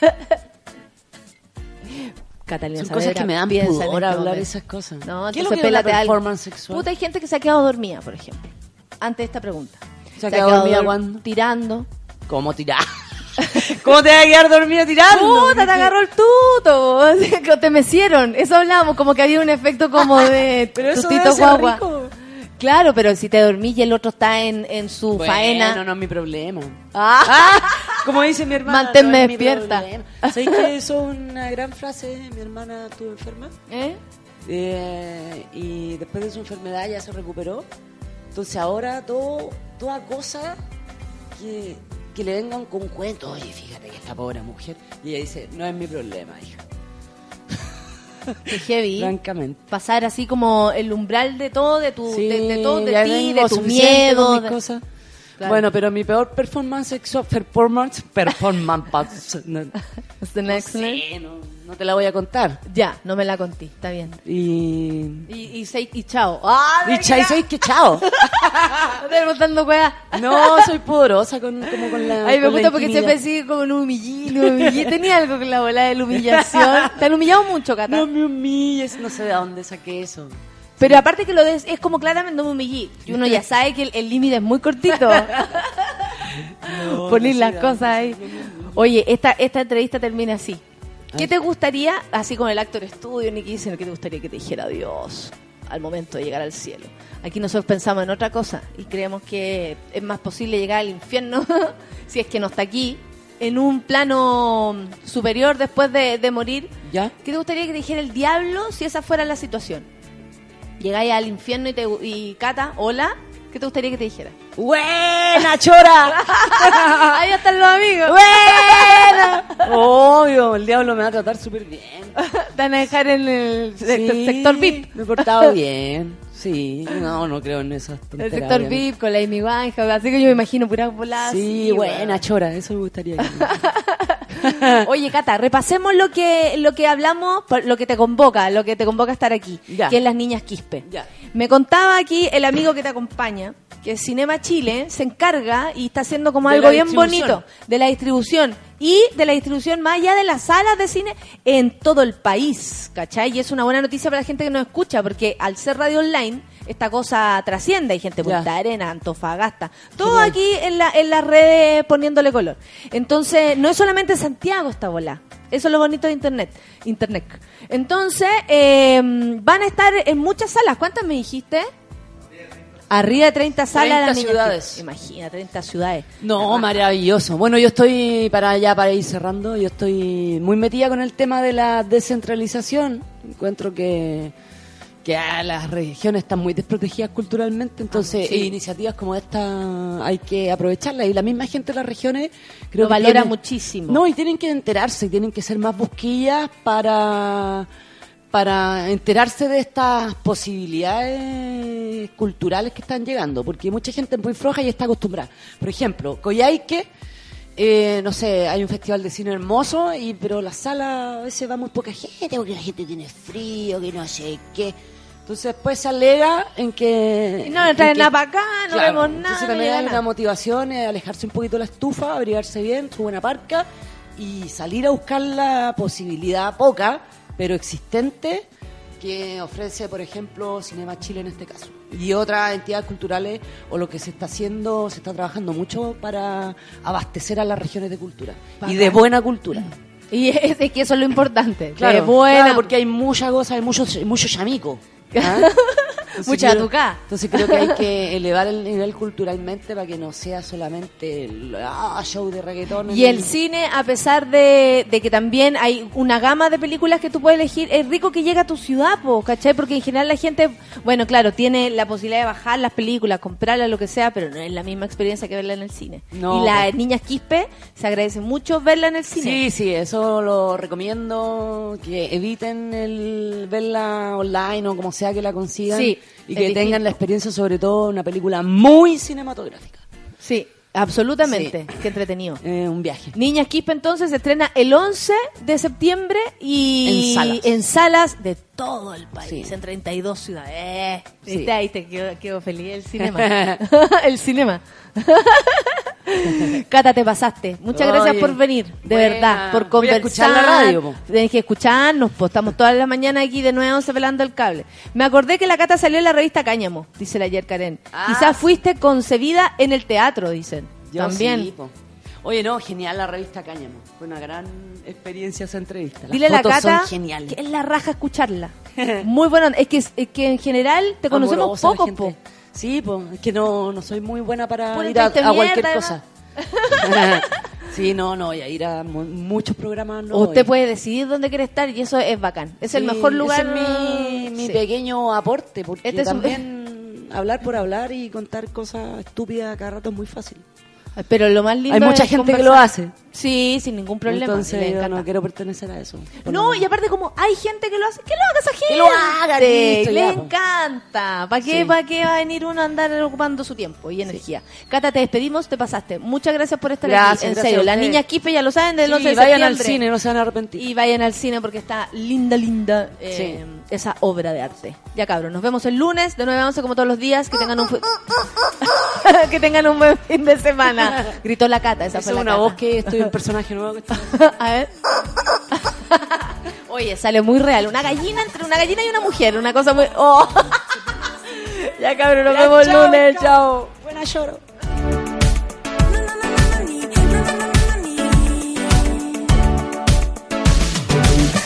Catalina Son cosas que me dan pudor este hablar esas cosas. No, ¿Qué es lo que performance sexual? Puta, hay gente que se ha quedado dormida, por ejemplo. Ante esta pregunta. ¿Se ha quedado dormida dor- cuándo? Tirando. ¿Cómo tirar? ¿Cómo te vas a quedar dormido tirando? Puta, te agarró el tuto. que te mecieron. Eso hablábamos, como que había un efecto como de Pero eso tutito debe ser guagua. rico. Claro, pero si te dormís y el otro está en, en su Bueno, faena. no es mi problema. Ah. Como dice mi hermana. Manténme no despierta. ¿Sabéis que eso es una gran frase? Mi hermana estuvo enferma. ¿Eh? Eh, y después de su enfermedad ya se recuperó. Entonces ahora todo, toda cosa que, que le vengan con cuento, oye, fíjate que esta pobre mujer, y ella dice, no es mi problema, hija. Qué heavy. Francamente. Pasar así como el umbral de todo, de tu, Sí, de, de todo, de ti, de tu suficiente miedo. con mis de- cosas. Claro. Bueno, pero mi peor performance sexual, performance, performance, no, next no one? sé, no, no te la voy a contar. Ya, no me la conté, está bien. Y... Y, y, sei- y chao. ¡Ah! Y chai, ¿sabes qué? Chao. No te botando weá. No, soy pudorosa con, como con la Ay, me gusta porque siempre sigue como un humillín, un humillín. Tenía algo con la bola de la humillación. Te han humillado mucho, Cata. No me humilles, no sé de dónde saqué eso. Pero aparte que lo des, es como claramente un humillí. Y uno ya sabe que el límite es muy cortito. Poner no las sé, cosas ahí. Oye, esta, esta entrevista termina así. ¿Qué Ay. te gustaría, así con el actor estudio, ni que dicen, qué te gustaría que te dijera Dios al momento de llegar al cielo? Aquí nosotros pensamos en otra cosa y creemos que es más posible llegar al infierno si es que no está aquí, en un plano superior después de, de morir. ¿Ya? ¿Qué te gustaría que te dijera el diablo si esa fuera la situación? Llegáis al infierno y, te, y Cata, hola, ¿qué te gustaría que te dijera? ¡Buena, chora! Ahí están los amigos. ¡Buena! Obvio, el diablo me va a tratar súper bien. Te van a dejar en el sector, Sí, sector VIP. Me he portado bien. Sí, no, no creo en esas El tonterías. sector obviamente. VIP con la Amy Winehouse, así que yo me imagino pura volada. Sí, buena, chora, eso me gustaría. que- Oye, Cata, repasemos lo que lo que hablamos, lo que te convoca, lo que te convoca a estar aquí, Ya. que es las niñas Quispe. Ya. Me contaba aquí el amigo que te acompaña, que Cinema Chile se encarga y está haciendo como De algo bien bonito de la distribución y de la distribución más allá de las salas de cine en todo el país, ¿cachai? Y es una buena noticia para la gente que nos escucha, porque al ser radio online, esta cosa trasciende. Hay gente de Arena, Antofagasta, todo aquí en, la, en las redes poniéndole color. Entonces, no es solamente Santiago esta bola. Eso es lo bonito de Internet. Internet. Entonces, eh, van a estar en muchas salas. ¿Cuántas me dijiste? Arriba de 30 salas. 30 las niñas ciudades. que- Imagina, 30 ciudades. No, maravilloso. Bueno, yo estoy, para allá, para ir cerrando, yo estoy muy metida con el tema de la descentralización. Encuentro que, que ah, las regiones están muy desprotegidas culturalmente, entonces sí. iniciativas como esta hay que aprovecharlas. Y la misma gente de las regiones creo Lo que valora muchísimo. No, y tienen que enterarse, y tienen que ser más busquillas para para enterarse de estas posibilidades culturales que están llegando, porque mucha gente es muy floja y está acostumbrada. Por ejemplo, Coyhaique eh, no sé, hay un festival de cine hermoso, y pero la sala a veces va muy poca gente porque la gente tiene frío, que no sé qué. Entonces después se alega en que... Y no en traen nada para acá, no Claro, vemos entonces nada. no también hay una motivación, es alejarse un poquito de la estufa, abrigarse bien, su buena parca y salir a buscar la posibilidad poca, pero existente, que ofrece, por ejemplo, Cinema Chile en este caso. Y otras entidades culturales, o lo que se está haciendo, se está trabajando mucho para abastecer a las regiones de cultura. Y de buena cultura. Y es, es que eso es lo importante. Claro, de buena, claro, porque hay mucha cosa, hay mucho, mucho chamico. ¿Ah? Entonces Mucha creo- tucá. Entonces creo que hay que elevar el nivel culturalmente para que no sea solamente el ah, show de reggaetón. Y el cine, a pesar de, de que también hay una gama de películas que tú puedes elegir, es rico que llega a tu ciudad, po, ¿cachai? Porque en general la gente, bueno, claro, tiene la posibilidad de bajar las películas, comprarlas, lo que sea, pero no es la misma experiencia que verla en el cine. No, y las niñas Quispe se agradece mucho verla en el cine. Sí, sí, eso lo recomiendo, que eviten el verla online o como sea que la consigan. Sí, y que distinto. tengan la experiencia sobre todo una película muy cinematográfica. Sí, absolutamente. Qué entretenido. Eh, un viaje. Niñas Quispe entonces se estrena el 11 de septiembre y En salas. en salas de todo el país, Sí. en 32 ciudades. Eh, Sí. Ahí te quedó, quedó feliz el cinema. el cinema. Cata, te pasaste. Muchas gracias por venir, de buena. verdad, por Voy a conversar. escuchar la radio, po. Tienes que escucharnos, pues estamos todas las mañanas aquí de 9 a 11 pelando el cable. Me acordé que la Cata salió en la revista Cáñamo, dice la ayer Karen. Ah, Quizás fuiste concebida en el teatro, dicen. Yo También. sí, po. Oye, no, genial la revista Cáñamo. Fue una gran experiencia esa entrevista. Las Dile a la Cata que es la raja escucharla. Muy bueno. Es que, es que en general te conocemos Amorosa poco, po. Sí, pues, es que no, no soy muy buena para ir a, cualquier cosa. sí, no, no voy a ir a mu- muchos programas. No Usted voy. puede decidir dónde quiere estar y eso es bacán. Es el mejor lugar. ese es mi, mi Sí. pequeño aporte, porque Este es también hablar por hablar y contar cosas estúpidas cada rato es muy fácil. Pero lo más lindo Hay mucha es gente que lo hace. Sí, sin ningún problema. Entonces Le yo encanta. no quiero pertenecer a eso. No, y aparte como hay gente que lo hace, que lo haga esa gente. Que lo haga, listo, Le ya, encanta. ¿Para qué, Sí. ¿Para qué va a venir uno a andar ocupando su tiempo y energía? Cata, te despedimos, te pasaste. Muchas gracias por estar Gracias, aquí. En gracias serio, a las ustedes. niñas Kipe ya lo saben del Sí, 11 de vayan al septiembre. cine, no se van a arrepentir. Y vayan al cine porque está linda, linda eh, esa obra de arte. Ya cabros, nos vemos el lunes de 9 a 11 como todos los días. Que tengan un, fu- que tengan un buen fin de semana. Gritó la Cata, esa Esa fue es la una Cata. voz que estoy un personaje nuevo que está... A ver. Oye, sale muy real. Una gallina entre una gallina y una mujer. Una cosa muy. ¡Oh! ya cabrón, nos vemos el lunes. chao. Chao. Buena lloro.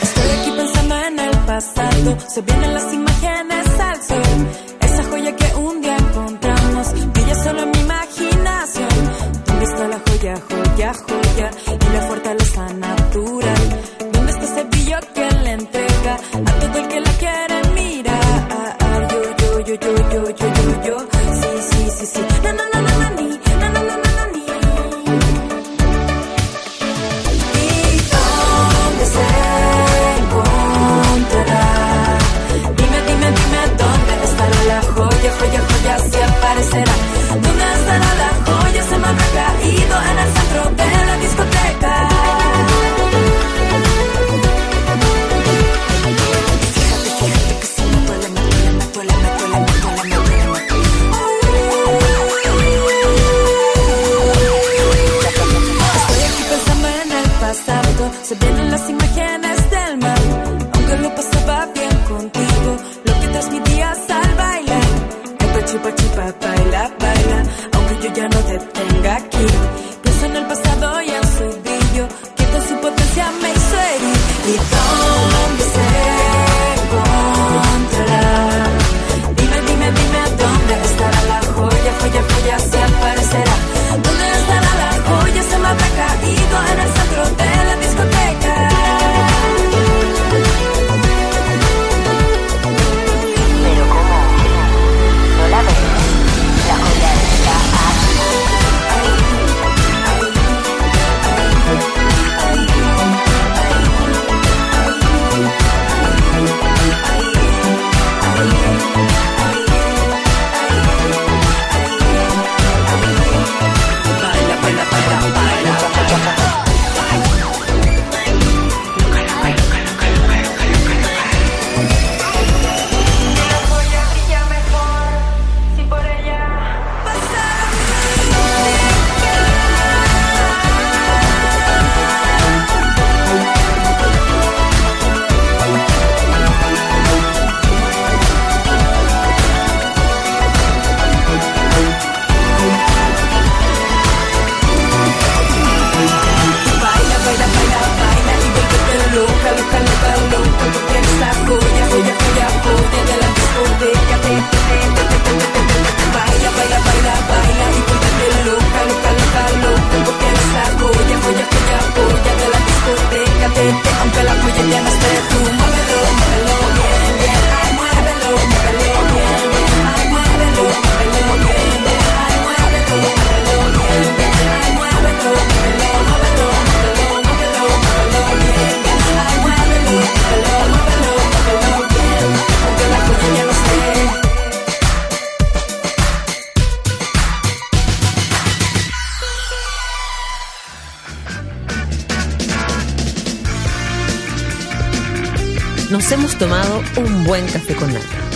Estoy aquí pensando en el pasado, se vienen las imágenes